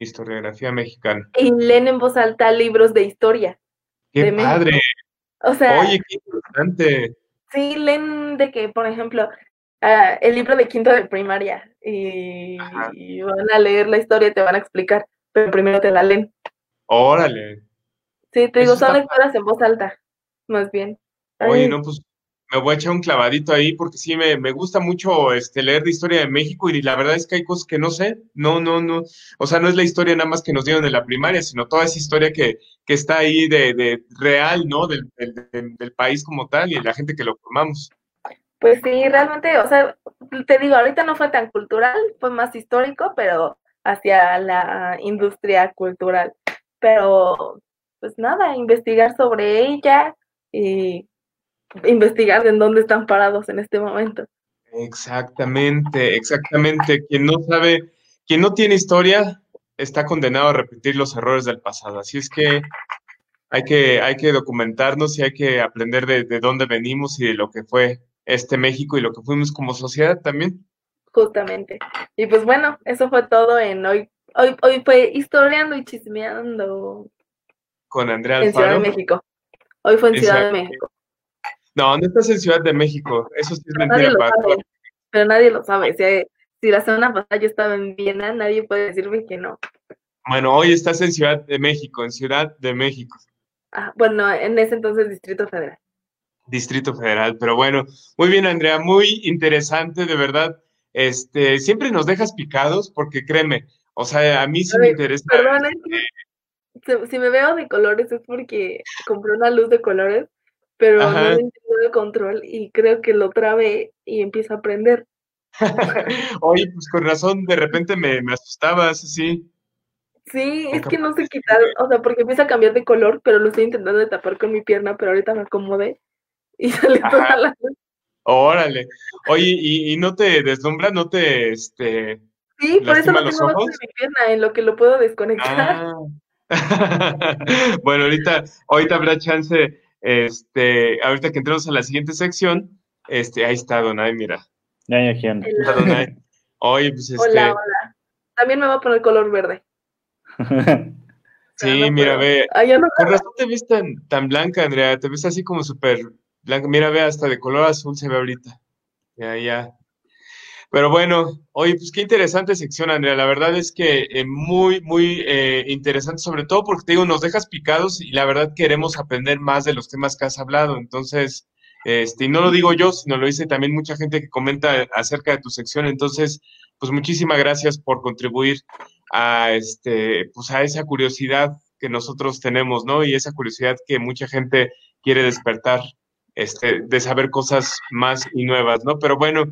[SPEAKER 2] Historiografía Mexicana.
[SPEAKER 4] Y leen en voz alta libros de historia.
[SPEAKER 2] ¡Qué padre!
[SPEAKER 4] O sea...
[SPEAKER 2] Oye, qué interesante.
[SPEAKER 4] Sí, leen de que, por ejemplo, Ah, el libro de quinto de primaria y, van a leer la historia y te van a explicar, pero primero te la leen.
[SPEAKER 2] Órale.
[SPEAKER 4] Sí, te digo, son lecturas en voz alta, más bien.
[SPEAKER 2] Oye, no, pues me voy a echar un clavadito ahí porque sí me, me, gusta mucho este leer de historia de México y la verdad es que hay cosas que no sé, no, no, no, o sea, no es la historia nada más que nos dieron en la primaria, sino toda esa historia que, que está ahí de, de real, ¿no? Del, del, del, país como tal y la gente que lo formamos.
[SPEAKER 4] Pues sí, realmente, o sea, te digo, ahorita no fue tan cultural, fue más histórico, pero hacia la industria cultural. Pero, pues nada, investigar sobre ella y investigar en dónde están parados en este momento.
[SPEAKER 2] Exactamente, exactamente. Quien no sabe, quien no tiene historia, está condenado a repetir los errores del pasado. Así es que hay que, hay que documentarnos y hay que aprender de, de dónde venimos y de lo que fue este México y lo que fuimos como sociedad también.
[SPEAKER 4] Justamente. Y pues bueno, eso fue todo en hoy. Hoy, hoy fue historiando y chismeando.
[SPEAKER 2] Con Andrea
[SPEAKER 4] En Ciudad de México. Hoy fue en Ciudad de México.
[SPEAKER 2] No, no estás en Ciudad de México. Eso sí es mentira.
[SPEAKER 4] pero nadie lo sabe. Si, si la semana pasada yo estaba en Viena, nadie puede decirme que no.
[SPEAKER 2] Bueno, hoy estás en Ciudad de México, en Ciudad de México.
[SPEAKER 4] Ah, bueno, en ese entonces Distrito Federal.
[SPEAKER 2] Distrito Federal. Pero bueno, muy bien, Andrea, muy interesante, de verdad. Este, siempre nos dejas picados porque créeme, o sea, a mí sí me interesa.
[SPEAKER 4] Perdón, este si me veo de colores es porque compré una luz de colores, pero no entiendo de control y creo que lo trabé y empiezo a prender.
[SPEAKER 2] Oye, pues con razón, de repente me, me asustabas,
[SPEAKER 4] sí. Sí, es que no sé quitar, o sea, porque empieza a cambiar de color, pero lo estoy intentando de tapar con mi pierna, pero ahorita me acomodé y sale toda la
[SPEAKER 2] Órale. Oye, ¿y, no te deslumbra? ¿No te, este...
[SPEAKER 4] Sí, por eso no tengo ojos? de mi pierna, en lo que lo puedo desconectar. Ah.
[SPEAKER 2] bueno, ahorita, ahorita habrá chance, este, ahorita que entremos a la siguiente sección, este, ahí está Donay, mira.
[SPEAKER 1] Ya, ya, ¿quién?
[SPEAKER 2] Está Donay. Oye, pues este...
[SPEAKER 4] Hola, hola. También me va a poner color verde.
[SPEAKER 2] sí, mira, ve. Ah, Por razón te ves tan, tan blanca, Andrea, te ves así como súper Mira, ve, hasta de color azul se ve ahorita. Ya, ya. Pero bueno, oye, pues qué interesante sección, Andrea. La verdad es que eh, muy, muy eh, interesante, sobre todo porque te digo, nos dejas picados y la verdad queremos aprender más de los temas que has hablado. Entonces, Este, y no lo digo yo, sino lo dice también mucha gente que comenta acerca de tu sección. Entonces, pues muchísimas gracias por contribuir a, este, pues a esa curiosidad que nosotros tenemos, ¿no? Y esa curiosidad que mucha gente quiere despertar, este, de saber cosas más y nuevas, ¿no? Pero bueno,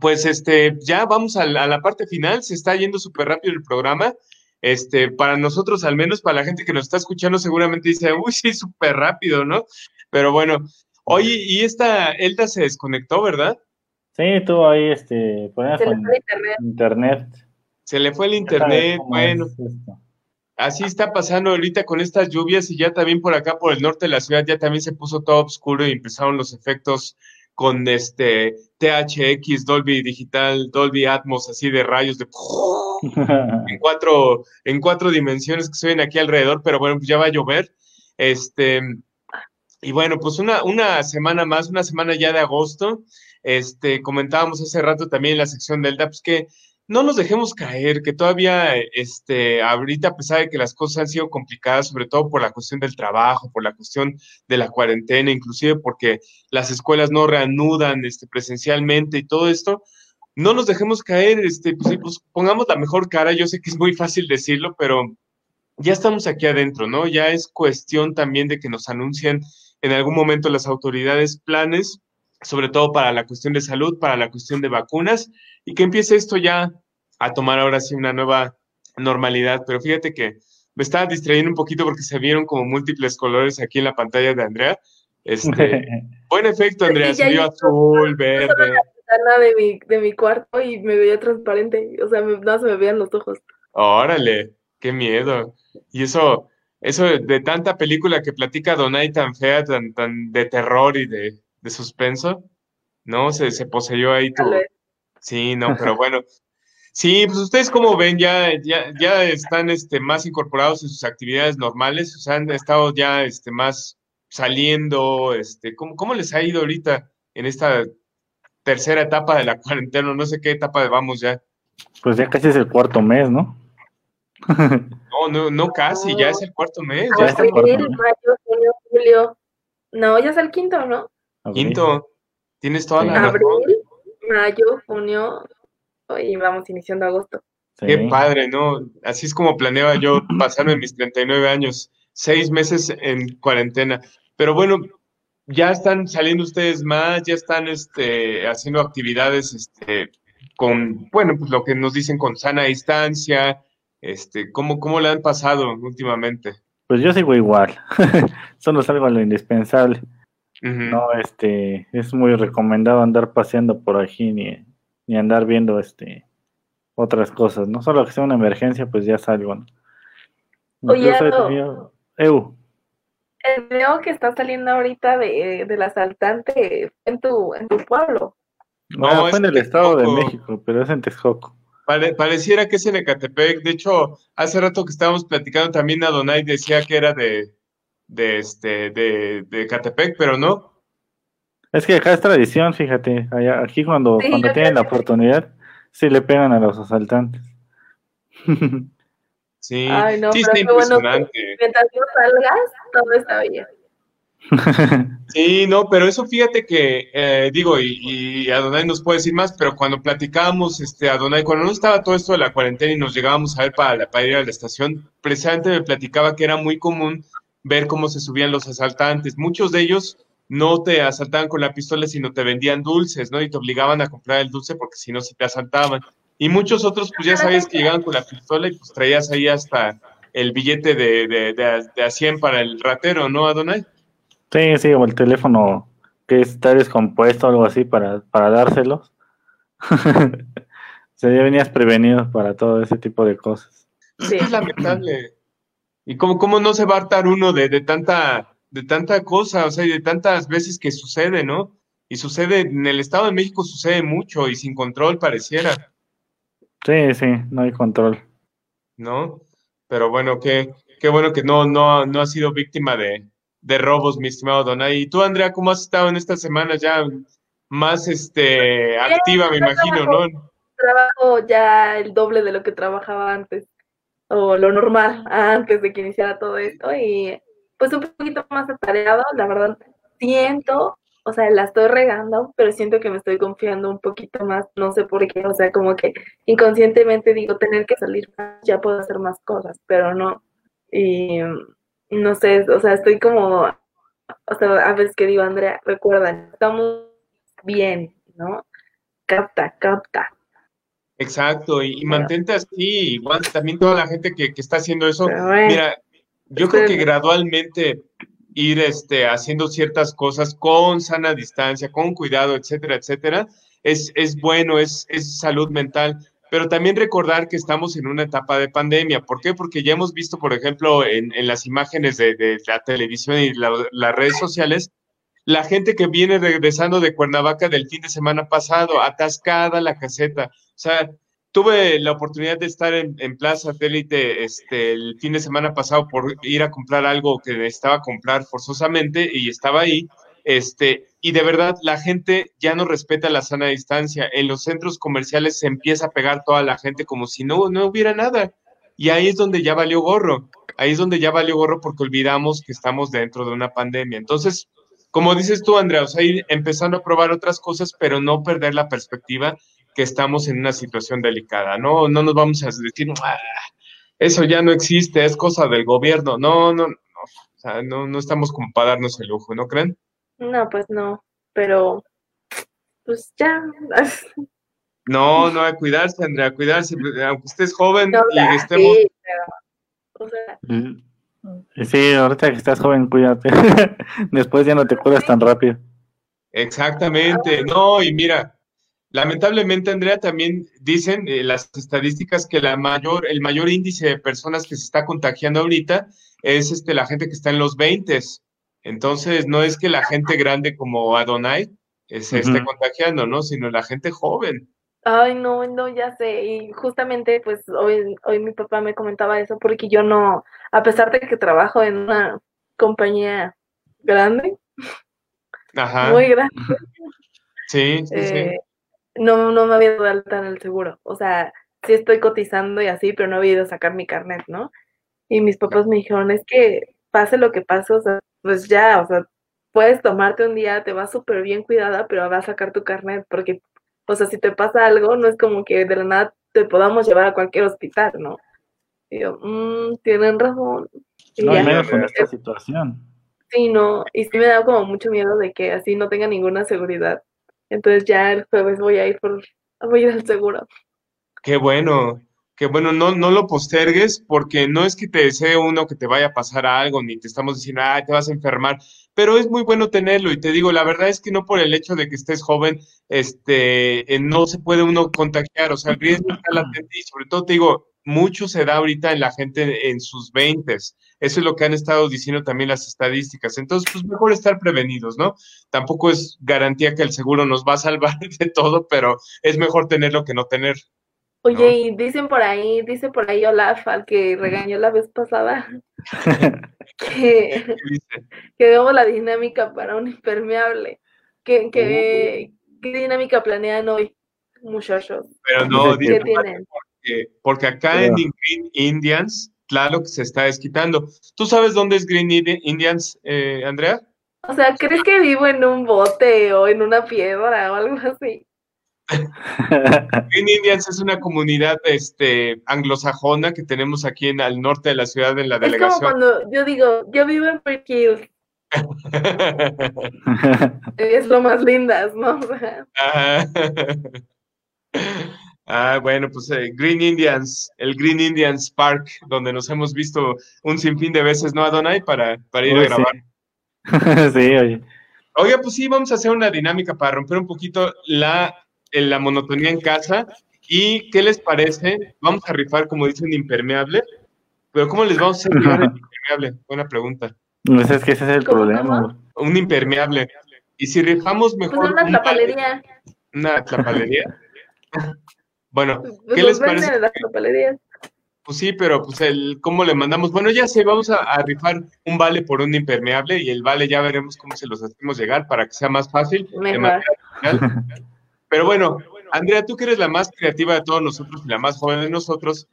[SPEAKER 2] pues este, ya vamos a la, parte final, se está yendo súper rápido el programa. Este, para nosotros, al menos para la gente que nos está escuchando, seguramente dice, uy, sí, súper rápido, ¿no? Pero bueno, oye, y esta Elda se desconectó, ¿verdad?
[SPEAKER 1] Sí, estuvo ahí, este,
[SPEAKER 4] se le fue internet.
[SPEAKER 1] internet.
[SPEAKER 2] Se le fue el internet, bueno. Así está pasando ahorita con estas lluvias y ya también por acá, por el norte de la ciudad, ya también se puso todo oscuro y empezaron los efectos con este THX, Dolby Digital, Dolby Atmos, así de rayos de en cuatro, en cuatro dimensiones que se ven aquí alrededor, pero bueno, pues ya va a llover. Este, y bueno, pues una, una semana más, una semana ya de agosto. Este, comentábamos hace rato también en la sección del DAPS que no nos dejemos caer, que todavía, este, ahorita, a pesar de que las cosas han sido complicadas, sobre todo por la cuestión del trabajo, por la cuestión de la cuarentena, inclusive porque las escuelas no reanudan este, presencialmente y todo esto, no nos dejemos caer, este, pues, pues, pongamos la mejor cara, yo sé que es muy fácil decirlo, pero ya estamos aquí adentro, ¿no? Ya es cuestión también de que nos anuncien en algún momento las autoridades planes sobre todo para la cuestión de salud, para la cuestión de vacunas, y que empiece esto ya a tomar ahora sí una nueva normalidad. Pero fíjate que me estaba distrayendo un poquito porque se vieron como múltiples colores aquí en la pantalla de Andrea. Este, buen efecto, Andrea, se vio azul, verde.
[SPEAKER 4] De mi, de mi cuarto y me veía transparente, o sea, no se me veían los ojos.
[SPEAKER 2] Órale, qué miedo. Y eso, eso de tanta película que platica Donay tan fea, tan, tan de terror y de, de suspenso, ¿no? Se, se poseyó ahí tu... Sí, no, pero bueno. Sí, pues ustedes como ven, ya, ya, ya están este, más incorporados en sus actividades normales, o sea, han estado ya este, más saliendo, este, ¿cómo, ¿cómo les ha ido ahorita en esta tercera etapa de la cuarentena? No sé qué etapa vamos ya.
[SPEAKER 1] Pues ya casi es el cuarto mes, ¿no?
[SPEAKER 2] no, no, no casi, ya es el cuarto mes. Ya es
[SPEAKER 4] el cuarto mes. Mayo, junio, julio. No, ya es el quinto, ¿no?
[SPEAKER 2] Quinto, tienes toda la
[SPEAKER 4] Abril, mayo, junio y vamos iniciando agosto.
[SPEAKER 2] Qué padre, ¿no? Así es como planeaba yo pasarme mis 39 años, seis meses en cuarentena. Pero bueno, ya están saliendo ustedes más, ya están este, haciendo actividades este, con, bueno, pues lo que nos dicen con sana distancia. Este, ¿cómo, ¿Cómo le han pasado últimamente?
[SPEAKER 1] Pues yo sigo igual, solo salgo a lo indispensable. No, este, es muy recomendado andar paseando por aquí ni, ni andar viendo este otras cosas, no solo que sea una emergencia, pues ya salgo. ¿no?
[SPEAKER 4] Oye, Eu. El video que está saliendo ahorita de, del asaltante en tu, en tu pueblo.
[SPEAKER 1] No, fue en el Estado de México, pero es en Texcoco.
[SPEAKER 2] pareciera que es en Ecatepec. De hecho, hace rato que estábamos platicando también a Donay decía que era de, de este de, de Catepec, pero no.
[SPEAKER 1] Es que acá es tradición, fíjate, allá, aquí cuando, cuando tienen la oportunidad, sí le pegan a los asaltantes.
[SPEAKER 2] sí, sí está impresionante.
[SPEAKER 4] mientras no salgas, todo está bien.
[SPEAKER 2] Sí, no, pero eso fíjate que, eh, digo, y, y, Adonai nos puede decir más, pero cuando platicábamos, este, Adonai, cuando no estaba todo esto de la cuarentena y nos llegábamos a ver para, para ir a la estación, precisamente me platicaba que era muy común ver cómo se subían los asaltantes. Muchos de ellos no te asaltaban con la pistola, sino te vendían dulces, ¿no? Y te obligaban a comprar el dulce porque si no, si te asaltaban. Y muchos otros, pues ya sabías que llegaban con la pistola y pues traías ahí hasta el billete de, de, de, a 100 para el ratero, ¿no, Adonai?
[SPEAKER 1] Sí, sí, o el teléfono que está descompuesto o algo así para, para dárselos. o sea, ya venías prevenido para todo ese tipo de cosas.
[SPEAKER 2] Sí. Es lamentable. ¿Y cómo, cómo no se va a hartar uno de, de, tanta, de tanta cosa, o sea, y de tantas veces que sucede, ¿no? Y sucede, en el Estado de México sucede mucho y sin control pareciera.
[SPEAKER 1] Sí, sí, no hay control.
[SPEAKER 2] ¿No? Pero bueno, qué, qué bueno que no, no, no ha sido víctima de, de robos, mi estimado Donay. ¿Y tú, Andrea, cómo has estado en estas semanas ya más este, activa, me imagino, ¿no?
[SPEAKER 4] Trabajo ya el doble de lo que trabajaba antes o lo normal antes de que iniciara todo esto y pues un poquito más atareado, la verdad siento o sea, la estoy regando, pero siento que me estoy confiando un poquito más, no sé por qué, o sea, como que inconscientemente digo, tener que salir, ya puedo hacer más cosas, pero no. Y no sé, o sea, estoy como, o sea, a veces que digo, Andrea, recuerda, estamos bien, ¿no? Capta, capta.
[SPEAKER 2] Exacto, y, mantente así, igual también toda la gente que, que está haciendo eso, mira, yo creo que gradualmente ir este, haciendo ciertas cosas con sana distancia, con cuidado, etcétera, etcétera, es, es bueno, es, es salud mental pero también recordar que estamos en una etapa de pandemia. ¿Por qué? Porque ya hemos visto, por ejemplo, en, en las imágenes de, de, la televisión y las redes sociales, la gente que viene regresando de Cuernavaca del fin de semana pasado, atascada la caseta. O sea, tuve la oportunidad de estar en, Plaza Satélite este, el fin de semana pasado por ir a comprar algo que necesitaba comprar forzosamente y estaba ahí. Este, y de verdad, la gente ya no respeta la sana distancia. En los centros comerciales se empieza a pegar toda la gente como si no, no hubiera nada. Y ahí es donde ya valió gorro. Ahí es donde ya valió gorro porque olvidamos que estamos dentro de una pandemia. Entonces, como dices tú, Andrea, o sea, ir empezando a probar otras cosas, pero no perder la perspectiva que estamos en una situación delicada. No, no nos vamos a decir, eso ya no existe, es cosa del gobierno. No, no, no, o sea, no, no estamos como para darnos el lujo, ¿no creen?
[SPEAKER 4] No, pues no, pero pues ya.
[SPEAKER 2] No, no, a cuidarse, Andrea, a cuidarse, aunque estés joven y estemos... Sí,
[SPEAKER 1] o sea... Mm, sí, ahorita que estás joven, cuídate. Después ya no te cuidas tan rápido.
[SPEAKER 2] Exactamente, no, y mira, Lamentablemente, Andrea, también dicen eh, las estadísticas que la mayor, el mayor índice de personas que se está contagiando ahorita es este, la gente que está en los 20. Entonces, no es que la gente grande como Adonai eh, se esté contagiando, ¿no? Sino la gente joven.
[SPEAKER 4] Ay, no, no, ya sé. Y justamente, pues, hoy, hoy mi papá me comentaba eso porque yo no, a pesar de que trabajo en una compañía grande, muy grande.
[SPEAKER 2] Sí, sí, sí
[SPEAKER 4] eh, no, no me había dado alta en el seguro. O sea, sí estoy cotizando y así, pero no había ido a sacar mi carnet, ¿no? Y mis papás me dijeron, es que pase lo que pase, o sea, pues ya, o sea, puedes tomarte un día, te vas súper bien cuidada, pero vas a sacar tu carnet, porque, o sea, si te pasa algo, no es como que de la nada te podamos llevar a cualquier hospital, ¿no? Y yo, mmm, tienen razón.
[SPEAKER 1] no, menos con esta situación.
[SPEAKER 4] Sí, no, y sí me da como mucho miedo de que así no tenga ninguna seguridad. Entonces ya el jueves voy a ir por, voy a ir al seguro.
[SPEAKER 2] Qué bueno, qué bueno, no, no lo postergues porque no es que te desee uno que te vaya a pasar algo, ni te estamos diciendo, ah, te vas a enfermar, pero es muy bueno tenerlo y te digo, la verdad es que no por el hecho de que estés joven, este, eh, no se puede uno contagiar, o sea, el riesgo está latente y sobre todo te digo, mucho se da ahorita en la gente en sus veintes. Eso es lo que han estado diciendo también las estadísticas. Entonces, pues mejor estar prevenidos, ¿no? Tampoco es garantía que el seguro nos va a salvar de todo, pero es mejor tenerlo que no tener.
[SPEAKER 4] Oye, y dicen por ahí, dice por ahí Olaf, al que regañó la vez pasada, que, que vemos la dinámica para un impermeable. ¿Qué, qué, qué dinámica planean hoy, muchachos?
[SPEAKER 2] Pero no, ¿Qué tienen? Porque, acá en Green Indians, claro que se está desquitando. ¿Tú sabes dónde es Green Indians, eh, Andrea?
[SPEAKER 4] O sea, ¿crees que vivo en un bote o en una piedra o algo así?
[SPEAKER 2] Green Indians es una comunidad este, anglosajona que tenemos aquí en al norte de la ciudad en la delegación. Es
[SPEAKER 4] como cuando yo digo, yo vivo en Brick es lo más lindas, ¿no?
[SPEAKER 2] Ah, bueno, pues eh, Green Indians, el Green Indians Park, donde nos hemos visto un sinfín de veces, ¿no, Adonai? Para, para ir a grabar.
[SPEAKER 1] Sí. oye.
[SPEAKER 2] Oiga, pues sí, vamos a hacer una dinámica para romper un poquito la, la monotonía en casa. ¿Y qué les parece? Vamos a rifar, como dice, un impermeable. Pero ¿cómo les vamos a hacer un impermeable? Buena pregunta.
[SPEAKER 1] No sé, es que ese es el problema.
[SPEAKER 2] Un impermeable. Y si rifamos pues mejor.
[SPEAKER 4] una tlapalería.
[SPEAKER 2] Una tlapalería. Bueno, pues, ¿qué les parece? Pues sí, pero pues el cómo le mandamos. Bueno, ya sé, vamos a, rifar un vale por un impermeable y el vale ya veremos cómo se los hacemos llegar para que sea más fácil. Pero bueno, Andrea, tú que eres la más creativa de todos nosotros y la más joven de nosotros,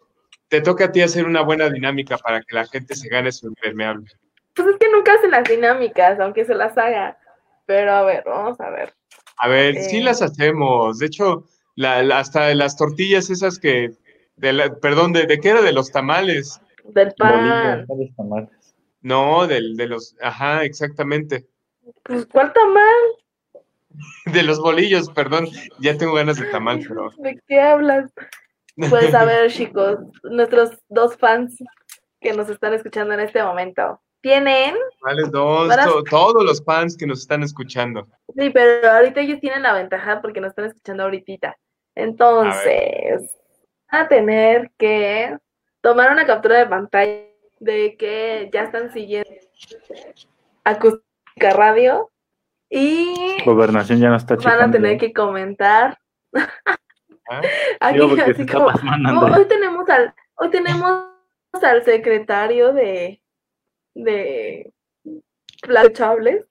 [SPEAKER 2] te toca a ti hacer una buena dinámica para que la gente se gane su impermeable.
[SPEAKER 4] Pues es que nunca hacen las dinámicas, aunque se las haga. pero a ver, vamos a ver.
[SPEAKER 2] A ver, sí
[SPEAKER 4] Eh.
[SPEAKER 2] las hacemos. De hecho, la, la- hasta las tortillas esas que, de la- perdón, ¿de, de qué era? De los tamales.
[SPEAKER 4] Del pan.
[SPEAKER 2] No, del, de los, ajá, exactamente.
[SPEAKER 4] Pues, ¿cuál tamal?
[SPEAKER 2] De los bolillos, perdón. Ya tengo ganas de tamal, pero.
[SPEAKER 4] ¿De qué hablas? Pues a ver, chicos, nuestros dos fans que nos están escuchando en este momento. ¿Tienen?
[SPEAKER 2] Vale, dos,
[SPEAKER 4] Para-
[SPEAKER 2] to- todos los fans que nos están escuchando.
[SPEAKER 4] Sí, pero ahorita ellos tienen la ventaja porque nos están escuchando ahorita. Entonces, van a tener que tomar una captura de pantalla de que ya están siguiendo Acústica Radio y
[SPEAKER 1] Gobernación ya no está
[SPEAKER 4] van
[SPEAKER 1] checando.
[SPEAKER 4] a tener que comentar.
[SPEAKER 2] ¿ah?
[SPEAKER 4] Aquí,
[SPEAKER 1] Digo, porque
[SPEAKER 4] así
[SPEAKER 1] se está
[SPEAKER 4] como,
[SPEAKER 1] pasmando.
[SPEAKER 4] "No, hoy tenemos al, hoy tenemos al secretario de, de planchables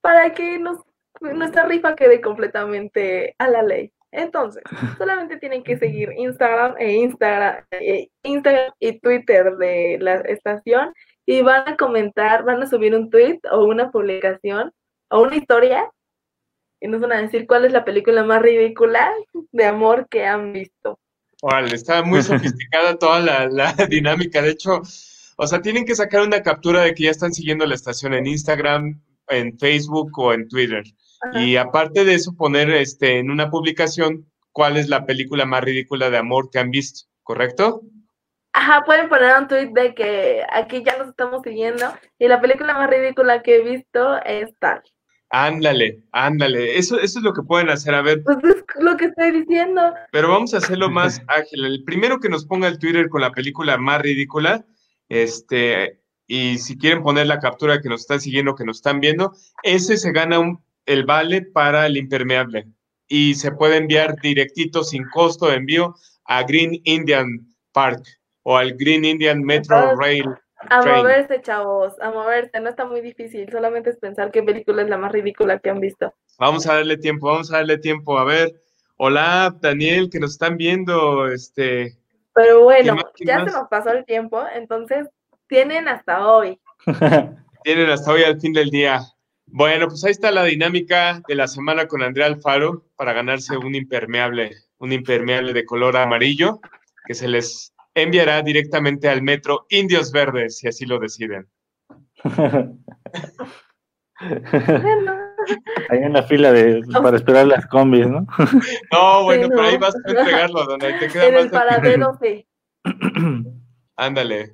[SPEAKER 4] para que nos, nuestra rifa quede completamente a la ley. Entonces, solamente tienen que seguir Instagram e Instagram, eh, Instagram y Twitter de la estación y van a comentar, van a subir un tweet o una publicación o una historia y nos van a decir cuál es la película más ridícula de amor que han visto.
[SPEAKER 2] Órale, está muy sofisticada toda la, la dinámica. De hecho, o sea, tienen que sacar una captura de que ya están siguiendo la estación en Instagram, en Facebook o en Twitter.
[SPEAKER 4] Ajá.
[SPEAKER 2] Y aparte de eso, poner este, en una publicación cuál es la película más ridícula de amor que han visto, ¿correcto?
[SPEAKER 4] Ajá, pueden poner un tweet de que aquí ya nos estamos siguiendo y la película más ridícula que he visto es tal.
[SPEAKER 2] Ándale, ándale. Eso, eso es lo que pueden hacer. A ver,
[SPEAKER 4] Pues es lo que estoy diciendo.
[SPEAKER 2] pero vamos a hacerlo más ágil. El primero que nos ponga el Twitter con la película más ridícula, este, y si quieren poner la captura que nos están siguiendo, que nos están viendo, ese se gana un, el vale para el impermeable. Y se puede enviar directito, sin costo de envío, a Green Indian Park o al Green Indian Metro
[SPEAKER 4] Entonces,
[SPEAKER 2] Rail.
[SPEAKER 4] A
[SPEAKER 2] Train.
[SPEAKER 4] moverse, chavos, a moverse, no está muy difícil, solamente es pensar qué película es la más ridícula que han visto.
[SPEAKER 2] Vamos a darle tiempo, vamos a darle tiempo. A ver, hola, Daniel, que nos están viendo, este,
[SPEAKER 4] Pero bueno,
[SPEAKER 2] más,
[SPEAKER 4] ya
[SPEAKER 2] más?
[SPEAKER 4] se nos pasó el tiempo, entonces tienen hasta hoy.
[SPEAKER 2] Tienen hasta hoy al fin del día. Bueno, pues ahí está la dinámica de la semana con Andrea Alfaro para ganarse un impermeable, un impermeable de color amarillo que se les enviará directamente al metro Indios Verdes, si así lo deciden.
[SPEAKER 1] En la fila de, para esperar las combis, ¿no?
[SPEAKER 2] No, bueno,
[SPEAKER 4] Sí,
[SPEAKER 2] pero ahí vas a entregarlo, donde te queda
[SPEAKER 4] en
[SPEAKER 2] más
[SPEAKER 4] el paradero C.
[SPEAKER 2] Ándale.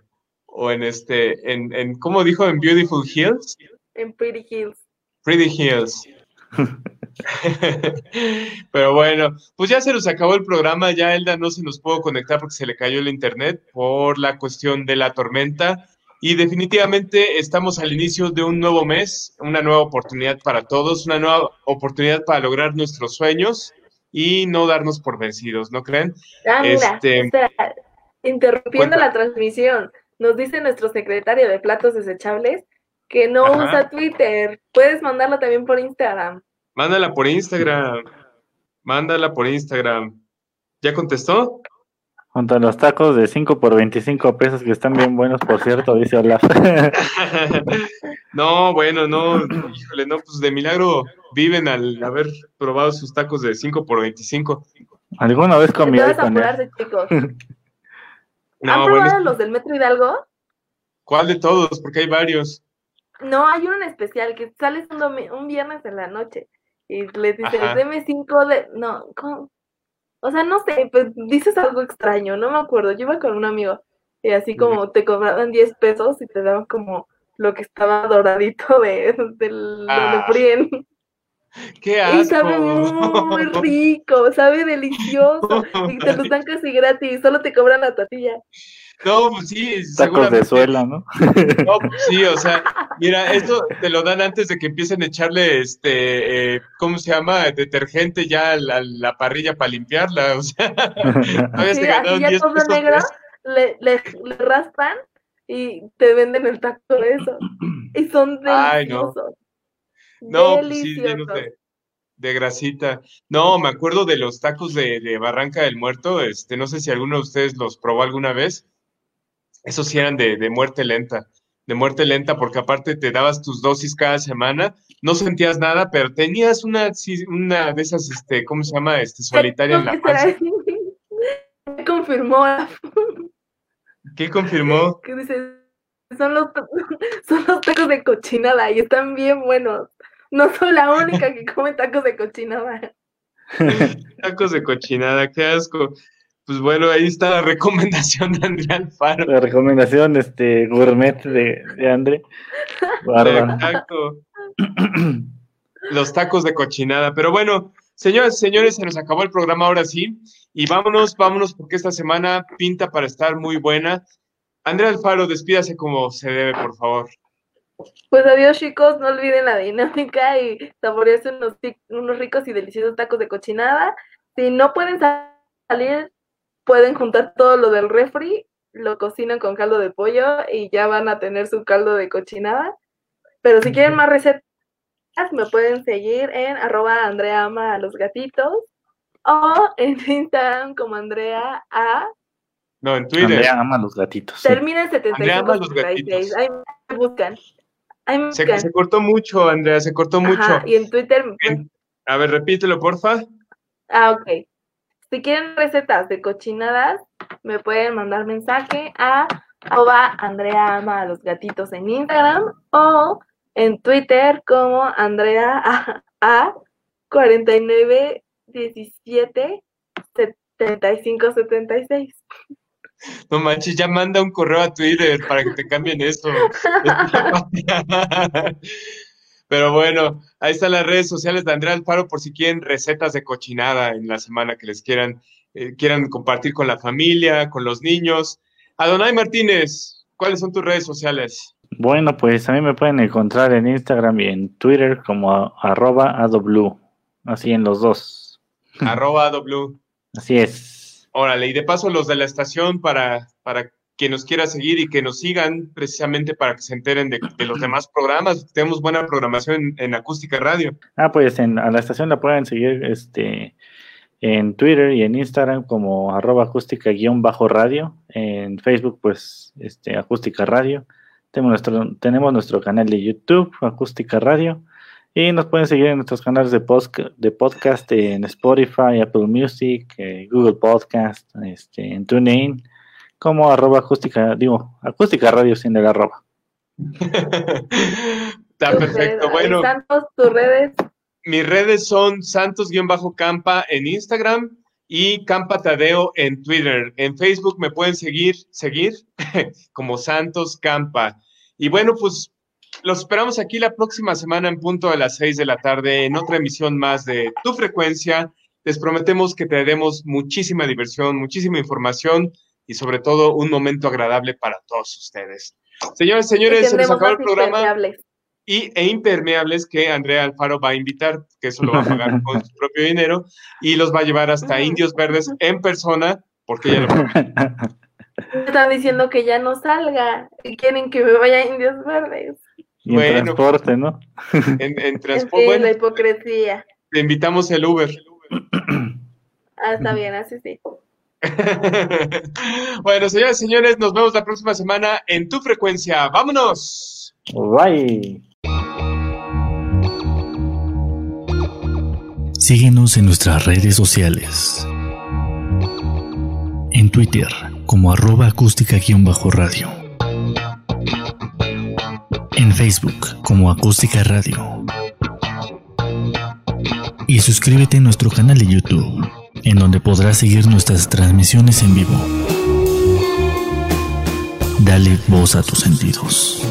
[SPEAKER 2] O en este, en, en, ¿cómo dijo? En Beautiful Hills.
[SPEAKER 4] en Pretty Hills.
[SPEAKER 2] Pretty Hills. Pero bueno, pues ya se nos acabó el programa, ya Elda no se nos pudo conectar porque se le cayó el internet por la cuestión de la tormenta y definitivamente estamos al inicio de un nuevo mes, una nueva oportunidad para todos, una nueva oportunidad para lograr nuestros sueños y no darnos por vencidos, ¿no creen?
[SPEAKER 4] Ah, mira,
[SPEAKER 2] Este-
[SPEAKER 4] espera, interrumpiendo
[SPEAKER 2] Cuenta.
[SPEAKER 4] la transmisión, nos dice nuestro secretario de platos desechables que no
[SPEAKER 2] Ajá.
[SPEAKER 4] usa Twitter. Puedes mandarlo también por Instagram.
[SPEAKER 2] Mándala por Instagram, mándala por Instagram. ¿Ya contestó?
[SPEAKER 1] Junto a los tacos de 5 por 25 pesos, que están bien buenos, por cierto, dice Olaf.
[SPEAKER 2] No, bueno, no, híjole, no, pues de milagro viven al haber probado sus tacos de 5 por 25.
[SPEAKER 1] ¿Alguna vez comí ahí con él?
[SPEAKER 4] apurarse, chicos.
[SPEAKER 2] No,
[SPEAKER 4] ¿Han probado los del Metro Hidalgo?
[SPEAKER 2] ¿cuál de todos? Porque hay varios.
[SPEAKER 4] No, hay uno en especial que sales un, un viernes en la noche y le dices,
[SPEAKER 2] Ajá.
[SPEAKER 4] deme cinco de... No, ¿cómo? O sea, no sé, pues dices algo extraño, no me acuerdo. Yo iba con un amigo y así como te cobraban 10 pesos y te daban como lo que estaba doradito de, del
[SPEAKER 2] Ah,
[SPEAKER 4] fríen.
[SPEAKER 2] ¡Qué
[SPEAKER 4] Y sabe
[SPEAKER 2] asco!
[SPEAKER 4] muy rico, sabe delicioso. Y te los dan casi gratis, solo te cobran la tortilla.
[SPEAKER 2] No, pues sí,
[SPEAKER 1] Tacos de suela, ¿no?
[SPEAKER 2] No, pues sí, o sea, mira, esto te lo dan antes de que empiecen a echarle, este, eh, ¿cómo se llama? Detergente ya a la, la parrilla para limpiarla, o sea,
[SPEAKER 4] Sí, así ya
[SPEAKER 2] 10
[SPEAKER 4] todo negro, le, le, le raspan y te venden el taco de eso. Y son
[SPEAKER 2] Ay, no.
[SPEAKER 4] deliciosos.
[SPEAKER 2] No, pues sí, llenos
[SPEAKER 4] deliciosos.
[SPEAKER 2] de, de grasita. No, me acuerdo de los tacos de, de Barranca del Muerto, este, no sé si alguno de ustedes los probó alguna vez. Esos sí eran de, de muerte lenta. de muerte lenta, porque aparte te dabas tus dosis cada semana, no sentías nada, pero tenías una, una de esas, este, ¿cómo se llama? Este, solitaria en la panza.
[SPEAKER 4] confirmó.
[SPEAKER 2] ¿Qué confirmó?
[SPEAKER 4] Que dice, son los, son los tacos de cochinada y están bien buenos. No soy la única que come tacos de cochinada.
[SPEAKER 2] tacos de cochinada, qué asco. Pues bueno, ahí está la recomendación de André Alfaro.
[SPEAKER 1] La recomendación este gourmet de, de André.
[SPEAKER 2] Exacto. Los tacos de cochinada. Pero bueno, señoras y señores, se nos acabó el programa ahora sí. Y vámonos, vámonos, porque esta semana pinta para estar muy buena. André Alfaro, despídase como se debe, por favor.
[SPEAKER 4] Pues adiós chicos, no olviden la dinámica y saborearse unos, unos ricos y deliciosos tacos de cochinada. Si no pueden salir, pueden juntar todo lo del refri, lo cocinan con caldo de pollo y ya van a tener su caldo de cochinada. Pero si quieren más recetas, me pueden seguir en arroba Andrea ama a los gatitos o en Instagram como Andrea A.
[SPEAKER 2] No, en Twitter.
[SPEAKER 1] Andrea ama a los gatitos.
[SPEAKER 4] Termina en 75 Ahí me buscan.
[SPEAKER 2] Se, cortó mucho, Andrea, se cortó mucho.
[SPEAKER 4] Y en Twitter.
[SPEAKER 2] a ver, repítelo, porfa.
[SPEAKER 4] Ah, ok. Si quieren recetas de cochinadas, me pueden mandar mensaje a Andrea ama a los gatitos en Instagram o en Twitter como Andrea a, a 49 17 75 76.
[SPEAKER 2] No manches, ya manda un correo a Twitter para que te cambien eso. Pero bueno, ahí están las redes sociales de Andrea Alfaro por si quieren recetas de cochinada en la semana que les quieran, eh, quieran compartir con la familia, con los niños. Adonai Martínez, ¿cuáles son tus redes sociales?
[SPEAKER 1] Bueno, pues a mí me pueden encontrar en Instagram y en Twitter como arroba AW, así en los dos.
[SPEAKER 2] Arroba AW.
[SPEAKER 1] Así es.
[SPEAKER 2] Órale, y de paso los de la estación para, para quien nos quiera seguir y que nos sigan precisamente para que se enteren de, los demás programas. Tenemos buena programación en, Acústica Radio.
[SPEAKER 1] Ah, pues en, a la estación la pueden seguir este en Twitter y en Instagram como arroba acústica-radio. En Facebook, pues, este, acústica radio. Tenemos nuestro, tenemos nuestro canal de YouTube, Acústica Radio. Y nos pueden seguir en nuestros canales de, de podcast en Spotify, Apple Music, eh, Google Podcast, este, en TuneIn, como arroba acústica, digo, acústica radio sin el arroba.
[SPEAKER 2] Está perfecto. Bueno.
[SPEAKER 4] Santos, tus redes.
[SPEAKER 2] Mis redes son santos-campa en Instagram y Campa Tadeo en Twitter. En Facebook me pueden seguir, seguir como Santos Campa. Y bueno, pues los esperamos aquí la próxima semana en punto a las seis de la tarde en otra emisión más de Tu Frecuencia. Les prometemos que te demos muchísima diversión, muchísima información y sobre todo un momento agradable para todos ustedes. Señores, señores, se nos acabó el programa. Y, e impermeables que Andrea Alfaro va a invitar, que eso lo va a pagar con su propio dinero, y los va a llevar hasta. Indios Verdes en persona, porque ya lo...
[SPEAKER 4] Están diciendo que ya no salga y quieren que me vaya a Indios Verdes.
[SPEAKER 1] Y en transporte, ¿no?
[SPEAKER 2] En, transporte.
[SPEAKER 4] la hipocresía.
[SPEAKER 2] Te invitamos el Uber.
[SPEAKER 4] Ah, está bien, así sí.
[SPEAKER 2] bueno, señores y señores, nos vemos la próxima semana en tu frecuencia. ¡Vámonos!
[SPEAKER 1] Bye.
[SPEAKER 5] Síguenos en nuestras redes sociales. En Twitter como arroba acústica-radio en Facebook como Acústica Radio. Y suscríbete a nuestro canal de YouTube, en donde podrás seguir nuestras transmisiones en vivo. Dale voz a tus sentidos.